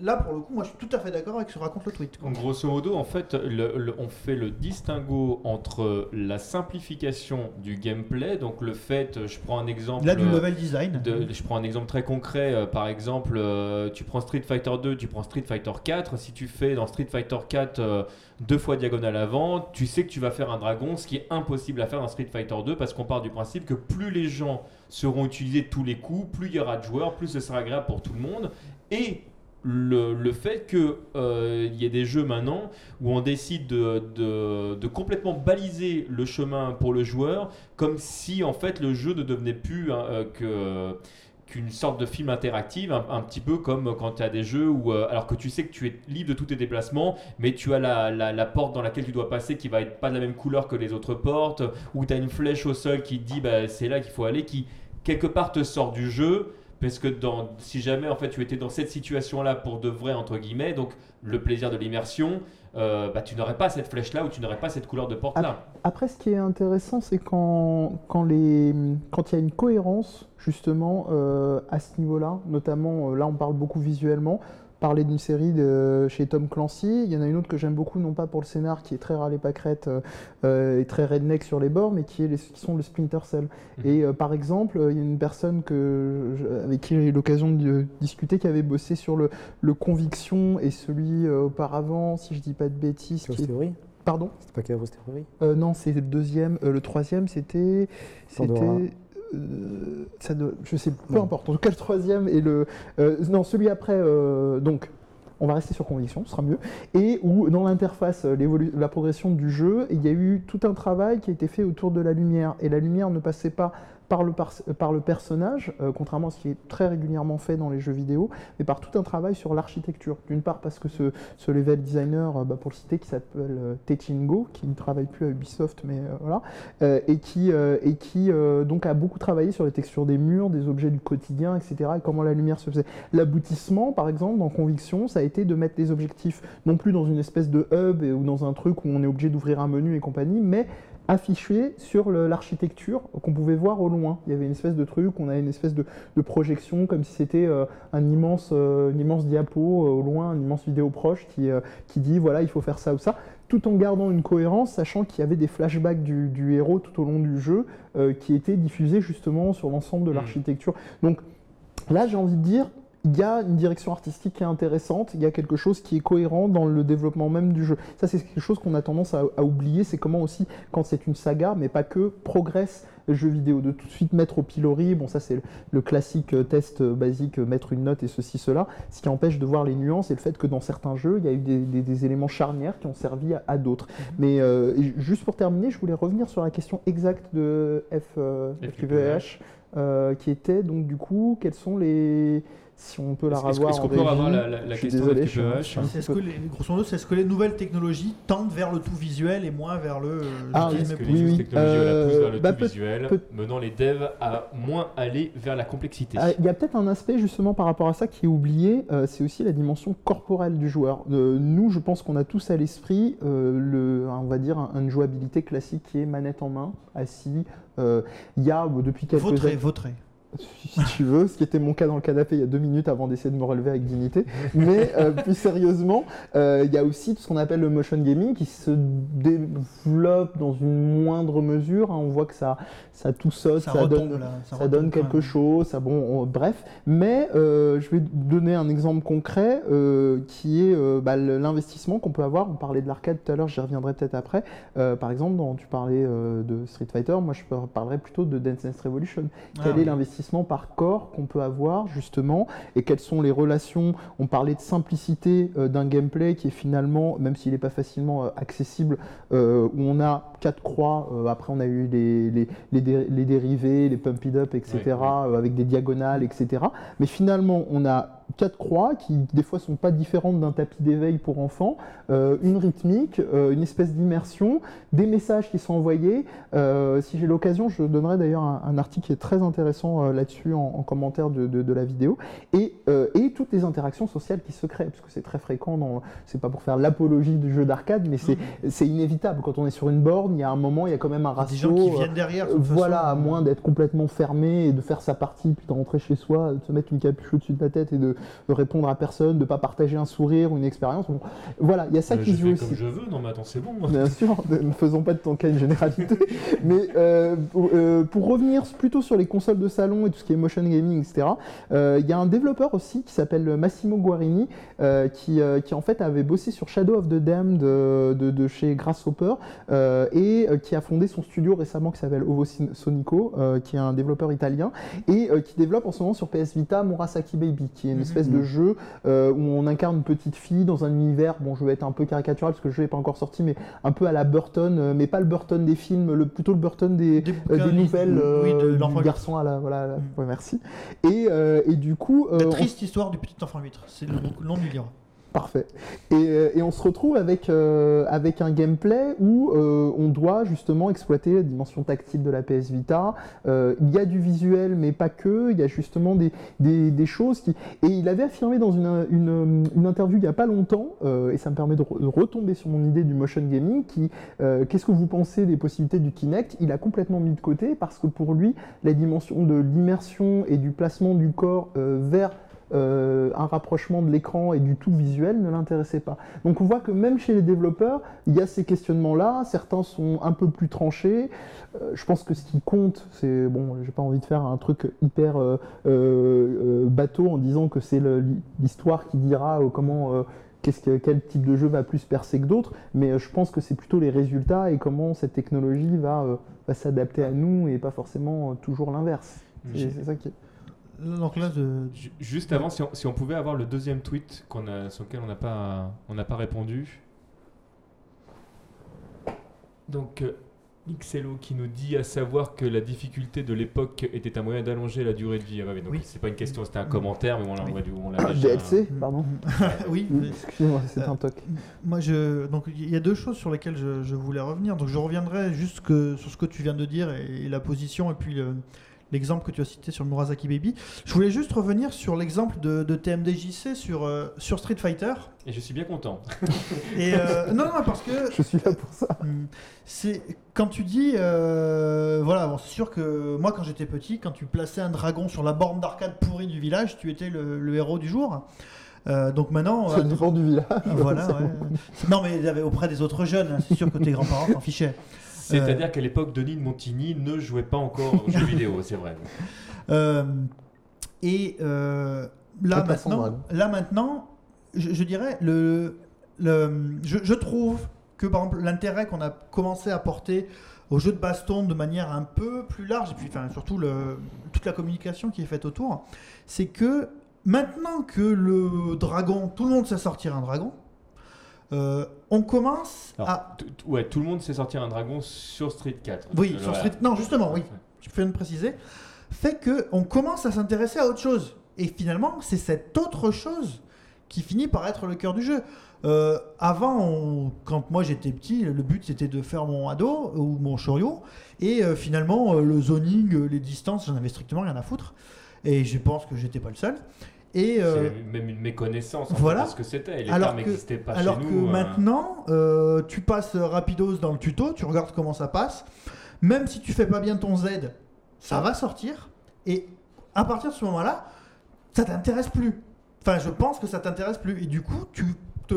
là pour le coup, moi je suis tout à fait d'accord avec ce que raconte le tweet. quoi. Grosso modo, en fait, le- le- on fait le distinguo entre la simplification du gameplay, donc le fait, je prends un exemple. Là, du level design. de- je prends un exemple très concret, euh, par exemple, euh, tu prends Street Fighter 2, tu prends Street Fighter 4. Si tu fais dans Street Fighter 4 euh, deux fois diagonale avant, tu sais que tu vas faire un dragon, ce qui est impossible à faire dans Street Fighter 2 parce qu'on part du principe que plus les gens seront utilisés tous les coups, plus il y aura de joueurs, plus ce sera agréable pour tout le monde. Et le, le fait qu'il y ait des jeux maintenant où on décide de, de- complètement baliser le chemin pour le joueur, comme si en fait le jeu ne devenait plus hein, euh, qu'une sorte de film interactif, un, petit peu comme quand tu as des jeux où, euh, alors que tu sais que tu es libre de tous tes déplacements, mais tu as la, la- porte dans laquelle tu dois passer qui va être pas de la même couleur que les autres portes, ou tu as une flèche au sol qui te dit bah, c'est là qu'il faut aller, qui quelque part te sort du jeu, parce que dans, si jamais en fait tu étais dans cette situation-là pour de vrai entre guillemets, donc le plaisir de l'immersion, euh, bah, tu n'aurais pas cette flèche-là ou tu n'aurais pas cette couleur de porte-là. Après, ce qui est intéressant, c'est quand, quand, les, quand il y a une cohérence, justement, euh, à ce niveau-là, notamment, euh, là, on parle beaucoup visuellement, parler d'une série de, chez Tom Clancy, il y en a une autre que j'aime beaucoup, non pas pour le scénar, qui est très râlé pâquerette euh, euh, et très redneck sur les bords, mais qui, est les, qui sont le Splinter Cell. Mhm. Et euh, par exemple, euh, il y a une personne que, je- avec qui j'ai eu l'occasion de discuter, qui avait bossé sur le, le Conviction et celui euh, auparavant, si je dis pas de bêtises, Chaos Theory Pardon? C'était pas Chaos Theory euh, non, c'est le deuxième. Euh, le troisième, c'était. C'était. Euh, ça je sais, peu importe. En tout cas, le troisième et le. euh, non, celui après. euh, donc, on va rester sur conviction, ce sera mieux. Et où, dans l'interface, la progression du jeu, il y a eu tout un travail qui a été fait autour de la lumière. Et la lumière ne passait pas par le, par- le personnage, euh, contrairement à ce qui est très régulièrement fait dans les jeux vidéo, mais par tout un travail sur l'architecture. D'une part parce que ce, level designer, euh, bah, pour le citer, qui s'appelle euh, Techingo, qui ne travaille plus à Ubisoft, mais euh, voilà, euh, et qui, euh, euh, donc a beaucoup travaillé sur les textures des murs, des objets du quotidien, etc., et comment la lumière se faisait. L'aboutissement, par exemple, dans Conviction, ça a été de mettre des objectifs non plus dans une espèce de hub ou dans un truc où on est obligé d'ouvrir un menu et compagnie, mais affiché sur l'architecture qu'on pouvait voir au loin. Il y avait une espèce de truc, on avait une espèce de, de projection comme si c'était euh, un immense, euh, une immense diapo euh, au loin, une immense vidéo proche qui, qui dit voilà, il faut faire ça ou ça, tout en gardant une cohérence, sachant qu'il y avait des flashbacks du, du héros tout au long du jeu qui étaient diffusés justement sur l'ensemble de Mhm. l'architecture. Donc là, j'ai envie de dire, il y a une direction artistique qui est intéressante, il y a quelque chose qui est cohérent dans le développement même du jeu. Ça, c'est quelque chose qu'on a tendance à, à oublier, c'est comment aussi, quand c'est une saga, mais pas que, progresse le jeu vidéo, de tout de suite mettre au pilori, bon ça c'est le, le classique euh, test euh, basique, euh, mettre une note et ceci, cela, ce qui empêche de voir les nuances et le fait que dans certains jeux, il y a eu des, des- des éléments charnières qui ont servi à, à d'autres. Mais euh, et juste pour terminer, je voulais revenir sur la question exacte de F, euh, FQVH. FQVH, euh, qui était donc du coup, quels sont les si on peut la revoir. est-ce qu'on peut régie. la- question désolé, je suis un- un peu- que les, grosso modo, c'est ce que les nouvelles technologies tendent vers le tout visuel et moins vers le. Ah, Est-ce que les oui, nouvelles oui. technologies la poussent vers le Euh, bah, tout peut- visuel, peut- menant les devs à moins aller vers la complexité Ah, Il y a peut-être un aspect justement par rapport à ça qui est oublié, euh, c'est aussi la dimension corporelle du joueur. Euh, nous, je pense qu'on a tous à l'esprit euh, le, on va dire un- une jouabilité classique qui est manette en main, assis. Euh, Il y a depuis quelques Vautré, années, vautré. Si tu veux, ce qui était mon cas dans le canapé il y a deux minutes avant d'essayer de me relever avec dignité. Mais euh, [LAUGHS] plus sérieusement, euh, il y a aussi tout ce qu'on appelle le motion gaming qui se développe dans une moindre mesure. hein. On voit que ça, ça tout saute, Ça ça, retombe donne, là. ça donne quelque même. chose, ça bon, on- bref. Mais euh, je vais donner un exemple concret qui est bah, l'investissement qu'on peut avoir. On parlait de l'arcade tout à l'heure, j'y reviendrai peut-être après. Par exemple, tu parlais de Street Fighter, moi je parlerais plutôt de Dance Dance Revolution. Ah, Quel oui. est par corps qu'on peut avoir justement et quelles sont les relations? On parlait de simplicité euh, d'un gameplay qui est finalement, même s'il n'est pas facilement euh, accessible, euh, où on a quatre croix, après on a eu les, les, les, dé- les dérivés, les pump it up, etc., avec des diagonales, etc. Mais finalement, on a quatre croix qui des fois sont pas différentes d'un tapis d'éveil pour enfants, euh, une rythmique, euh, une espèce d'immersion, des messages qui sont envoyés. Euh, si j'ai l'occasion, je donnerai d'ailleurs un, un article qui est très intéressant là-dessus en, en commentaire de, de- de la vidéo et, et toutes les interactions sociales qui se créent parce que c'est très fréquent. Dans, c'est pas pour faire l'apologie du jeu d'arcade, mais c'est, c'est inévitable quand on est sur une borne. Il y a un moment, il y a quand même un Des ratio. gens qui viennent derrière. de Voilà, façon. à moins d'être complètement fermé et de faire sa partie, puis de rentrer chez soi, de se mettre une capuche au-dessus de la tête et de répondre à personne, de pas partager un sourire ou une expérience. Bon, voilà, il y a ça Euh, qui se joue comme aussi. je veux, non mais attends c'est bon. Bien [LAUGHS] sûr, ne faisons pas de ton cas une généralité. [LAUGHS] Mais euh, pour, euh, pour revenir plutôt sur les consoles de salon et tout ce qui est motion gaming, etc., il y a un développeur aussi qui s'appelle Massimo Guarini, qui, qui en fait avait bossé sur Shadow of the Damned de, de, de chez Grasshopper et qui a fondé son studio récemment qui s'appelle Ovo Sonico, qui est un développeur italien et qui développe en ce moment sur PS Vita Murasaki Baby, qui est une Mhm. espèce de jeu euh, où on incarne une petite fille dans un univers, bon je vais être un peu caricatural parce que le jeu n'est pas encore sorti, mais un peu à la Burton, euh, mais pas le Burton des films, le, plutôt le Burton des, Des euh, bouquins, des nouvelles oui, de du garçon à la... Voilà, la- Mm. ouais, merci. Et, et du coup... La triste histoire du petit enfant huître. C'est le nom du livre. Parfait. Et, euh, et on se retrouve avec, euh, avec un gameplay où euh, on doit justement exploiter la dimension tactile de la PS Vita. Il y a du visuel, mais pas que. Il y a justement des, des, choses qui... Et il avait affirmé dans une, une, interview il n'y a pas longtemps, et ça me permet de, re- de retomber sur mon idée du motion gaming, qui, qu'est-ce que vous pensez des possibilités du Kinect? Il a complètement mis de côté parce que pour lui, la dimension de l'immersion et du placement du corps vers euh, un rapprochement de l'écran et du tout visuel ne l'intéressait pas. Donc on voit que même chez les développeurs, il y a ces questionnements-là, certains sont un peu plus tranchés. Euh, je pense que ce qui compte, c'est, bon, j'ai pas envie de faire un truc hyper euh, bateau en disant que c'est l'histoire qui dira comment... Qu'est-ce que, quel type de jeu va plus percer que d'autres, mais je pense que c'est plutôt les résultats et comment cette technologie va, va s'adapter à nous et pas forcément toujours l'inverse. C'est ça qui est. Donc là, de... Ju- Juste avant, si on, si on pouvait avoir le deuxième tweet qu'on a, sur lequel on n'a pas, on n'a pas répondu. Donc, euh, Xelo qui nous dit à savoir que la difficulté de l'époque était un moyen d'allonger la durée de vie. Ah mais donc Oui. c'est pas une question, c'était un commentaire, mais on l'a Oui. on l'a- Ah, déjà- DLC, pardon. [LAUGHS] oui, Mm, Excusez-moi, c'est Euh, un toc. Moi, je... donc il y a deux choses sur lesquelles je, je voulais revenir. Donc je reviendrai juste que, sur ce que tu viens de dire et, et la position et puis le- l'exemple que tu as cité sur le Murasaki Baby. Je voulais juste revenir sur l'exemple de, de TMDJC sur, euh, sur Street Fighter. Et je suis bien content. Et euh, [LAUGHS] non, non, parce que [LAUGHS] Je suis là pour ça. Hmm. C'est quand tu dis, euh, voilà, bon, c'est sûr que moi quand j'étais petit, quand tu plaçais un dragon sur la borne d'arcade pourrie du village, tu étais le, le héros du jour. Euh, donc maintenant, Ça dépend du village. voilà, ouais. non mais il y avait auprès des autres jeunes, hein, c'est sûr que tes grands-parents s'en fichaient. C'est-à-dire qu'à l'époque, Denis de Montigny ne jouait pas encore aux jeux [LAUGHS] vidéo, c'est vrai. Euh, et euh, là, maintenant, dragon. là maintenant, je, je dirais, le, le, je, je trouve que par exemple l'intérêt qu'on a commencé à porter au jeu de baston de manière un peu plus large, et puis enfin, surtout le, toute la communication qui est faite autour, c'est que maintenant que le dragon, tout le monde sait sortir un dragon, euh, on commence Alors, à... ouais, tout le monde sait sortir un dragon sur Street 4. Oui, sur. Street... Non, justement, oui. je fais de préciser, fait que on commence à s'intéresser à autre chose. Et finalement, c'est cette autre chose qui finit par être le cœur du jeu. Euh, avant, on- quand moi j'étais petit, le but c'était de faire mon ado ou mon chorion. Et euh, finalement, euh, le zoning, les distances, j'en avais strictement rien à foutre. Et je pense que j'étais pas le seul. Et euh, C'est même une méconnaissance en fait, voilà. de ce que c'était. Les Alors termes que- n'existaient pas alors chez que nous. euh, maintenant, euh, tu passes rapidos dans le tuto, tu regardes comment ça passe. Même si tu fais pas bien ton Z, ça va sortir. Et à partir de ce moment-là, ça t'intéresse plus. Enfin, je pense que ça t'intéresse plus. Et du coup, tu te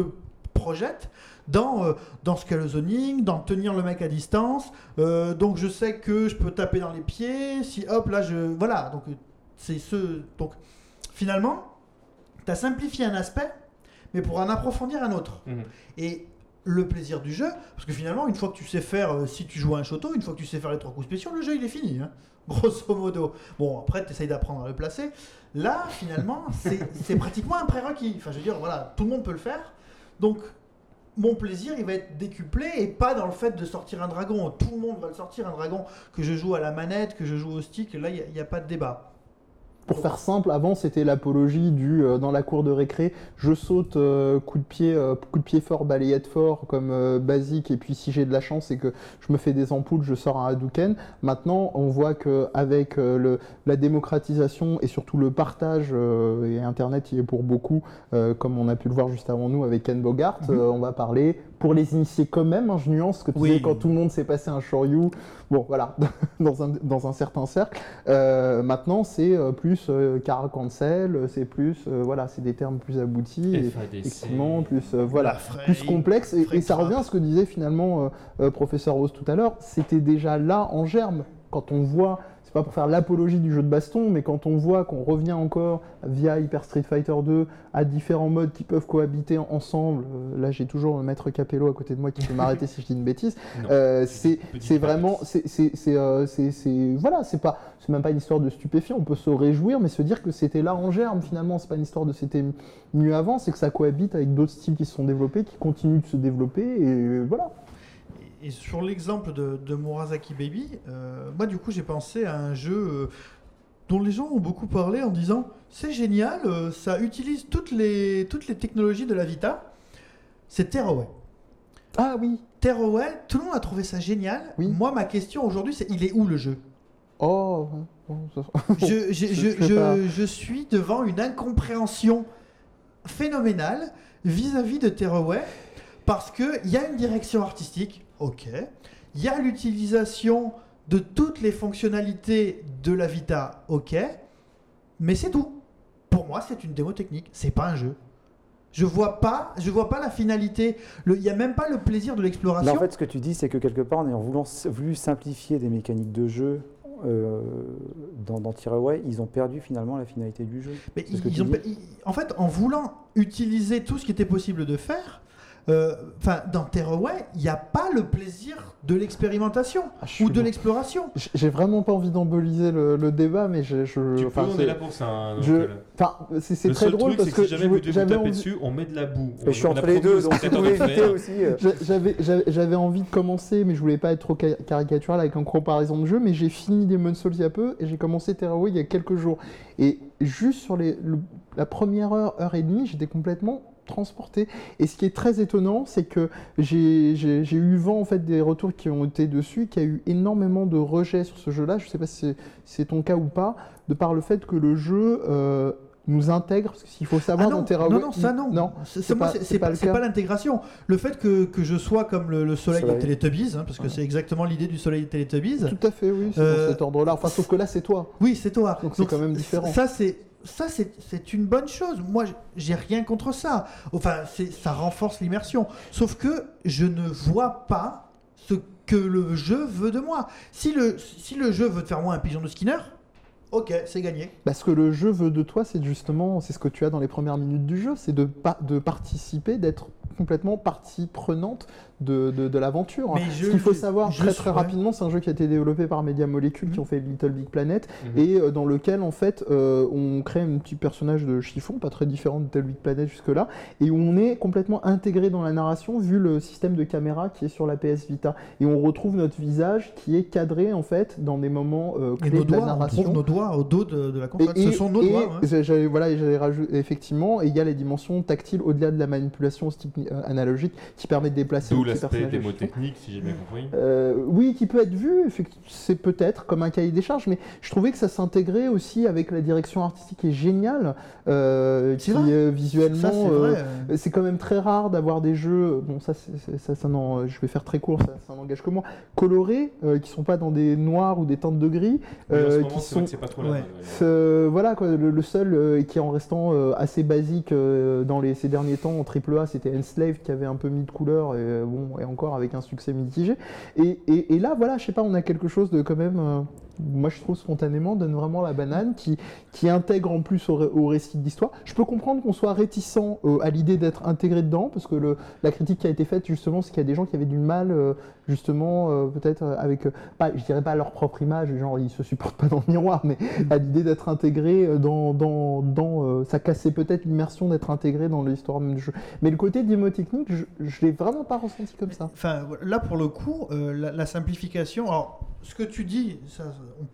projettes dans, euh, dans ce qu'est le zoning, dans tenir le mec à distance. Euh, donc, je sais que je peux taper dans les pieds. Si hop, là, je. Voilà. Donc, euh, c'est ce. Donc, finalement, tu as simplifié un aspect, mais pour en approfondir un autre. Mhm. Et le plaisir du jeu, parce que finalement, une fois que tu sais faire, euh, si tu joues à un choto, une fois que tu sais faire les trois coups spéciaux, le jeu il est fini, hein, [LAUGHS] grosso modo. Bon, après, tu essayes d'apprendre à le placer. Là, finalement, [LAUGHS] c'est c'est pratiquement un prérequis. Enfin, je veux dire, voilà, tout le monde peut le faire. Donc, mon plaisir, il va être décuplé et pas dans le fait de sortir un dragon. Tout le monde va le sortir, un dragon, que je joue à la manette, que je joue au stick, là, il n'y a, pas de débat. Pour faire simple, avant c'était l'apologie du euh, dans la cour de récré, je saute euh, coup de pied, euh, coup de pied fort, balayette fort comme euh, basique, et puis si j'ai de la chance et que je me fais des ampoules, je sors un Hadouken. Maintenant, on voit que avec euh, le, la démocratisation et surtout le partage euh, et Internet y est pour beaucoup, euh, comme on a pu le voir juste avant nous avec Ken Bogart, Mhm. euh, on va parler pour les initiés quand même. hein, je nuance ce que tu Oui. quand tout le monde s'est passé un Shoryu. Bon, voilà, [LAUGHS] dans un, dans un certain cercle. Euh, maintenant, c'est euh, plus euh, Cancel, euh, c'est plus, euh, voilà, c'est des termes plus aboutis, et effectivement, plus, euh, voilà, plus complexe. Et, et ça revient à ce que disait finalement euh, euh, professeur Rose tout à l'heure, c'était déjà là en germe. Quand on voit, c'est pas pour faire l'apologie du jeu de baston, mais quand on voit qu'on revient encore via Hyper Street Fighter 2 à différents modes qui peuvent cohabiter ensemble, euh, là j'ai toujours le maître Capello à côté de moi qui peut m'arrêter [LAUGHS] si je dis une bêtise, euh, c'est vraiment c'est c'est c'est euh, c'est- voilà c'est pas c'est même pas une histoire de stupéfiant on peut se réjouir mais se dire que c'était là en germe finalement c'est pas une histoire de c'était mieux avant c'est que ça cohabite avec d'autres styles qui se sont développés qui continuent de se développer et voilà Et sur l'exemple de, de Murasaki Baby, euh, moi du coup j'ai pensé à un jeu euh, dont les gens ont beaucoup parlé en disant c'est génial, euh, ça utilise toutes les, toutes les technologies de la Vita. C'est Tearaway. ah oui Tearaway, tout le monde a trouvé ça génial. Oui. Moi ma question aujourd'hui c'est il est où le jeu? Oh bon, ça- je, je, [LAUGHS] Je- je, je sais pas. je- je suis devant une incompréhension phénoménale vis-à-vis de Tearaway parce qu'il y a une direction artistique, ok. Il y a l'utilisation de toutes les fonctionnalités de la Vita, ok. Mais c'est tout. Pour moi, c'est une démo technique, c'est pas un jeu. Je vois pas, je vois pas la finalité. Il n'y a même pas le plaisir de l'exploration. en fait, ce que tu dis, c'est que quelque part, en ayant voulant- voulu simplifier des mécaniques de jeu euh, dans, dans Tearaway, ils ont perdu finalement la finalité du jeu. Mais ils ont, ils- en fait, en voulant utiliser tout ce qui était possible de faire, enfin, dans Tearaway, il n'y a pas le plaisir de l'expérimentation Ah, ou de bon. l'exploration. J'ai vraiment pas envie d'emboliser le, le débat mais je, je Tu peux, enfin, on est là pour ça. hein, donc, je- euh, enfin, c'est très seul drôle truc, parce c'est que si jamais vous devez vous taper envie- dessus, on met de la boue. Et je suis On entre les deux, donc vous pouvez éviter aussi. euh, J'a- J'avais, envie de commencer, mais je voulais pas être trop ca- caricatural avec une comparaison de jeu, mais j'ai fini Demon's Souls il y a peu et j'ai commencé Terraway il y a quelques jours. Et juste sur les, le- la première heure, heure et demie, j'étais complètement transporté. Et ce qui est très étonnant, c'est que j'ai, eu vent en fait des retours qui ont été dessus, qu'il y a eu énormément de rejets sur ce jeu-là. Je sais pas si c'est, ton cas ou pas, de par le fait que le jeu euh, nous intègre, parce qu'il faut savoir Ah dans non, Terraway... non, non, ça non. Non, C'est- pas- l'intégration. Le fait que, que je sois comme le, le soleil, Soleil. des Teletubbies, hein, parce que c'est exactement l'idée du soleil des Teletubbies. Tout à fait, oui, c'est Euh, dans cet ordre-là. Enfin, sauf que là, c'est toi. Oui, c'est toi. Donc c'est quand même différent. Ça, c'est ça, c'est une bonne chose. Moi, j'ai rien contre ça. Enfin, ça renforce l'immersion. Sauf que je ne vois pas ce que le jeu veut de moi. Si le, si le jeu veut te faire moi un pigeon de Skinner, ok, c'est gagné. Parce que le jeu veut de toi, c'est justement, c'est ce que tu as dans les premières minutes du jeu, c'est de, de participer, d'être complètement partie prenante de, de, de l'aventure. hein. Mais je- Ce qu'il faut savoir je très très ouais. rapidement, c'est un jeu qui a été développé par Media Molecule qui Mhm. ont fait Little Big Planet Mhm. et euh, dans lequel en fait euh, on crée un petit personnage de chiffon, pas très différent de Little Big Planet jusque-là, et où on est complètement intégré dans la narration vu le système de caméra qui est sur la PS Vita. Et on retrouve notre visage qui est cadré en fait dans des moments euh, Et clés nos de la doigts, on narration. trouve nos doigts au dos de, de la Et- console. et- Ce sont nos et doigts. hein. j'ai- j'allais- voilà, et j'allais rajouter effectivement, et il y a les dimensions tactiles au-delà de la manipulation euh, analogique qui permet de déplacer le petit l'aspect personnage de démo chiffon. technique, si j'ai bien compris. Euh, oui, qui peut être vu, c'est peut-être comme un cahier des charges, mais je trouvais que ça s'intégrait aussi avec la direction artistique qui est géniale, euh, qui vrai. euh, visuellement, c'est euh, c'est quand même très rare d'avoir des jeux, bon ça, c'est- c'est- ça, ça n'en- je vais faire très court, ça, ça n'engage que moi, colorés, euh, qui sont pas dans des noirs ou des teintes de gris, Oui, en ce euh, moment, qui c'est vrai sont que c'est pas trop Ouais. ce- voilà quoi, le, le seul euh, qui en restant euh, assez basique euh, dans les, ces derniers temps en AAA, c'était Enslaved qui avait un peu mis de couleur et euh, et encore avec un succès mitigé. Et, là voilà, je sais pas, on a quelque chose de quand même, euh, moi je trouve spontanément donne vraiment la banane qui qui intègre en plus au, ré- au récit de l'histoire. Je peux comprendre qu'on soit réticent euh, à l'idée d'être intégré dedans parce que la critique qui a été faite justement, c'est qu'il y a des gens qui avaient du mal euh, justement euh, peut-être euh, avec, euh, pas, je dirais pas leur propre image, genre ils se supportent pas dans le miroir, mais à l'idée d'être intégré dans, dans, dans euh, ça cassait peut-être l'immersion d'être intégré dans l'histoire même du jeu. Mais le côté démo technique, je, je l'ai vraiment pas ressenti comme ça. Enfin, là pour le coup, euh, la, la simplification. Alors, ce que tu dis,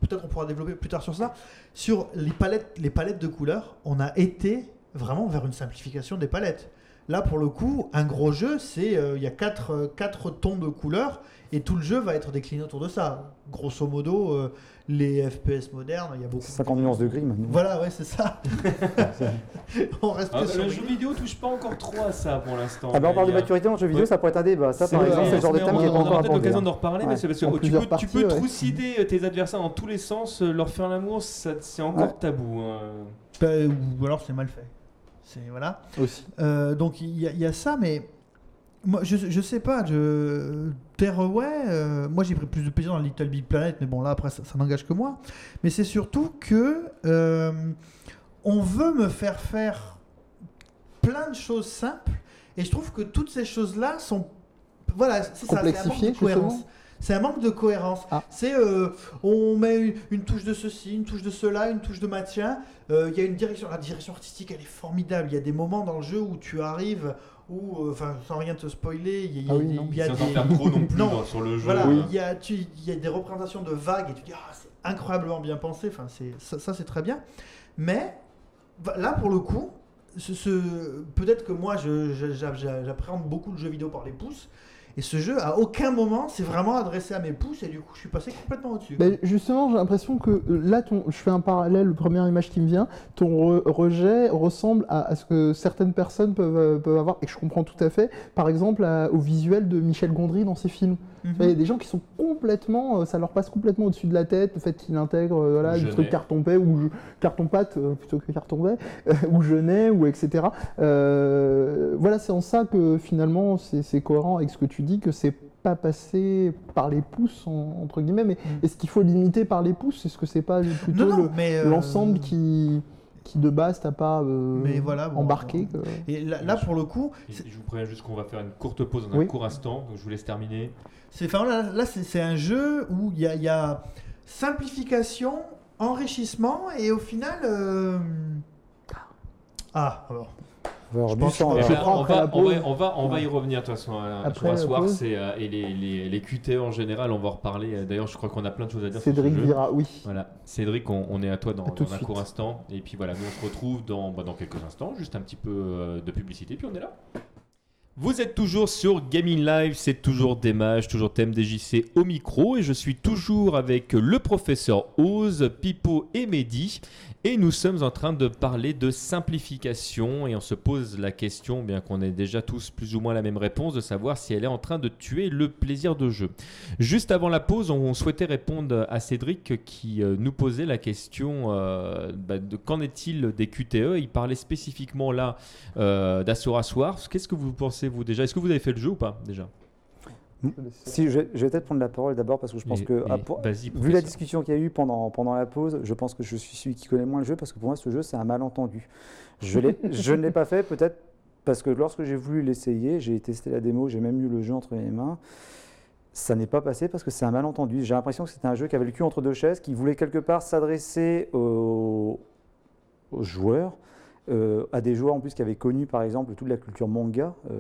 peut-être on pourra développer plus tard sur ça. Sur les palettes, les palettes de couleurs, on a été vraiment vers une simplification des palettes. Là, pour le coup, un gros jeu, c'est euh, il y a quatre, euh, quatre tons de couleurs et tout le jeu va être décliné autour de ça. Grosso modo, euh, les FPS modernes, il y a beaucoup. 50 nuances de gris maintenant. Voilà, ouais, c'est ça. [LAUGHS] on reste Ah, que sur le les jeu vidéo touche pas encore trop à ça pour l'instant. Ah bah on parle de maturité dans le jeu vidéo, Ouais. ça pourrait être un débat. Ça C'est par vrai, exemple, c'est le genre de thème on, qui est on pas encore peut-être l'occasion hein. d'en reparler, Ouais. mais c'est parce que En tu peux, tu parties, peux ouais. trucider tes adversaires dans tous les sens, leur faire l'amour, c'est encore Ouais. tabou. hein. Ben, ou alors c'est mal fait. C'est voilà. Aussi. Euh, donc il y, a- il y a ça, mais moi je, je sais pas. Je... Tearaway, euh, moi j'ai pris plus de plaisir dans Little Big Planet, mais bon là après ça, ça n'engage que moi. Mais c'est surtout que euh, on veut me faire faire plein de choses simples, et je trouve que toutes ces choses-là sont voilà, c'est ça, c'est cohérence. justement C'est un manque de cohérence. Ah. C'est euh, on met une, une touche de ceci, une touche de cela, une touche de maintien. Euh, Il y a une direction, la direction artistique, elle est formidable. Il y a des moments dans le jeu où tu arrives, où, euh, enfin, sans rien te spoiler, il y a, Ah oui, y des, en faire trop non plus Non. dans- sur le jeu. voilà, euh. il y a, tu- il y a des représentations de vagues et tu dis ah c'est incroyablement bien pensé. Enfin, c'est ça, ça, c'est très bien. Mais là pour le coup, ce, ce- peut-être que moi j'appréhende beaucoup le jeu vidéo par les pouces. Et ce jeu, à aucun moment, c'est vraiment adressé à mes pouces, et du coup, je suis passé complètement au-dessus. Ben, justement, j'ai l'impression que euh, là, je fais un parallèle, première image qui me vient, ton re- rejet ressemble à, ce que certaines personnes peuvent, euh, avoir, et je comprends tout à fait, par exemple au visuel de Michel Gondry dans ses films. Mhm. Il y a des gens qui sont complètement, euh, ça leur passe complètement au-dessus de la tête, le fait qu'il intègre euh, voilà, du truc carton-paix ou je- carton-pâte euh, plutôt que carton-paix, [LAUGHS] euh, ou Genet, ou etc. Euh, voilà, c'est en ça que finalement c'est c'est cohérent avec ce que tu dis, que c'est pas passé par les pouces, en- entre guillemets, mais Mm. est-ce qu'il faut limiter par les pouces? Est-ce que c'est pas plutôt non, non, le- mais euh, l'ensemble qui, qui de base t'as pas euh, Mais voilà, bon, embarqué bon. que- Et là, là, pour le coup, c'est- Je vous préviens juste qu'on va faire une courte pause dans un Oui. court instant, donc je vous laisse terminer. C'est enfin, là, là, c'est un jeu où il y a, il y a simplification, enrichissement, et au final. euh, Ah, alors. On va avoir Je pense prends on, va, on, va, pause. on, va, on va Ouais. y revenir de toute façon. euh, Après soir, euh, et les, les, les QTE en général, on va en reparler. Euh, D'ailleurs, je crois qu'on a plein de choses à dire Cédric sur ce jeu. Vira, oui. Voilà, Cédric, on, on est à toi dans, À dans un suite. court instant. Et puis voilà, nous on se retrouve dans, bah, dans quelques instants, juste un petit peu euh, de publicité, puis on est là. Vous êtes toujours sur Gaming Live, c'est toujours Démage, toujours thème DJC au micro, et je suis toujours avec le professeur Oz, Pipo et Mehdi, et nous sommes en train de parler de simplification, et on se pose la question, bien qu'on ait déjà tous plus ou moins la même réponse, de savoir si elle est en train de tuer le plaisir de jeu. Juste avant la pause, on souhaitait répondre à Cédric qui euh, nous posait la question euh, bah, de qu'en est-il des QTE Il parlait spécifiquement là euh, d'Asura Soir. Qu'est-ce que vous pensez vous déjà? Est-ce que vous avez fait le jeu ou pas déjà? Si, je, je vais peut-être prendre la parole d'abord parce que je pense que, ah, pour- vas-y, vu la discussion qu'il y a eu pendant, pendant la pause, je pense que je suis celui qui connaît moins le jeu parce que pour moi, ce jeu, c'est un malentendu. Je, l'ai- [LAUGHS] je ne l'ai pas fait peut-être parce que lorsque j'ai voulu l'essayer, j'ai testé la démo, j'ai même eu le jeu entre les mains. Ça n'est pas passé parce que c'est un malentendu. J'ai l'impression que c'était un jeu qui avait le cul entre deux chaises, qui voulait quelque part s'adresser aux, aux joueurs, euh, à des joueurs en plus qui avaient connu par exemple toute la culture manga, euh,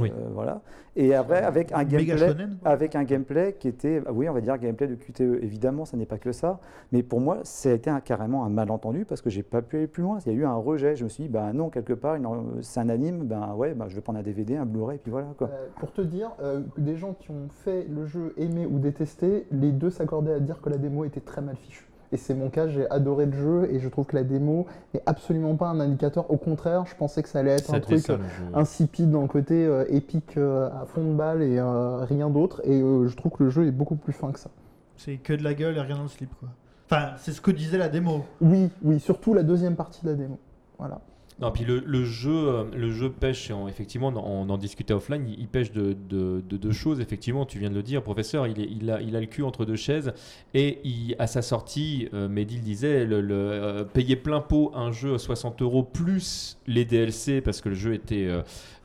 Oui. euh, voilà. Et après avec un gameplay, shonen, avec un gameplay qui était, ah oui, on va dire gameplay de QTE. Évidemment, ça n'est pas que ça, mais pour moi, ça a été un- carrément un malentendu parce que j'ai pas pu aller plus loin. Il y a eu un rejet. Je me suis dit, bah non, quelque part, c'est un anime, ben ouais, bah, je vais prendre un DVD, un Blu-ray, et puis voilà quoi. Euh, pour te dire, euh, que des gens qui ont fait le jeu aimé ou détesté, les deux s'accordaient à dire que la démo était très mal fichue. Et c'est mon cas, j'ai adoré le jeu et je trouve que la démo n'est absolument pas un indicateur. Au contraire, je pensais que ça allait être Ça un truc jeu. insipide dans le côté euh, épique euh, à fond de balle et euh, rien d'autre. Et euh, je trouve que le jeu est beaucoup plus fin que ça. C'est que de la gueule et rien dans le slip, quoi. Enfin, c'est ce que disait la démo. Oui, oui, surtout la deuxième partie de la démo. Voilà. Non, puis le, jeu, euh, le jeu pêche, on- effectivement, on en discutait offline, il, pêche de, de- de deux choses. Effectivement, tu viens de le dire, professeur, il, est- il, a, il a le cul entre deux chaises. Et à sa sortie, euh, Mehdi le disait, le, euh, payer plein pot un jeu à 60 euros plus les DLC, parce que le jeu était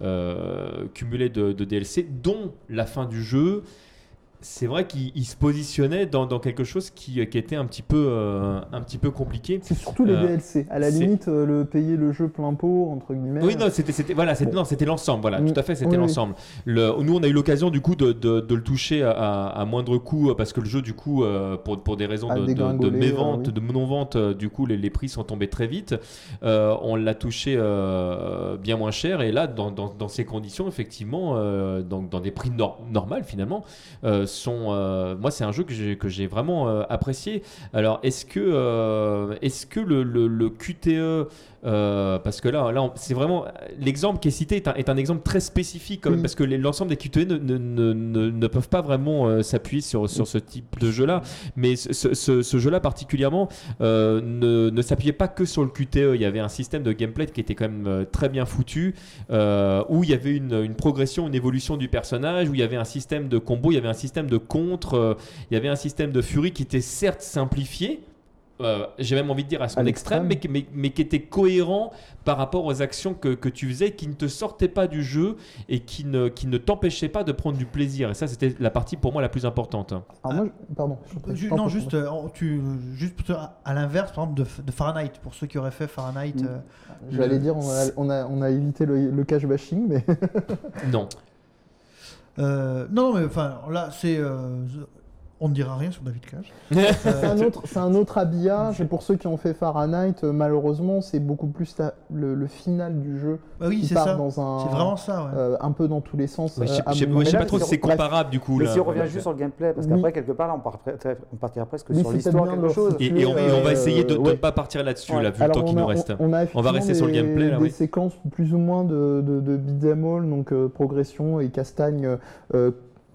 euh, cumulé de DLC, dont la fin du jeu. C'est vrai qu'il il se positionnait dans, dans quelque chose qui, qui était un petit peu, euh, un petit peu compliqué. C'est surtout les Euh, DLC. À la limite, euh, le payer le jeu plein pot, entre guillemets. Oui, non, c'était, voilà, l'ensemble, voilà, Mm. tout à fait, c'était Oui, oui. l'ensemble. Le, nous, on a eu l'occasion, du coup, de, de, de le toucher à, à moindre coût, parce que le jeu, du coup, pour, pour des raisons de, de, de mévente, non-vente, du coup, les, les prix sont tombés très vite. Euh, on l'a touché euh, bien moins cher, et là, dans, dans, dans ces conditions, effectivement, dans, des prix nor- normaux, finalement, euh, moi, c'est un jeu que j'ai, que vraiment euh, apprécié. Alors, est-ce que, euh, est-ce que le, le, le QTE, euh, parce que là, là c'est vraiment l'exemple qui est cité est un, est un exemple très spécifique quand même, Oui. parce que l'ensemble des QTE ne, ne, ne, ne- ne peuvent pas vraiment euh, s'appuyer sur, sur ce type de jeu-là. Mais ce, ce- ce- ce jeu-là particulièrement euh, ne, ne s'appuyait pas que sur le QTE. Il y avait un système de gameplay qui était quand même euh, très bien foutu, où il y avait une, une progression, une évolution du personnage, où il y avait un système de combo, il y avait un système de contre, il y avait un système de furie qui était certes simplifié. Euh, j'ai même envie de dire à son À extrême, mais, qui- mais, mais qui était cohérent par rapport aux actions que, que tu faisais, qui ne te sortaient pas du jeu et qui ne, qui ne t'empêchaient pas de prendre du plaisir. Et ça, c'était la partie pour moi la plus importante. Alors moi, je- pardon. je non, juste, euh, tu, juste plutôt à, l'inverse, par exemple, de, de Fahrenheit, pour ceux qui auraient fait Fahrenheit. Euh, J'allais le- dire, on a, on a, on a évité le, le cash bashing, mais Non. euh, non, non, mais enfin, là, c'est. On ne dira rien sur David Cage. [LAUGHS] c'est un, autre- c'est un autre habillage. Et pour ceux qui ont fait Fahrenheit, euh, malheureusement, c'est beaucoup plus la- le, le final du jeu Bah oui, qui c'est part ça. dans un. C'est vraiment ça, ouais. euh, un peu dans tous les sens. Ouais, je sais- euh, je sais- pas trop si c'est comparable du coup. Mais là. si on revient juste sur le gameplay, parce Oui. qu'après, quelque part, là, on, part- on partira presque sur l'histoire, quelque chose. Et, et on, et on va essayer de, ne pas partir là-dessus, Ouais. là, vu le temps qui nous a, reste. on- va rester sur le gameplay, des, séquences plus ou moins de, beat'em all, donc progression et castagne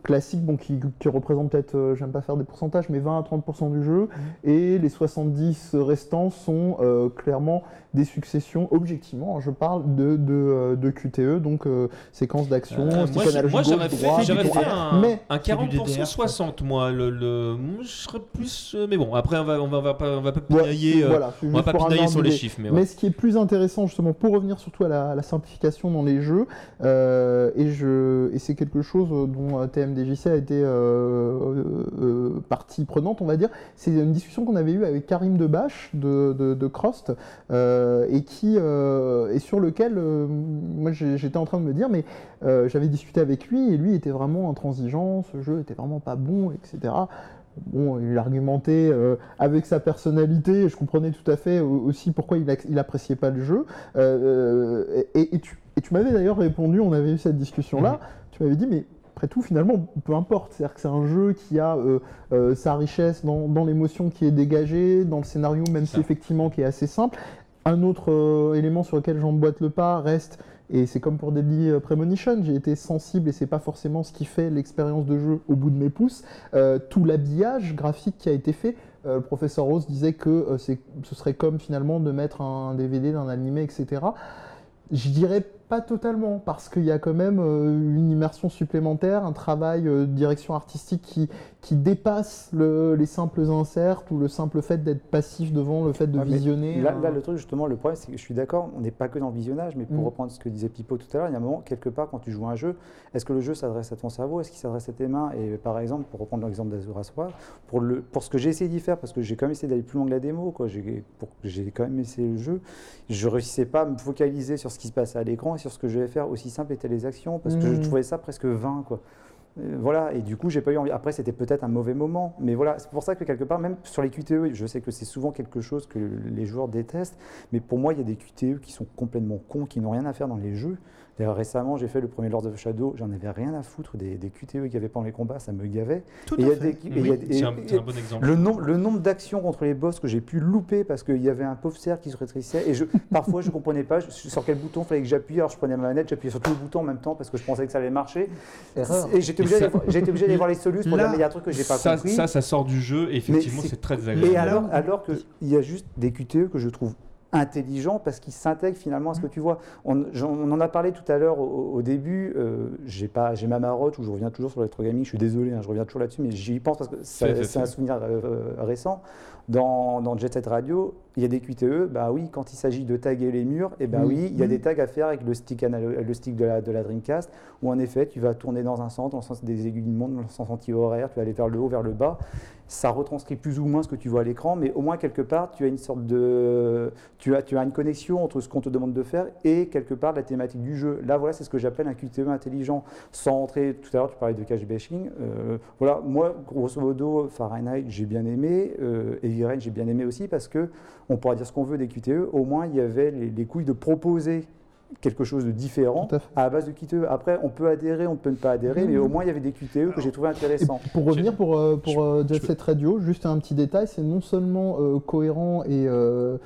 classique, bon, qui, qui représente peut-être, euh, j'aime pas faire des pourcentages, mais 20 à 30% du jeu. Et les 70 restants sont euh, clairement des successions, objectivement, hein, je parle de, de, euh, de QTE, donc euh, séquence d'action, Euh, moi, analogique moi, j'aurais fait, j'aurais droite. fait un, Mais un C'est du 40% DDR, 60, moi. Le, le- je serais plus. euh, mais bon, après, on va, on va, on va pas, on va pas pinailler, voilà, on va pas pinailler sur les chiffres. Mais, ce qui est plus intéressant, justement, pour revenir surtout à la, à la simplification dans les jeux, euh, et, je, et c'est quelque chose dont TMDJC a été euh, euh, partie prenante, on va dire, c'est une discussion qu'on avait eue avec Karim Debache de, de, de Crost, euh, et, qui, euh, et sur lequel euh, moi j'étais en train de me dire, mais euh, j'avais discuté avec lui, et lui était vraiment intransigeant, ce jeu était vraiment pas bon, etc. Bon, il argumentait euh, avec sa personnalité, je comprenais tout à fait au- aussi pourquoi il, il appréciait pas le jeu. Euh, et, et tu, et tu m'avais d'ailleurs répondu, on avait eu cette discussion-là, Mhm. tu m'avais dit, mais après tout, finalement, peu importe. C'est-à-dire que c'est un jeu qui a euh, euh, sa richesse dans, dans l'émotion qui est dégagée, dans le scénario, même si effectivement qui est assez simple. Un autre euh, élément sur lequel j'emboîte le pas reste, et c'est comme pour Deadly euh, Premonition, j'ai été sensible et c'est pas forcément ce qui fait l'expérience de jeu au bout de mes pouces. Euh, tout l'habillage graphique qui a été fait. Le professeur Rose disait que ce serait comme finalement de mettre un DVD d'un animé, etc. Je dirais pas totalement, parce qu'il y a quand même euh, une immersion supplémentaire, un travail euh, de direction artistique qui, qui dépasse le- les simples inserts ou le simple fait d'être passif devant le fait de Ouais, visionner. Là, un- là, le truc, justement, le problème, c'est que je suis d'accord, on n'est pas que dans le visionnage, mais pour Mm. reprendre ce que disait Pipo tout à l'heure, il y a un moment, quelque part, quand tu joues à un jeu, est-ce que le jeu s'adresse à ton cerveau Est-ce qu'il s'adresse à tes mains? Et par exemple, pour reprendre l'exemple d'Azura Sword, pour, le, pour ce que j'ai essayé d'y faire, parce que j'ai quand même essayé d'aller plus loin que la démo, j'ai, quand même essayé le jeu, je réussissais pas à me focaliser sur ce qui se passait à l'écran et sur ce que je vais faire, aussi simple étaient les actions, parce que je Mm. trouvais ça presque vain, quoi. Euh, Voilà, et du coup, j'ai pas eu envie. Après, c'était peut-être un mauvais moment, mais voilà, c'est pour ça que quelque part, même sur les QTE, je sais que c'est souvent quelque chose que les joueurs détestent, mais pour moi, il y a des QTE qui sont complètement cons, qui n'ont rien à faire dans les jeux. D'ailleurs, récemment, j'ai fait le premier Lord of Shadow, j'en avais rien à foutre des, des QTE qu'il y avait pendant les combats, ça me gavait. Tout Et il y à a fait. et il C'est un, et- bon exemple. le, nom- le nombre d'actions contre les boss que j'ai pu louper parce qu'il y avait un pauvre cerf qui se rétrécissait et je, [LAUGHS] parfois je comprenais pas je- sur quel bouton fallait que j'appuie. Alors je prenais ma manette, j'appuyais sur tous les boutons en même temps parce que je pensais que ça allait marcher. Erreur. Et j'étais obligé, Et d'aller voir- j'ai été obligé d'aller voir les solutions pour Là- dire mais il y a un truc que j'ai pas ça, compris. ça, ça sort du jeu et effectivement, c'est- très et désagréable. alors, là- alors qu'il y a juste des QTE que je trouve intelligents parce qu'ils s'intègrent finalement à ce que tu vois. On, en a parlé tout à l'heure au, au début. euh, j'ai pas, j'ai ma marotte où je reviens toujours sur le gaming. Je suis désolé, hein, je reviens toujours là-dessus, mais j'y pense parce que c'est un souvenir euh, récent. Dans, dans Jet Set Radio, il y a des QTE. Bah oui, quand il s'agit de taguer les murs, et ben Oui. oui, il y a Mhm. des tags à faire avec le stick, analo- le stick de la, de la Dreamcast, où en effet, tu vas tourner dans un sens, dans le sens des aiguilles du monde, dans le sens anti-horaire, tu vas aller vers le haut, vers le bas. Ça retranscrit plus ou moins ce que tu vois à l'écran, mais au moins quelque part, tu as une sorte de, tu as, tu as une connexion entre ce qu'on te demande de faire et quelque part la thématique du jeu. Là, voilà, c'est ce que j'appelle un QTE intelligent. Sans entrer, tout à l'heure, tu parlais de cache bashing. Euh, voilà, moi, grosso modo, Fahrenheit, j'ai bien aimé, euh, J'ai bien aimé aussi parce que on pourra dire ce qu'on veut des QTE. Au moins, il y avait les, les couilles de proposer quelque chose de différent à à la base de QTE. Après, on peut adhérer, on peut ne pas adhérer, mais au moins, il y avait des QTE que j'ai trouvé intéressants. pour revenir pour, euh, pour euh, Jet je- Set Radio, juste un petit détail, c'est non seulement euh, cohérent et euh,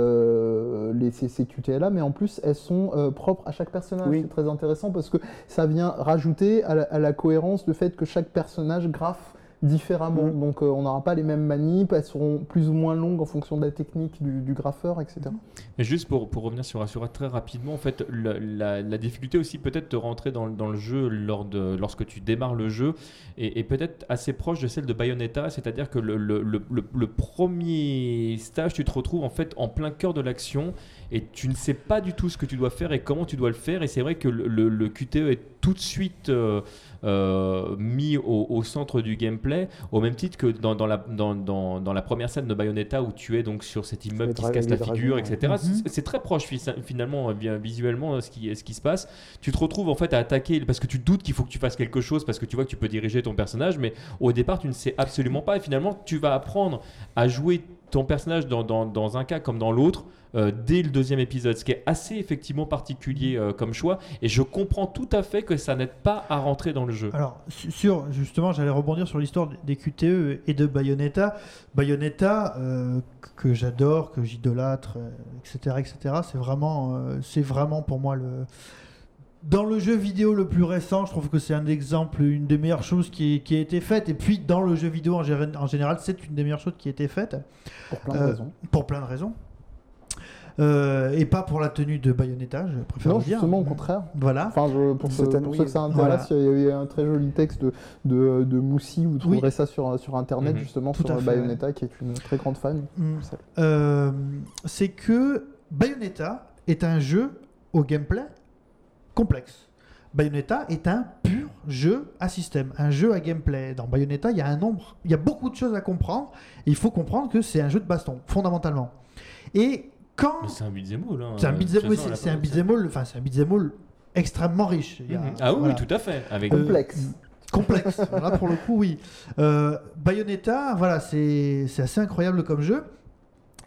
euh, les, ces, ces QTE-là, mais en plus elles sont euh, propres à chaque personnage. Oui. C'est très intéressant parce que ça vient rajouter à la, à la cohérence le fait que chaque personnage graffe différemment. Mm. Donc euh, on n'aura pas les mêmes manips, elles seront plus ou moins longues en fonction de la technique du, du graffeur, etc. Mais juste pour, pour revenir sur Assura très rapidement, en fait, la, la- la difficulté aussi peut-être de rentrer dans, dans le jeu lors de, lorsque tu démarres le jeu est, est peut-être assez proche de celle de Bayonetta, c'est-à-dire que le, le- le- le- le premier stage, tu te retrouves en fait en plein cœur de l'action et tu ne sais pas du tout ce que tu dois faire et comment tu dois le faire. Et c'est vrai que le, le- le QTE est tout de suite euh, euh, mis au, au centre du gameplay, au même titre que dans, dans la, dans, dans- dans la première scène de Bayonetta où tu es donc sur cet immeuble qui se casse la figure, etc. Mhm. C'est- C'est très proche fi- finalement, euh, visuellement, ce qui, ce qui se passe. Tu te retrouves en fait à attaquer parce que tu doutes qu'il faut que tu fasses quelque chose parce que tu vois que tu peux diriger ton personnage, mais au départ tu ne sais absolument pas et finalement tu vas apprendre à jouer ton personnage dans, un cas comme dans l'autre euh, dès le deuxième épisode, ce qui est assez effectivement particulier euh, comme choix et je comprends tout à fait que ça n'aide pas à rentrer dans le jeu. Alors, su- sur, justement, j'allais rebondir sur l'histoire des QTE et de Bayonetta. Bayonetta, euh, que j'adore, que j'idolâtre, etc., etc., c'est vraiment, c'est vraiment pour moi le. Dans le jeu vidéo le plus récent, je trouve que c'est un exemple, une des meilleures choses qui, qui a été faite. Et puis, dans le jeu vidéo en, gé- en général, c'est une des meilleures choses qui a été faite, Pour plein de Euh, raisons. pour plein de raisons. Euh, et pas pour la tenue de Bayonetta, je préfère Non, le dire. justement, au contraire. Voilà. Enfin, je- pour, ceux, pour que ça intéresse, Voilà. il y a eu un très joli texte de, de, de Moussi, vous trouverez Oui. ça sur, sur internet, Mhm. justement, Tout sur Bayonetta, qui est une très grande fan. Mm. Euh, c'est que Bayonetta est un jeu au gameplay complexe. Bayonetta est un pur jeu à système, un jeu à gameplay. Dans Bayonetta, il y a un nombre, il y a beaucoup de choses à comprendre. Et il faut comprendre que c'est un jeu de baston, fondamentalement. Et quand c'est un beat'em all. hein. c'est un beat'em c'est- un all, enfin c'est un beat'em all extrêmement riche. Il y a- Mhm. Ah oui, voilà. tout à fait. Avec Euh, Complexe. complexe. [LAUGHS] Là, pour le coup, oui. Euh, Bayonetta, voilà, c'est c'est assez incroyable comme jeu.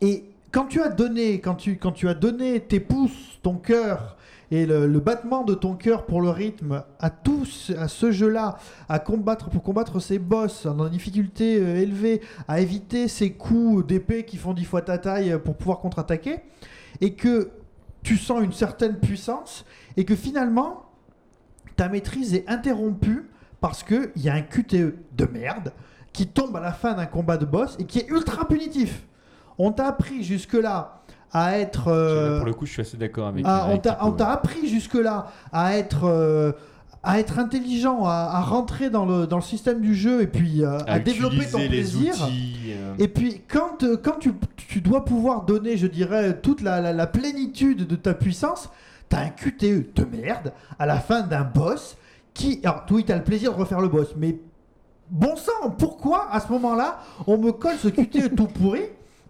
Et quand tu as donné, quand tu, quand tu as donné tes pouces, ton cœur et le, battement de ton cœur pour le rythme à tout ce- à ce jeu-là, à combattre pour combattre ces boss dans une difficulté euh, élevée, à éviter ces coups d'épée qui font dix fois ta taille pour pouvoir contre-attaquer, et que tu sens une certaine puissance, et que finalement ta maîtrise est interrompue parce qu'il y a un QTE de merde qui tombe à la fin d'un combat de boss et qui est ultra punitif. On t'a appris jusque-là à être. euh, Pour le coup, je suis assez d'accord avec. ah, on avec t'a- on appris jusque-là à être. euh, à être intelligent, à, à rentrer dans le, dans le système du jeu et puis euh, à, développer ton les plaisir. outils, euh, Et puis quand, quand tu, tu dois pouvoir donner, je dirais, toute la, la- la plénitude de ta puissance, t'as un QTE de merde à la fin d'un boss qui... Alors oui, t'as le plaisir de refaire le boss, mais bon sang, pourquoi à ce moment-là, on me colle ce QTE tout pourri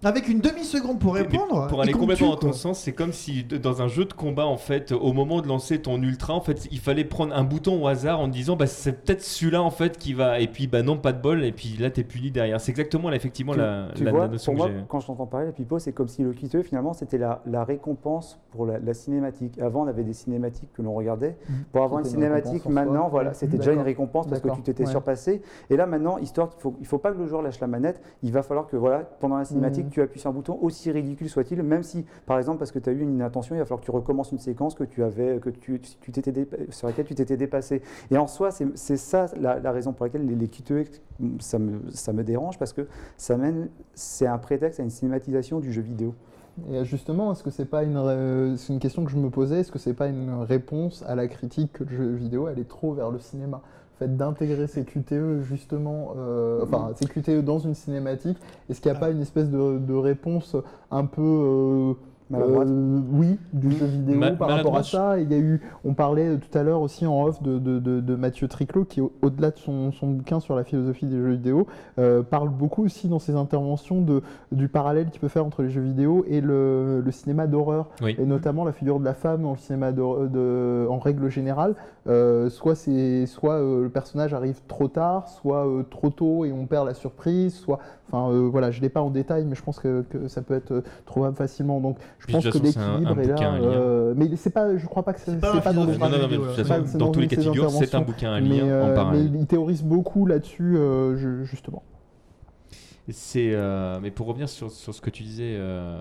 avec une demi-seconde pour répondre Pour aller complètement dans ton sens, c'est comme si dans un jeu de combat, en fait, au moment de lancer ton ultra, en fait, il fallait prendre un bouton au hasard en disant, bah, c'est peut-être celui-là, en fait, qui va. Et puis, bah non, pas de bol, et puis là, t'es puni derrière. C'est exactement, là, effectivement, Tu, la, tu la- vois, la notion pour que moi, j'ai. quand je t'entends parler, la Pipo, c'est comme si le QTE, finalement, c'était la, la récompense pour la, la cinématique. Avant, on avait des cinématiques que l'on regardait. Pour avoir une cinématique, soi. maintenant, voilà, c'était déjà une récompense parce que tu t'étais Ouais. surpassé. Et là, maintenant, histoire qu'il faut, il faut pas que le joueur lâche la manette, il va falloir que, voilà, pendant la cinématique. Tu appuies sur un bouton, aussi ridicule soit-il, même si, par exemple, parce que tu as eu une inattention, il va falloir que tu recommences une séquence que tu avais, que tu, tu t'étais sur laquelle tu t'étais dépassé. Et en soi, c'est ça la, raison pour laquelle les, les ça me, ça me dérange parce que ça mène, c'est un prétexte à une cinématisation du jeu vidéo. Et justement, est-ce que c'est pas une, c'est une question que je me posais, est-ce que c'est pas une réponse à la critique que le jeu vidéo allait trop vers le cinéma? Fait d'intégrer ces QTE justement, euh, enfin ces QTE dans une cinématique, est-ce qu'il n'y a pas une espèce de, de réponse un peu euh, Maladroite? euh, oui, du jeu vidéo Ma- par rapport à ça. Il y a eu, on parlait tout à l'heure aussi en off de, de- de- de Mathieu Triclot qui, au- au-delà de son, son bouquin sur la philosophie des jeux vidéo, euh, parle beaucoup aussi dans ses interventions de, du parallèle qu'il peut faire entre les jeux vidéo et le, le cinéma d'horreur, Oui. et notamment la figure de la femme dans le cinéma de, en règle générale. Euh, soit c'est, soit le personnage arrive trop tard, soit trop tôt et on perd la surprise, soit, enfin voilà, je l'ai pas en détail, mais je pense que, que ça peut être trouvable facilement. Donc je pense que façon, c'est un- l'équilibre est là. bouquin, un lien. euh, mais c'est pas, je crois pas que c'est, C'est pas dans dans dans tous les cas de figure, c'est un bouquin, un mais, lien en euh, parallèle. mais il théorise beaucoup là-dessus, euh, ju- justement. C'est, euh, mais pour revenir sur, sur ce que tu disais euh,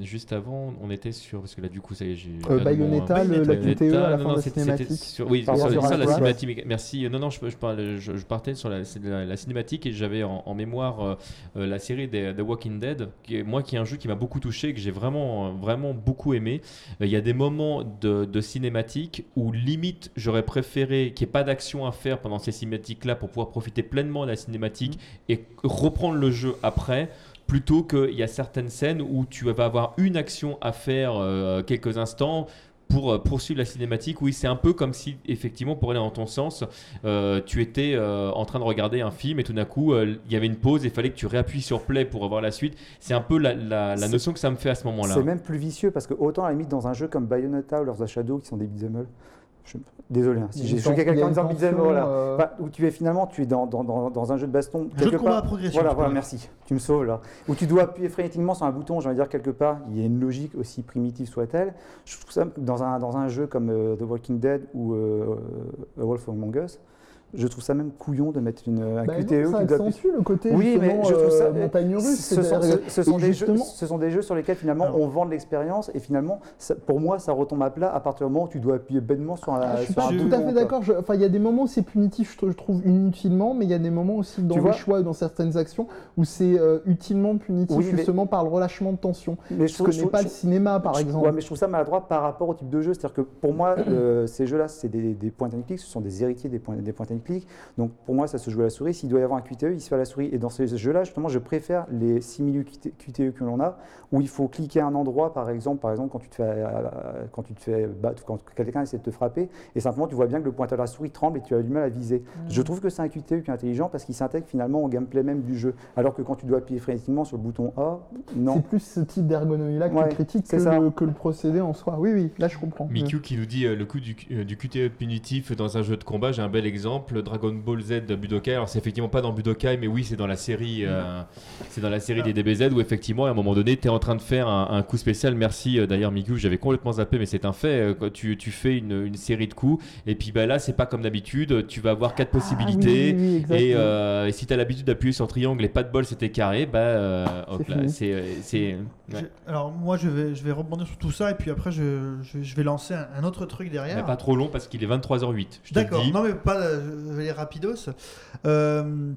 juste avant, on était sur parce que là du coup ça y est, j'ai Euh, Bayonetta, le- la Bayonetta, QTE à la non, fin non, de la c'était- cinématique. c'était sur- oui, sur à la quoi cinématique. Merci. Non, non, je, je, parlais- je, je partais sur la, la, la cinématique et j'avais en, en mémoire la série des The Walking Dead, qui est, moi qui est un jeu qui m'a beaucoup touché, que j'ai vraiment, vraiment beaucoup aimé. Il y a des moments de, de cinématique où limite j'aurais préféré qu'il n'y ait pas d'action à faire pendant ces cinématiques-là pour pouvoir profiter pleinement de la cinématique et reprendre le jeu après plutôt qu'il y a certaines scènes où tu vas avoir une action à faire euh, quelques instants pour euh, poursuivre la cinématique. Oui, c'est un peu comme si, effectivement, pour aller dans ton sens, euh, tu étais euh, en train de regarder un film et tout d'un coup, euh, il y avait une pause et il fallait que tu réappuies sur play pour avoir la suite. C'est un peu la, la- notion que ça me fait à ce moment-là. C'est même plus vicieux parce que autant à la limite dans un jeu comme Bayonetta ou Lords of Shadow qui sont des beat'em je- désolé hein, si j'ai choqué quelqu'un en disant beat'em voilà. euh, Enfin, où tu es finalement tu es dans, dans, dans, dans un jeu de baston Un jeu de combat part- à progression. Voilà, voilà, merci. Tu me sauves là. Où tu dois appuyer frénétiquement sur un bouton, j'ai envie de dire quelque part, il y a une logique aussi primitive soit-elle. Je trouve ça dans un, dans un jeu comme euh, The Walking Dead ou euh, A Wolf Among Us, je trouve ça même couillon de mettre une, un Bah non, QTE ça qui doit le côté Oui, mais je trouve ça. euh, montagne russe. Ce sont, ce- des jeux, justement- ce sont des jeux sur lesquels finalement Alors. on vend de l'expérience et finalement, ça- pour moi, ça retombe à plat à partir du moment où tu dois appuyer bêtement sur un, Ah, je suis sur pas un tout à fait d'accord. Je- Enfin, il y a des moments où c'est punitif, je, tr- je trouve inutilement, mais il y a des moments aussi dans Tu les choix, dans certaines actions, où c'est euh, utilement punitif Oui, justement par le relâchement de tension. Mais Je connais pas le cinéma, par je- exemple. Ouais, mais je trouve ça maladroit par rapport au type de jeu. C'est-à-dire que pour moi, [CLEARS THROAT] euh, ces jeux-là, c'est des, points and click, ce sont des héritiers des points, des points and Donc pour moi, ça se joue à la souris. S'il doit y avoir un QTE, il se fait à la souris. Et dans ces jeux-là, justement, je préfère les simili QTE que l'on a, où il faut cliquer à un endroit, par exemple, par exemple quand tu te fais, euh, quand tu te fais battre, quand quelqu'un essaie de te frapper, et simplement tu vois bien que le pointeur de la souris tremble et tu as du mal à viser. Je trouve que c'est un QTE qui est intelligent parce qu'il s'intègre finalement au gameplay même du jeu. Alors que quand tu dois appuyer frénétiquement sur le bouton A, non. C'est plus ce type d'ergonomie-là que Ouais, tu critiques c'est que ça. le, que le procédé en soi. Oui, oui, là je comprends. Miku qui nous dit euh, le coup du, euh, du QTE punitif dans un jeu de combat, j'ai un bel exemple, Dragon Ball Z Budokai. Alors c'est effectivement pas dans Budokai, mais oui c'est dans la série, euh, c'est dans la série des DBZ où effectivement à un moment donné tu es en train de faire un, un coup spécial. Merci euh, d'ailleurs Miku, j'avais complètement zappé, mais c'est un fait. euh, Quand tu, tu fais une, une série de coups et puis bah, là c'est pas comme d'habitude, tu vas avoir quatre possibilités. Ah, oui, oui, oui, Et, euh, si tu as l'habitude d'appuyer sur triangle et pas de bol, c'était carré, bah euh, hop C'est là, c'est ouais. Alors moi je vais, je vais rebondir sur tout ça et puis après je, je, je vais lancer un, un autre truc Mais derrière. pas trop long parce qu'il est 23h08. Je te le D'accord, non mais pas, vais aller rapidos. Euh,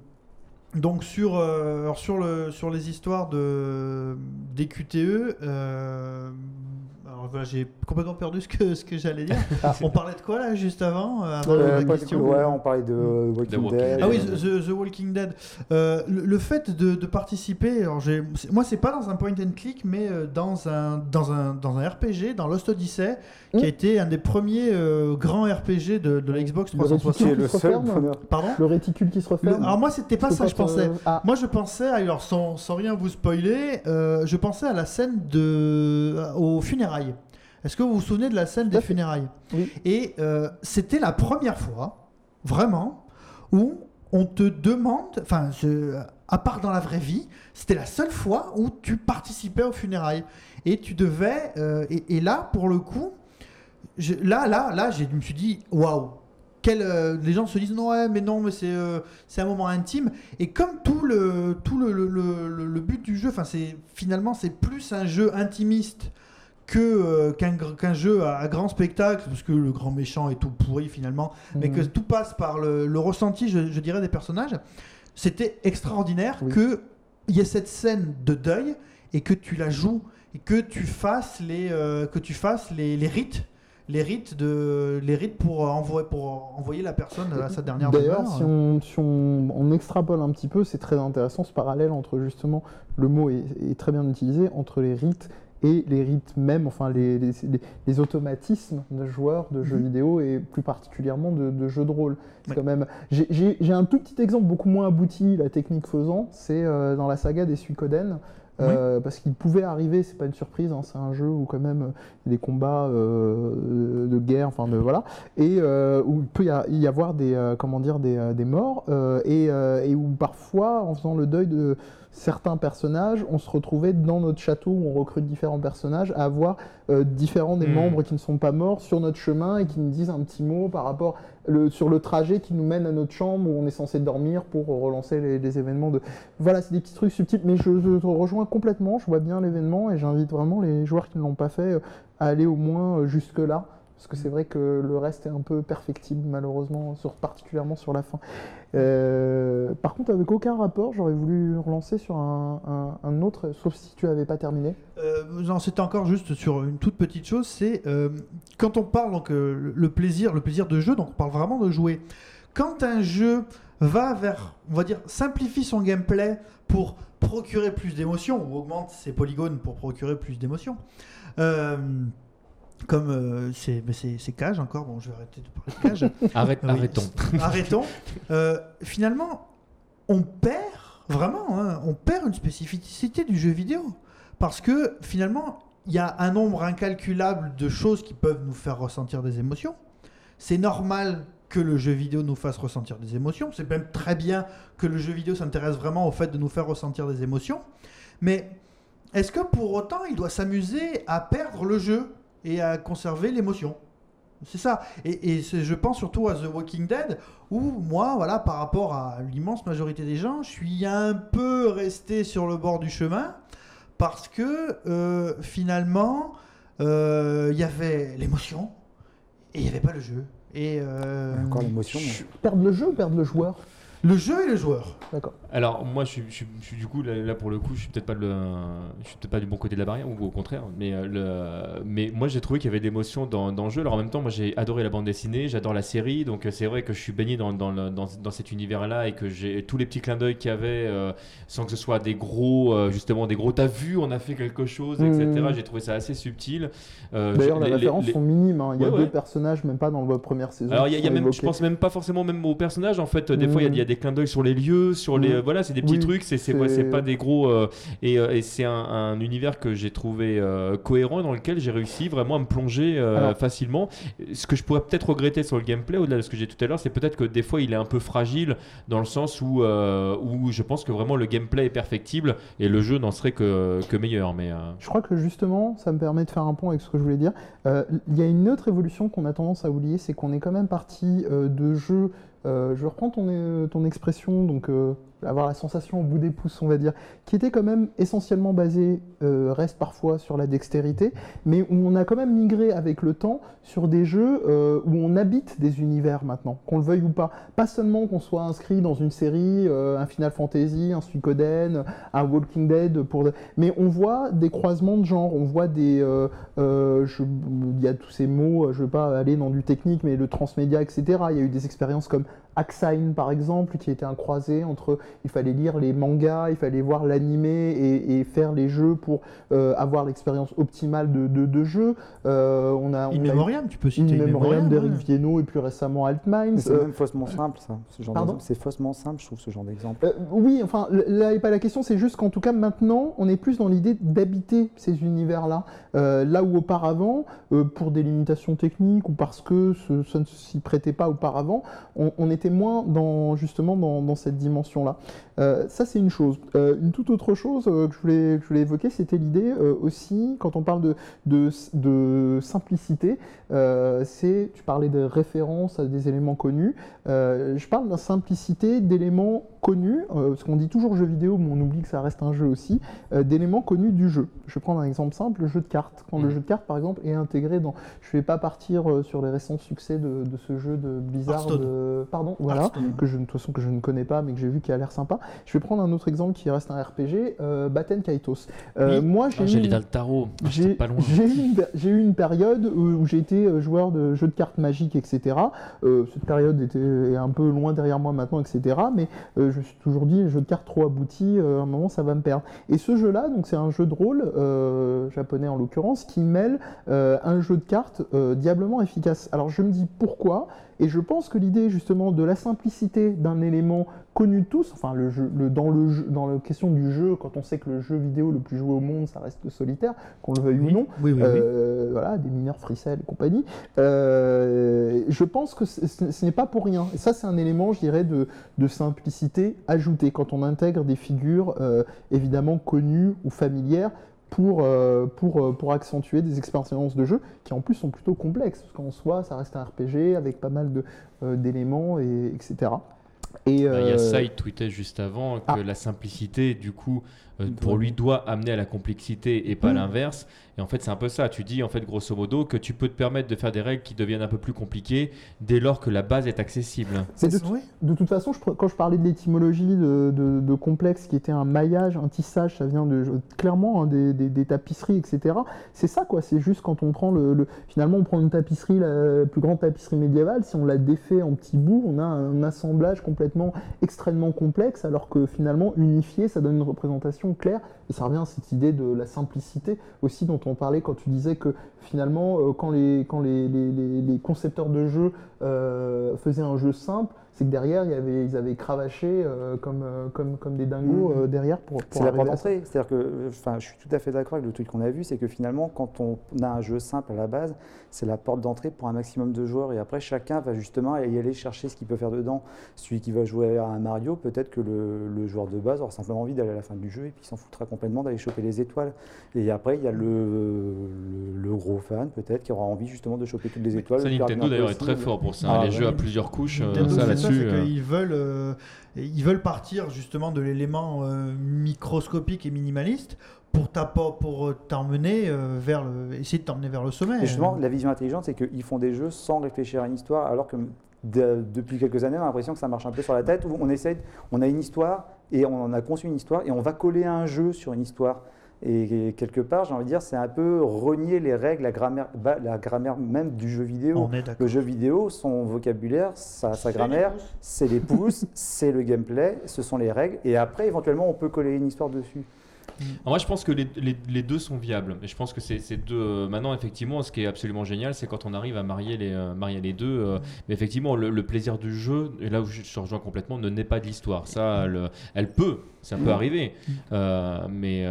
donc sur, euh, sur, le, sur les histoires de, des QTE, j'ai complètement perdu ce que, ce que j'allais dire. [LAUGHS] Ah. On parlait de quoi là juste avant, euh, avant Euh, la question ouais, on parlait de Walking, Walking Dead. Dead. Ah oui, The, The Walking Dead. Euh, le, le fait de, de participer, alors moi c'est pas dans un point and click, mais dans un, dans un, dans un RPG, dans Lost Odyssey, qui a été un des premiers euh, grands RPG de, de la Xbox Le qui 360. est le seul referme? Pardon? Le réticule qui se Le- referme? Alors moi c'était pas ça que je pensais. euh, Ah, Moi, je pensais, alors sans, sans rien vous spoiler, euh, je pensais à la scène de, aux funérailles. Est-ce que vous vous souvenez de la scène des funérailles Oui. Et euh, c'était la première fois, vraiment, où on te demande, enfin, à part dans la vraie vie, c'était la seule fois où tu participais aux funérailles. Et tu devais, euh, et, et là, pour le coup, je- là, là, là, je me suis dit, waouh, quel, euh, les gens se disent non ouais mais non mais c'est euh, c'est un moment intime et comme tout le tout le, le, le- le- le but du jeu enfin c'est finalement c'est plus un jeu intimiste que euh, qu'un jeu à, à grand spectacle parce que le grand méchant est tout pourri finalement mais que mhm. tout passe par le, le ressenti je, je dirais des personnages c'était extraordinaire Oui. que il y ait cette scène de deuil et que tu la joues et que tu fasses les euh, que tu fasses les, les rites les rites de les rites pour envoyer pour envoyer la personne à sa dernière D'ailleurs, demeure. si, on, si on, on extrapole un petit peu, c'est très intéressant ce parallèle entre justement, le mot est, est très bien utilisé, entre les rites et les rites même, enfin les, les, les- les automatismes de joueurs de jeux Mhm. vidéo et plus particulièrement de, de jeux de rôle. C'est quand même. J'ai un tout petit exemple beaucoup moins abouti, la technique faisant, c'est euh, dans la saga des Suikoden. Euh, Parce qu'il pouvait arriver, c'est pas une surprise, hein, c'est un jeu où quand même il y a des combats euh, de guerre, enfin de voilà, et euh, où il peut y, avoir des comment dire des, des morts et, et où parfois en faisant le deuil de certains personnages, on se retrouvait dans notre château où on recrute différents personnages à avoir différents des Hmm. membres qui ne sont pas morts sur notre chemin et qui nous disent un petit mot par rapport sur le trajet qui nous mène à notre chambre où on est censé dormir pour relancer les, événements de voilà c'est des petits trucs subtils mais je, je te rejoins complètement je vois bien l'événement et j'invite vraiment les joueurs qui ne l'ont pas fait euh, à aller au moins euh, jusque là parce que c'est vrai que le reste est un peu perfectible malheureusement particulièrement sur la fin Euh, par contre avec aucun rapport j'aurais voulu relancer sur un, autre sauf si tu avais pas terminé Euh, non, c'était encore juste sur une toute petite chose, c'est euh, quand on parle donc le plaisir, le plaisir de jeu, donc on parle vraiment de jouer. Quand un jeu va vers, on va dire, simplifie son gameplay pour procurer plus d'émotions ou augmente ses polygones pour procurer plus d'émotions. Comme euh, c'est Cage encore, bon je vais arrêter de parler de Cage. [LAUGHS] Arrête, Oui. Arrêtons. [LAUGHS] Arrêtons. Euh, finalement, on perd vraiment, hein, on perd une spécificité du jeu vidéo parce que finalement, il y a un nombre incalculable de choses qui peuvent nous faire ressentir des émotions. C'est normal que le jeu vidéo nous fasse ressentir des émotions. C'est même très bien que le jeu vidéo s'intéresse vraiment au fait de nous faire ressentir des émotions. Mais est-ce que pour autant, il doit s'amuser à perdre le jeu? Et à conserver l'émotion c'est ça. Et, je pense surtout à The Walking Dead, où moi, voilà, par rapport à l'immense majorité des gens, je suis un peu resté sur le bord du chemin, parce que euh, finalement, euh, il y avait l'émotion, et il n'y avait pas le jeu. Et euh, Encore l'émotion. perdre le jeu ou perdre le joueur? Le jeu et le joueur. d'accord Alors moi, je suis, je suis- je suis du coup là, là, pour le coup, je suis peut-être pas le, je suis peut-être pas du bon côté de la barrière ou au contraire, mais euh, le, mais moi j'ai trouvé qu'il y avait de l'émotion dans, dans le jeu. Alors en même temps, moi j'ai adoré la bande dessinée, j'adore la série, donc euh, c'est vrai que je suis baigné dans, dans, le- dans, dans cet univers-là et que j'ai tous les petits clins d'œil qu'il y avait, euh, sans que ce soit des gros, euh, justement des gros. T'as vu, on a fait quelque chose, etc. Mhm. J'ai trouvé ça assez subtil. Euh, D'ailleurs, les, les- références les- sont minimes. hein. Il y a Ouais, deux ouais. personnages, même pas dans la première saison. Alors il y a, y même, je pense même pas forcément même aux personnages en fait. Des fois il y a- il y, a des clins d'œil sur les lieux, sur les Mm. voilà, c'est des petits Oui, trucs. C'est ouais, pas des gros euh, et, euh, et c'est un, un univers que j'ai trouvé euh, cohérent dans lequel j'ai réussi vraiment à me plonger Alors- facilement. Ce que je pourrais peut-être regretter sur le gameplay au-delà de ce que j'ai tout à l'heure, c'est peut-être que des fois il est un peu fragile dans le sens où où je pense que vraiment le gameplay est perfectible et le jeu n'en serait que que meilleur. Mais Je crois que justement, ça me permet de faire un pont avec ce que je voulais dire. Il y a une autre évolution qu'on a tendance à oublier, c'est qu'on est quand même parti de jeux. Euh, je reprends ton, euh, ton expression, donc euh, avoir la sensation au bout des pouces, on va dire, qui était quand même essentiellement basé, euh, reste parfois sur la dextérité, mais où on a quand même migré avec le temps sur des jeux euh, où on habite des univers maintenant, qu'on le veuille ou pas. Pas seulement qu'on soit inscrit dans une série, euh, un Final Fantasy, un Suikoden, un Walking Dead, mais on voit des croisements de genres, on voit des... Il y a tous ces mots, je ne veux pas aller dans du technique, mais le transmédia, etc. Il y a eu des expériences comme Axine par exemple, qui était un croisé entre il fallait lire les mangas, il fallait voir l'animé et, faire les jeux pour euh, avoir l'expérience optimale de, de, jeu. Euh, on a, In Memoriam, tu peux citer In Memoriam d'Eric Viennot et plus récemment Altminds. C'est même faussement simple ça. Ce genre c'est faussement simple, je trouve ce genre d'exemple. Euh, oui, enfin là n'est pas la question, c'est juste qu'en tout cas maintenant on est plus dans l'idée d'habiter ces univers-là, là où auparavant, pour des limitations techniques ou parce que ça ne s'y prêtait pas auparavant, on, on était moins dans, justement dans, cette dimension-là. Euh, ça, c'est une chose. Euh, une toute autre chose euh, que, je voulais, je voulais évoquer, c'était l'idée aussi, quand on parle de, de, de simplicité, c'est, tu parlais de référence à des éléments connus, je parle de simplicité d'éléments connus, parce qu'on dit toujours jeu vidéo, mais on oublie que ça reste un jeu aussi, d'éléments connus du jeu. Je vais prendre un exemple simple, le jeu de cartes. Quand le mmh. jeu de cartes, par exemple, est intégré dans... Je ne vais pas partir sur les récents succès de, de ce jeu de Blizzard. De... Pardon voilà, que je, de toute façon que je ne connais pas, mais que j'ai vu qui a l'air sympa. Je vais prendre un autre exemple qui reste un RPG, euh, Batten Kaitos. Euh, Moi, j'ai ah, eu, le tarot. Ah, j'ai eu, eu, une période où j'ai été euh, joueur de jeux de cartes magiques, etc. Euh, cette période était un peu loin derrière moi maintenant, etc. Mais je me suis toujours dit, les jeux de cartes trop aboutis, à un moment, ça va me perdre. Et ce jeu-là, donc c'est un jeu de rôle japonais en l'occurrence, qui mêle un jeu de cartes diablement efficace. Alors je me dis pourquoi? Et je pense que l'idée justement de la simplicité d'un élément connu de tous, enfin le jeu, le, dans, le dans la question du jeu, quand on sait que le jeu vidéo le plus joué au monde, ça reste solitaire, qu'on le veuille ou non, euh, voilà, des mineurs fricelles et compagnie, euh, je pense que ce n'est pas pour rien. Et ça, c'est un élément, je dirais, de, de, simplicité ajouté quand on intègre des figures euh, évidemment connues ou familières pour, euh, pour, euh, pour accentuer des expériences de jeu qui en plus sont plutôt complexes, parce qu'en soi ça reste un RPG avec pas mal euh, d'éléments, et, etc. Et, bah, Il y a ça, il tweetait juste avant que ah. la simplicité, du coup, pour lui, doit amener à la complexité et pas l'inverse. Et en fait, c'est un peu ça. Tu dis, en fait, grosso modo, que tu peux te permettre de faire des règles qui deviennent un peu plus compliquées dès lors que la base est accessible. C'est de, de, toute façon, quand je parlais de l'étymologie de, de, complexe, qui était un maillage, un tissage, ça vient de clairement hein, des, des, tapisseries, etc. C'est ça, quoi. C'est juste quand on prend le, Finalement, on prend une tapisserie, la plus grande tapisserie médiévale, si on la défait en petits bouts, on a un assemblage complètement extrêmement complexe, alors que finalement, unifié, ça donne une représentation claire. Et ça revient à cette idée de la simplicité aussi dont on parlait quand tu disais que finalement, euh, quand, les, quand les, les, concepteurs de jeux euh, faisaient un jeu simple, c'est que derrière, il y avait, ils avaient cravaché euh, comme, comme, comme des dingos mmh. derrière pour, pour C'est la porte d'entrée. C'est-à-dire que, enfin, je suis tout à fait d'accord avec le truc qu'on a vu, c'est que finalement, quand on a un jeu simple à la base, c'est la porte d'entrée pour un maximum de joueurs. Et après, chacun va justement y aller chercher ce qu'il peut faire dedans. Celui qui va jouer à un Mario, peut-être que le, le, joueur de base aura simplement envie d'aller à la fin du jeu et puis s'en foutra complètement d'aller choper les étoiles. Et après, il y a le, le, gros fan, peut-être, qui aura envie justement de choper toutes les étoiles. Ça, Nintendo d'ailleurs est très fort pour ça. Ah, les jeux à plusieurs couches, euh, ça là-dessus. Euh. Ils veulent. Euh, ils veulent partir justement de l'élément microscopique et minimaliste pour pour t'emmener vers le essayer de t'emmener vers le sommet. justement, la vision intelligente, c'est qu'ils font des jeux sans réfléchir à une histoire, alors que depuis quelques années, on a l'impression que ça marche un peu sur la tête, où on essaie, on a une histoire et on en a conçu une histoire et on va coller un jeu sur une histoire. Et, quelque part, j'ai envie de dire, c'est un peu renier les règles, la grammaire, la grammaire même du jeu vidéo. le jeu vidéo, son vocabulaire, sa, sa grammaire, c'est les pouces, [LAUGHS] c'est le gameplay, ce sont les règles. Et après, éventuellement, on peut coller une histoire dessus. Moi, je pense que les, les, deux sont viables. Et je pense que c'est deux. Euh, maintenant, effectivement, ce qui est absolument génial, c'est quand on arrive à marier les, euh, marier les deux. Euh, mais effectivement, le, plaisir du jeu, et là où je rejoins complètement, ne naît pas de l'histoire. Ça, elle, elle, peut, ça peut arriver. mais,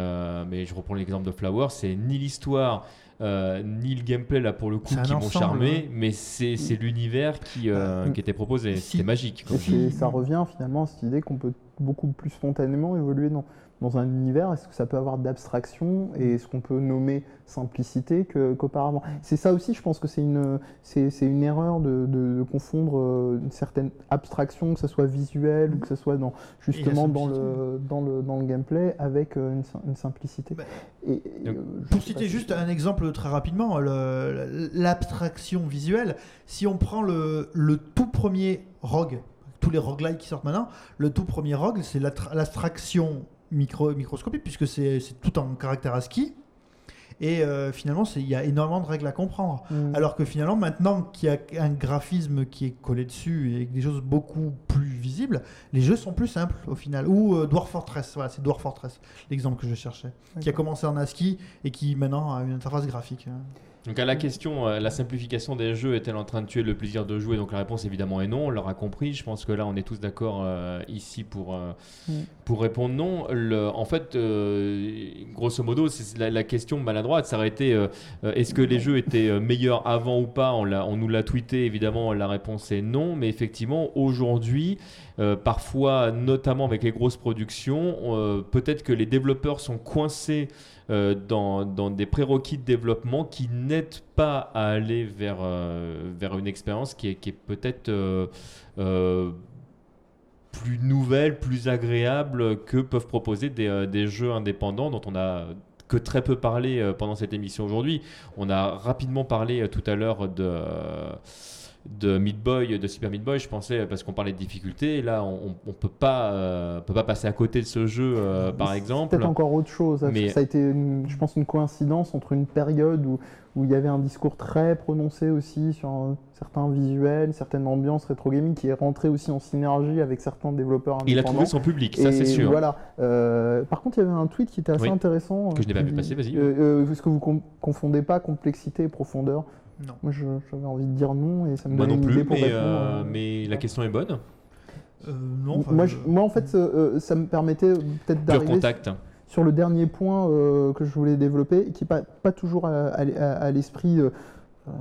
mais je reprends l'exemple de Flower, c'est ni l'histoire. ni le gameplay là pour le coup qui m'ont charmé, mais c'est l'univers qui, qui était proposé. C'était magique. ça revient finalement à cette idée qu'on peut beaucoup plus spontanément évoluer dans, dans un univers Est-ce que ça peut avoir d'abstraction et est-ce qu'on peut nommer simplicité qu'auparavant? C'est ça aussi, je pense que c'est une, c'est, une erreur de, de- de confondre euh, une certaine abstraction, que ce soit visuel ou que ce soit dans, justement dans le, dans, le, dans le gameplay, avec euh, une, sim- une simplicité. Bah, Et- et, donc, euh, Pour citer juste un exemple très rapidement, l'abstraction visuelle, si on prend le, le tout premier Rogue, tous les roguelikes qui sortent maintenant, le tout premier Rogue, c'est l'abstraction micro, microscopique, puisque c'est tout en caractère ASCII. Et euh, finalement, il y a énormément de règles à comprendre. Mm. Alors que finalement, maintenant qu'il y a un graphisme qui est collé dessus et des choses beaucoup plus visibles, les jeux sont plus simples au final. Ou euh, Dwarf Fortress, voilà, c'est Dwarf Fortress, l'exemple que je cherchais, qui a commencé en ASCII et qui maintenant a une interface graphique. Donc à la question, euh, la simplification des jeux est-elle en train de tuer le plaisir de jouer? Donc la réponse évidemment est non, on l'aura compris. Je pense que là on est tous d'accord euh, ici pour, euh, Mm. pour répondre non. Le- en fait, grosso modo, c'est la, la question maladroite, ça aurait été est-ce que les jeux étaient meilleurs avant ou pas? On, nous l'a tweeté évidemment, la réponse est non. Mais effectivement, aujourd'hui, parfois, notamment avec les grosses productions, peut-être que les développeurs sont coincés euh, dans, dans des prérequis de développement qui n'aident pas à aller vers, euh, vers une expérience qui est, qui est peut-être euh, plus nouvelle, plus agréable que peuvent proposer des, des jeux indépendants dont on a que très peu parlé pendant cette émission aujourd'hui. On a rapidement parlé tout à l'heure de de Meat Boy, de Super Meat Boy, je pensais parce qu'on parlait de difficultés. Là, on, on peut pas, euh, peut pas passer à côté de ce jeu, euh, par exemple. peut-être encore autre chose. Mais- Ça a été, une- je pense, une coïncidence entre une période où, où il y avait un discours très prononcé aussi sur certains visuels, certaines ambiances rétro gaming qui est rentré aussi en synergie avec certains développeurs Il a indépendants. trouvé son public, ça Et c'est sûr. Voilà. Euh, par contre, il y avait un tweet qui était assez Oui, intéressant. que je n'ai pas vu passer, vas-y. Est-ce que vous com- confondez pas complexité et profondeur Non. Moi, je- j'avais envie de dire non et ça me Moi non une plus, idée pour mais, répondre, euh, euh, mais la question est bonne. Euh, non, enfin, moi, je- moi, en fait, euh, ça me permettait peut-être d'arriver contact. sur le dernier point euh, que je voulais développer, qui n'est pas, pas toujours à, à- à- à l'esprit,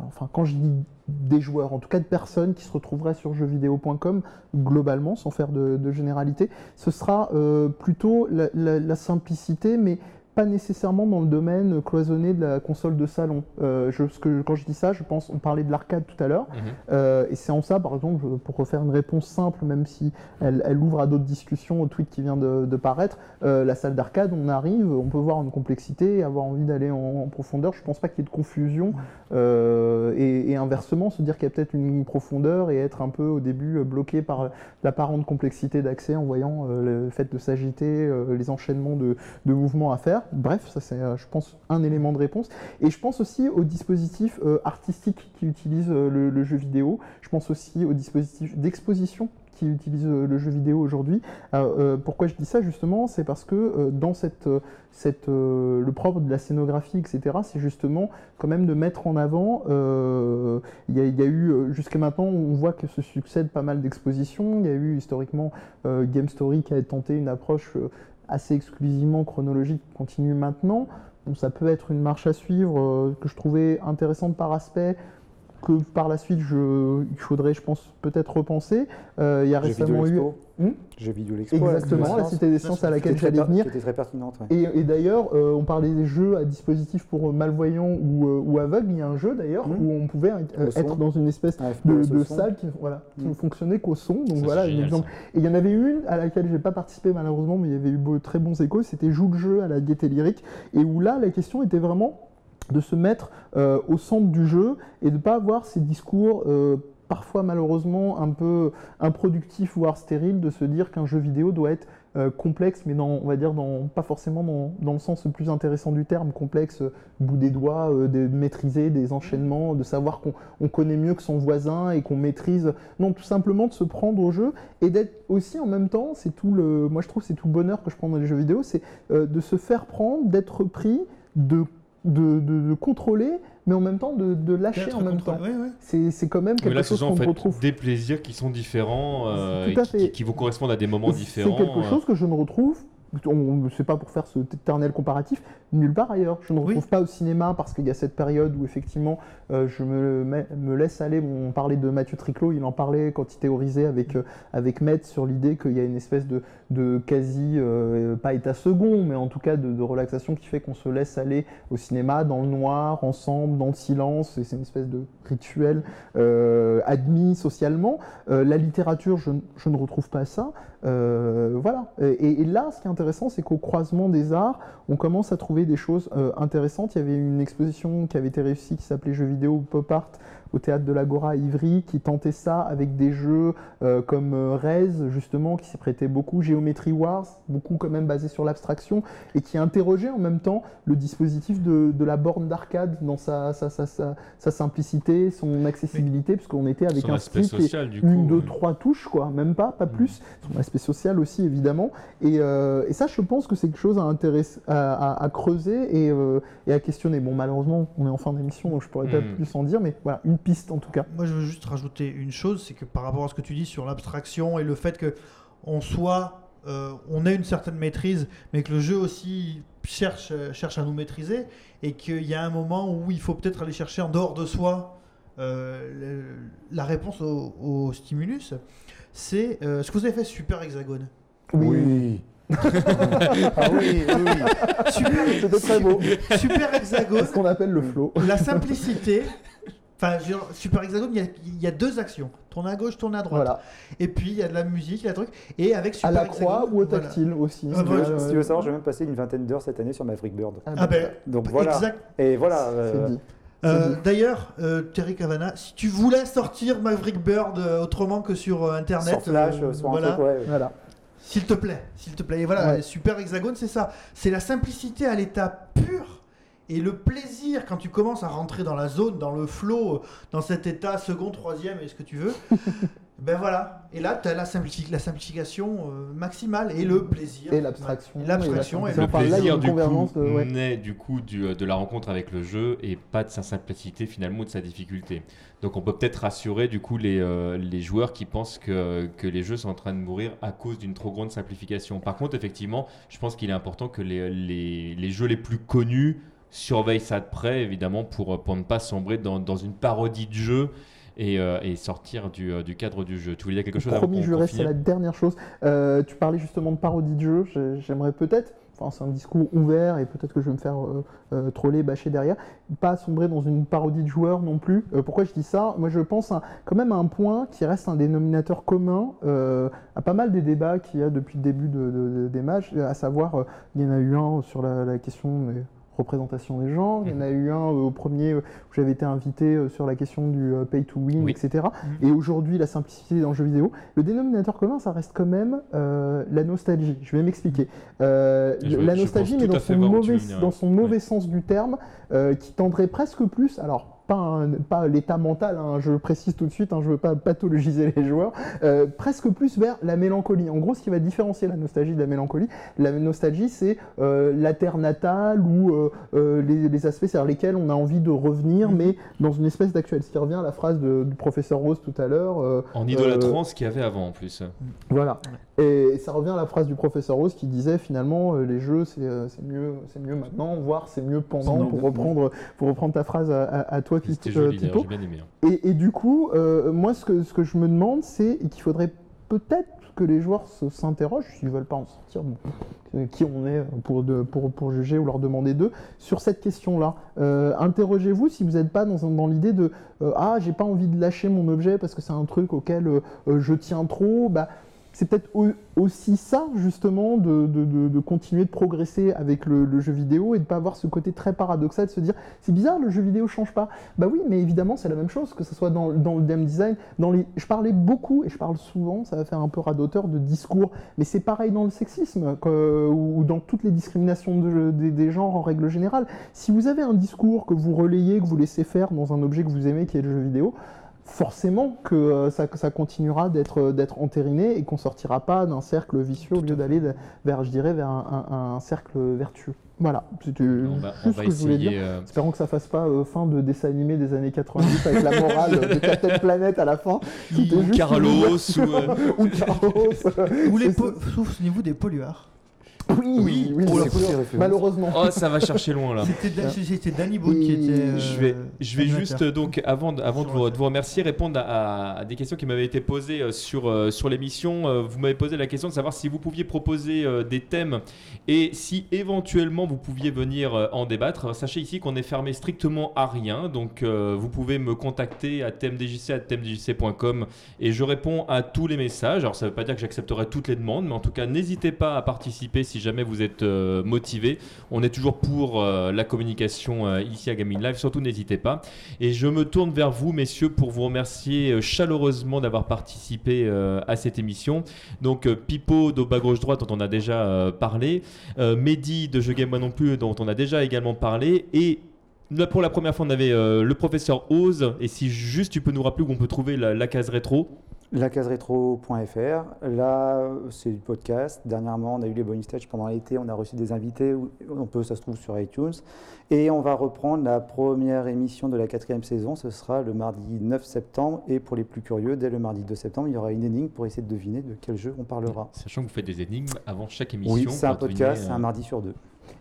enfin quand je dis des joueurs, en tout cas de personnes qui se retrouveraient sur jeuxvideo.com globalement, sans faire de, de généralité, ce sera euh, plutôt la, la- la simplicité, mais pas nécessairement dans le domaine cloisonné de la console de salon. Euh, je, ce que, quand je dis ça, je pense, on parlait de l'arcade tout à l'heure, Mhm. euh, et c'est en ça, par exemple, pour refaire une réponse simple, même si elle, elle ouvre à d'autres discussions au tweet qui vient de, de paraître, euh, la salle d'arcade, on arrive, on peut voir une complexité, avoir envie d'aller en, en profondeur. Je pense pas qu'il y ait de confusion. et, et inversement, se dire qu'il y a peut-être une profondeur et être un peu au début bloqué par l'apparente complexité d'accès en voyant le fait de s'agiter, les enchaînements de, de mouvements à faire. Bref, ça c'est, euh, je pense, un élément de réponse. Et je pense aussi aux dispositifs euh, artistiques qui utilisent euh, le, jeu vidéo. Je pense aussi aux dispositifs d'exposition qui utilisent le jeu vidéo aujourd'hui. Pourquoi je dis ça justement? C'est parce que dans le propre de la scénographie, etc., c'est justement quand même de mettre en avant. Il y, y a eu jusqu'à maintenant, on voit que se succèdent pas mal d'expositions. Il y a eu historiquement Game Story qui a tenté une approche assez exclusivement chronologique, continue maintenant. Bon, ça peut être une marche à suivre euh, que je trouvais intéressante par aspect que par la suite, je, il faudrait, je pense, peut-être repenser. Euh, il y a récemment eu. Hmm Jeux vidéo l'expo. Exactement, la des Cité des Sciences à laquelle j'allais venir. Qui était très pertinente. ouais. Et, et d'ailleurs, euh, on parlait des jeux à dispositif pour malvoyants ou, euh, ou aveugles. Il y a un jeu d'ailleurs Mhm. où on pouvait euh, être dans une espèce de, salle qui, voilà, qui ne fonctionnait qu'au son. Donc Ça, voilà, génial, exemple. Et il y en avait une à laquelle j'ai pas participé malheureusement, mais il y avait eu beau- très bons échos. C'était Joue le jeu à la gaieté lyrique. Et où là, la question était vraiment de se mettre euh, au centre du jeu et de ne pas avoir ces discours. euh, parfois malheureusement un peu improductifs voire stériles de se dire qu'un jeu vidéo doit être euh, complexe mais dans on va dire dans pas forcément dans, dans le sens le plus intéressant du terme complexe bout des doigts de maîtriser des enchaînements de savoir qu'on on connaît mieux que son voisin et qu'on maîtrise non tout simplement de se prendre au jeu et d'être aussi en même temps c'est tout le moi je trouve c'est tout le bonheur que je prends dans les jeux vidéo c'est de se faire prendre d'être pris de de, de- de contrôler, mais en même temps de, de lâcher en même temps. ouais, ouais. C'est c'est quand même Mais quelque là, chose en qu'on fait retrouve. des plaisirs qui sont différents, euh, Tout à et qui, fait. qui vous correspondent à des moments différents. C'est quelque euh. chose que je ne retrouve on c'est pas pour faire ce éternel comparatif, nulle part ailleurs. Je ne Oui. retrouve pas au cinéma parce qu'il y a cette période où effectivement euh, je me, laisse aller. On parlait de Mathieu Triclot, il en parlait quand il théorisait avec, euh, avec Metz sur l'idée qu'il y a une espèce de, de quasi, euh, pas état second, mais en tout cas de, de relaxation qui fait qu'on se laisse aller au cinéma dans le noir, ensemble, dans le silence, et c'est une espèce de rituel euh, admis socialement. La littérature, je, je ne retrouve pas ça. Voilà. Et, et là, ce qui est intéressant, c'est qu'au croisement des arts, on commence à trouver des choses euh, intéressantes. Il y avait une exposition qui avait été réussie qui s'appelait Jeux vidéo pop art au théâtre de l'Agora à Ivry, qui tentait ça avec des jeux euh, comme euh, Rez, justement, qui s'y prêtait beaucoup, Geometry Wars, beaucoup quand même basé sur l'abstraction, et qui interrogeait en même temps le dispositif de, de la borne d'arcade dans sa, sa, sa, sa, simplicité, son accessibilité, parce qu'on était avec Son un aspect stick et social, du coup. une, deux, ouais. trois touches, quoi, même pas, pas Mhm. plus. Son aspect social aussi, évidemment. Et, euh, et ça, je pense que c'est quelque chose à, intéresser, à, à- à creuser et, euh, et à questionner. Bon, malheureusement, on est en fin d'émission, donc je pourrais pas Mhm. plus en dire, mais voilà, une piste en tout cas. Moi, je veux juste rajouter une chose, c'est que par rapport à ce que tu dis sur l'abstraction et le fait que on soit, euh, on ait une certaine maîtrise, mais que le jeu aussi cherche, cherche à nous maîtriser, et qu'il y a un moment où il faut peut-être aller chercher en dehors de soi euh, la réponse au, au stimulus, c'est euh, ce que vous avez fait Super Hexagone. Oui. [LAUGHS] Ah oui, oui, oui. Super, C'était très beau. Super C'est Hexagone, ce qu'on appelle le flow. la simplicité. Enfin, dire, Super Hexagone, il y, a, il y a deux actions. Tourner à gauche, tourner à droite. Voilà. Et puis il y a de la musique, il y a des trucs. Et avec Super À la Hexagone, croix ou au voilà. tactile aussi. Ah, Si tu veux- si tu veux savoir, j'ai même passé une vingtaine d'heures cette année sur Maverick Bird. Ah ben, Donc voilà. exact. Et voilà. euh, dit. Euh. D'ailleurs, euh, Terry Cavana, si tu voulais sortir Maverick Bird autrement que sur Internet, sur Flash, euh, sur un voilà, truc, ouais. Voilà. s'il te plaît, s'il te plaît. Et voilà, Ouais. Super Hexagone, c'est ça. C'est la simplicité à l'état pur. Et le plaisir quand tu commences à rentrer dans la zone, dans le flow, euh, dans cet état second, troisième, et ce que tu veux, [LAUGHS] ben voilà. Et là, tu as la, simplifi- la simplification euh, maximale et le plaisir. Et l'abstraction. Et l'abstraction la et Le plaisir du coup de- ouais. naît du coup du- de la rencontre avec le jeu et pas de sa simplicité finalement ou de sa difficulté. Donc on peut peut-être rassurer du coup les, euh, les joueurs qui pensent que, que les jeux sont en train de mourir à cause d'une trop grande simplification. Par contre effectivement je pense qu'il est important que les, les, les jeux les plus connus surveillent ça de près évidemment pour, pour ne pas sombrer dans, dans une parodie de jeu et, euh, et sortir du, euh, du cadre du jeu. Tu voulais dire quelque chose Promis juré, qu'on c'est la dernière chose. Euh, tu parlais justement de parodie de jeu. J'ai- J'aimerais peut-être, enfin c'est un discours ouvert et peut-être que je vais me faire euh, euh, troller, bâcher derrière, pas sombrer dans une parodie de joueur non plus. Euh, pourquoi je dis ça? Moi je pense à- quand même à un point qui reste un dénominateur commun euh, à pas mal des débats qu'il y a depuis le début de, de- de- des matchs, à savoir, euh, il y en a eu un sur la, la question représentations des genres, il y en a eu un euh, au premier euh, où j'avais été invité euh, sur la question du pay to win, Oui. etc. Mhm. Et aujourd'hui, la simplicité dans le jeu vidéo, le dénominateur commun, ça reste quand même euh, la nostalgie. Je vais m'expliquer. Euh, Je- la nostalgie, mais dans fait son, mauvais, dans son mauvais sens du terme, euh, qui tendrait presque plus, alors pas, un- pas l'état mental, hein, je précise tout de suite, hein, je veux pas pathologiser les joueurs, euh, presque plus vers la mélancolie. En gros, ce qui va différencier la nostalgie de la mélancolie, la nostalgie, c'est euh, la terre natale ou euh, euh, les, les aspects sur lesquels on a envie de revenir, Mhm. mais dans une espèce d'actuel. Ce qui revient à la phrase de- du professeur Rose tout à l'heure. euh, En idolâtrant ce qu'il y avait avant en plus. voilà. Et ça revient à la phrase du professeur Rose qui disait finalement euh, les jeux c'est euh, c'est mieux c'est mieux maintenant voire c'est mieux pendant pour reprendre pour reprendre ta phrase à, à- à toi C'était euh, joli d'ailleurs, Pipo. j'ai bien aimé. hein. Et, et du coup euh, moi ce que ce que je me demande c'est qu'il faudrait peut-être que les joueurs s'interrogent s'ils veulent pas en sortir bon, euh, qui on est pour, de- pour, pour juger ou leur demander d'eux sur cette question-là. Euh, Interrogez-vous si vous n'êtes pas dans, dans l'idée de euh, ah j'ai pas envie de lâcher mon objet parce que c'est un truc auquel je tiens trop. Bah, c'est peut-être au- aussi ça, justement, de, de- de- continuer de progresser avec le, jeu vidéo et de pas avoir ce côté très paradoxal de se dire c'est bizarre, le jeu vidéo change pas. Bah oui, mais évidemment, c'est la même chose, que ce soit dans, le game design. Dans les... Je parlais beaucoup, et je parle souvent, ça va faire un peu radoteur, de discours, mais c'est pareil dans le sexisme ou dans toutes les discriminations de- des, des genres en règle générale. Si vous avez un discours que vous relayez, que vous laissez faire dans un objet que vous aimez, qui est le jeu vidéo, forcément que euh, ça, continuera d'être d'être entériné et qu'on sortira pas d'un cercle vicieux au lieu d'aller vers, je dirais, vers un, un- un cercle vertueux. Voilà, c'était juste va ce que je voulais dire. essayer. euh, Espérons que ça fasse pas euh, fin de dessin animé des années 90 avec la morale de [LAUGHS] Captain Planet à la fin. Ou Carlos ou. euh, [LAUGHS] ou Carlos. Ou les C'est po- Souvenez-vous des polluards. Oui, Oui. oui, Oh, malheureusement. Oh, ça va chercher loin là. C'était Da- c'était Danny Boone qui était. euh, Je vais, je vais juste donc avant, de- avant de, vous, de vous remercier répondre à, à des questions qui m'avaient été posées euh, sur, euh, sur l'émission. Euh, Vous m'avez posé la question de savoir si vous pouviez proposer des thèmes et si éventuellement vous pouviez venir en débattre. Sachez ici qu'on est fermé strictement à rien, donc euh, vous pouvez me contacter à thèmedjc@thèmedjc.com et je réponds à tous les messages. Alors ça ne veut pas dire que j'accepterai toutes les demandes, mais en tout cas n'hésitez pas à participer si jamais vous êtes euh, motivé. On est toujours pour euh, la communication euh, ici à Gaming Live, surtout n'hésitez pas. Et je me tourne vers vous, messieurs, pour vous remercier chaleureusement d'avoir participé à cette émission. Donc, Pipo de bas gauche droite, dont on a déjà parlé, Mehdi de Je Game Moi Non Plus, dont on a déjà également parlé, et pour la première fois, on avait le professeur Oz. Et si juste tu peux nous rappeler où on peut trouver la case rétro? Lacaseretro.fr. Là, c'est du podcast. Dernièrement, on a eu les bonus stage pendant l'été. On a reçu des invités. On peut, ça se trouve sur iTunes. Et on va reprendre la première émission de la quatrième saison. Ce sera le mardi 9 septembre. Et pour les plus curieux, dès le mardi 2 septembre, il y aura une énigme pour essayer de deviner de quel jeu on parlera. Sachant que vous faites des énigmes avant chaque émission. Oui, c'est un podcast, euh, c'est un mardi sur deux.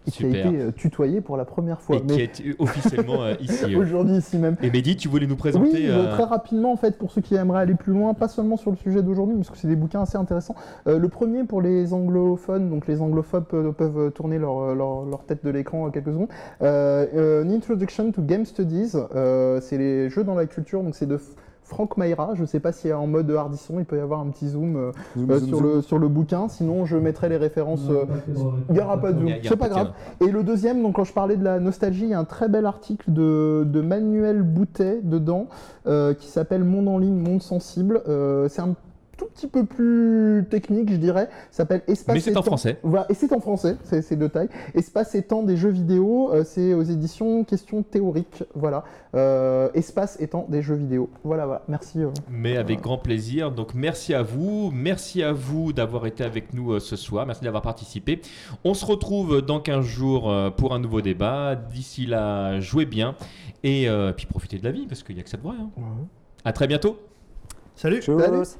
Et qui a été euh, tutoyé pour la première fois. Et qui est officiellement euh, [LAUGHS] ici. euh. Aujourd'hui ici même. Et Mehdi, tu voulais nous présenter Oui, euh, très rapidement en fait pour ceux qui aimeraient aller plus loin, pas seulement sur le sujet d'aujourd'hui, parce que c'est des bouquins assez intéressants. Le premier pour les anglophones, donc les anglophobes peuvent, tourner leur, leur, leur tête de l'écran quelques secondes. An Introduction to Game Studies, c'est les jeux dans la culture, donc c'est de Franck Mayra. Je sais pas si en mode hardisson il peut y avoir un petit zoom, euh, euh, sur, Le, sur le bouquin, sinon je mettrai les références. euh, il n'y aura pas de zoom, c'est pas grave. Et le deuxième, donc quand je parlais de la nostalgie, il y a un très bel article de, de Manuel Boutet dedans euh, qui s'appelle Monde en ligne, monde sensible. Euh, c'est un tout petit peu plus technique, je dirais. S'appelle Espace Mais c'est et en temps. français. Voilà, et c'est en français, c'est de taille. Espace et temps des jeux vidéo, euh, c'est aux éditions Questions théoriques. Voilà. Euh, espace et temps des jeux vidéo. Voilà, voilà. Merci. euh. Mais avec grand plaisir. Donc merci à vous. Merci à vous d'avoir été avec nous euh, ce soir. Merci d'avoir participé. On se retrouve dans 15 jours euh, pour un nouveau débat. D'ici là, jouez bien. Et euh, puis profitez de la vie parce qu'il n'y a que ça de vrai. hein. À très bientôt. Salut Tchuss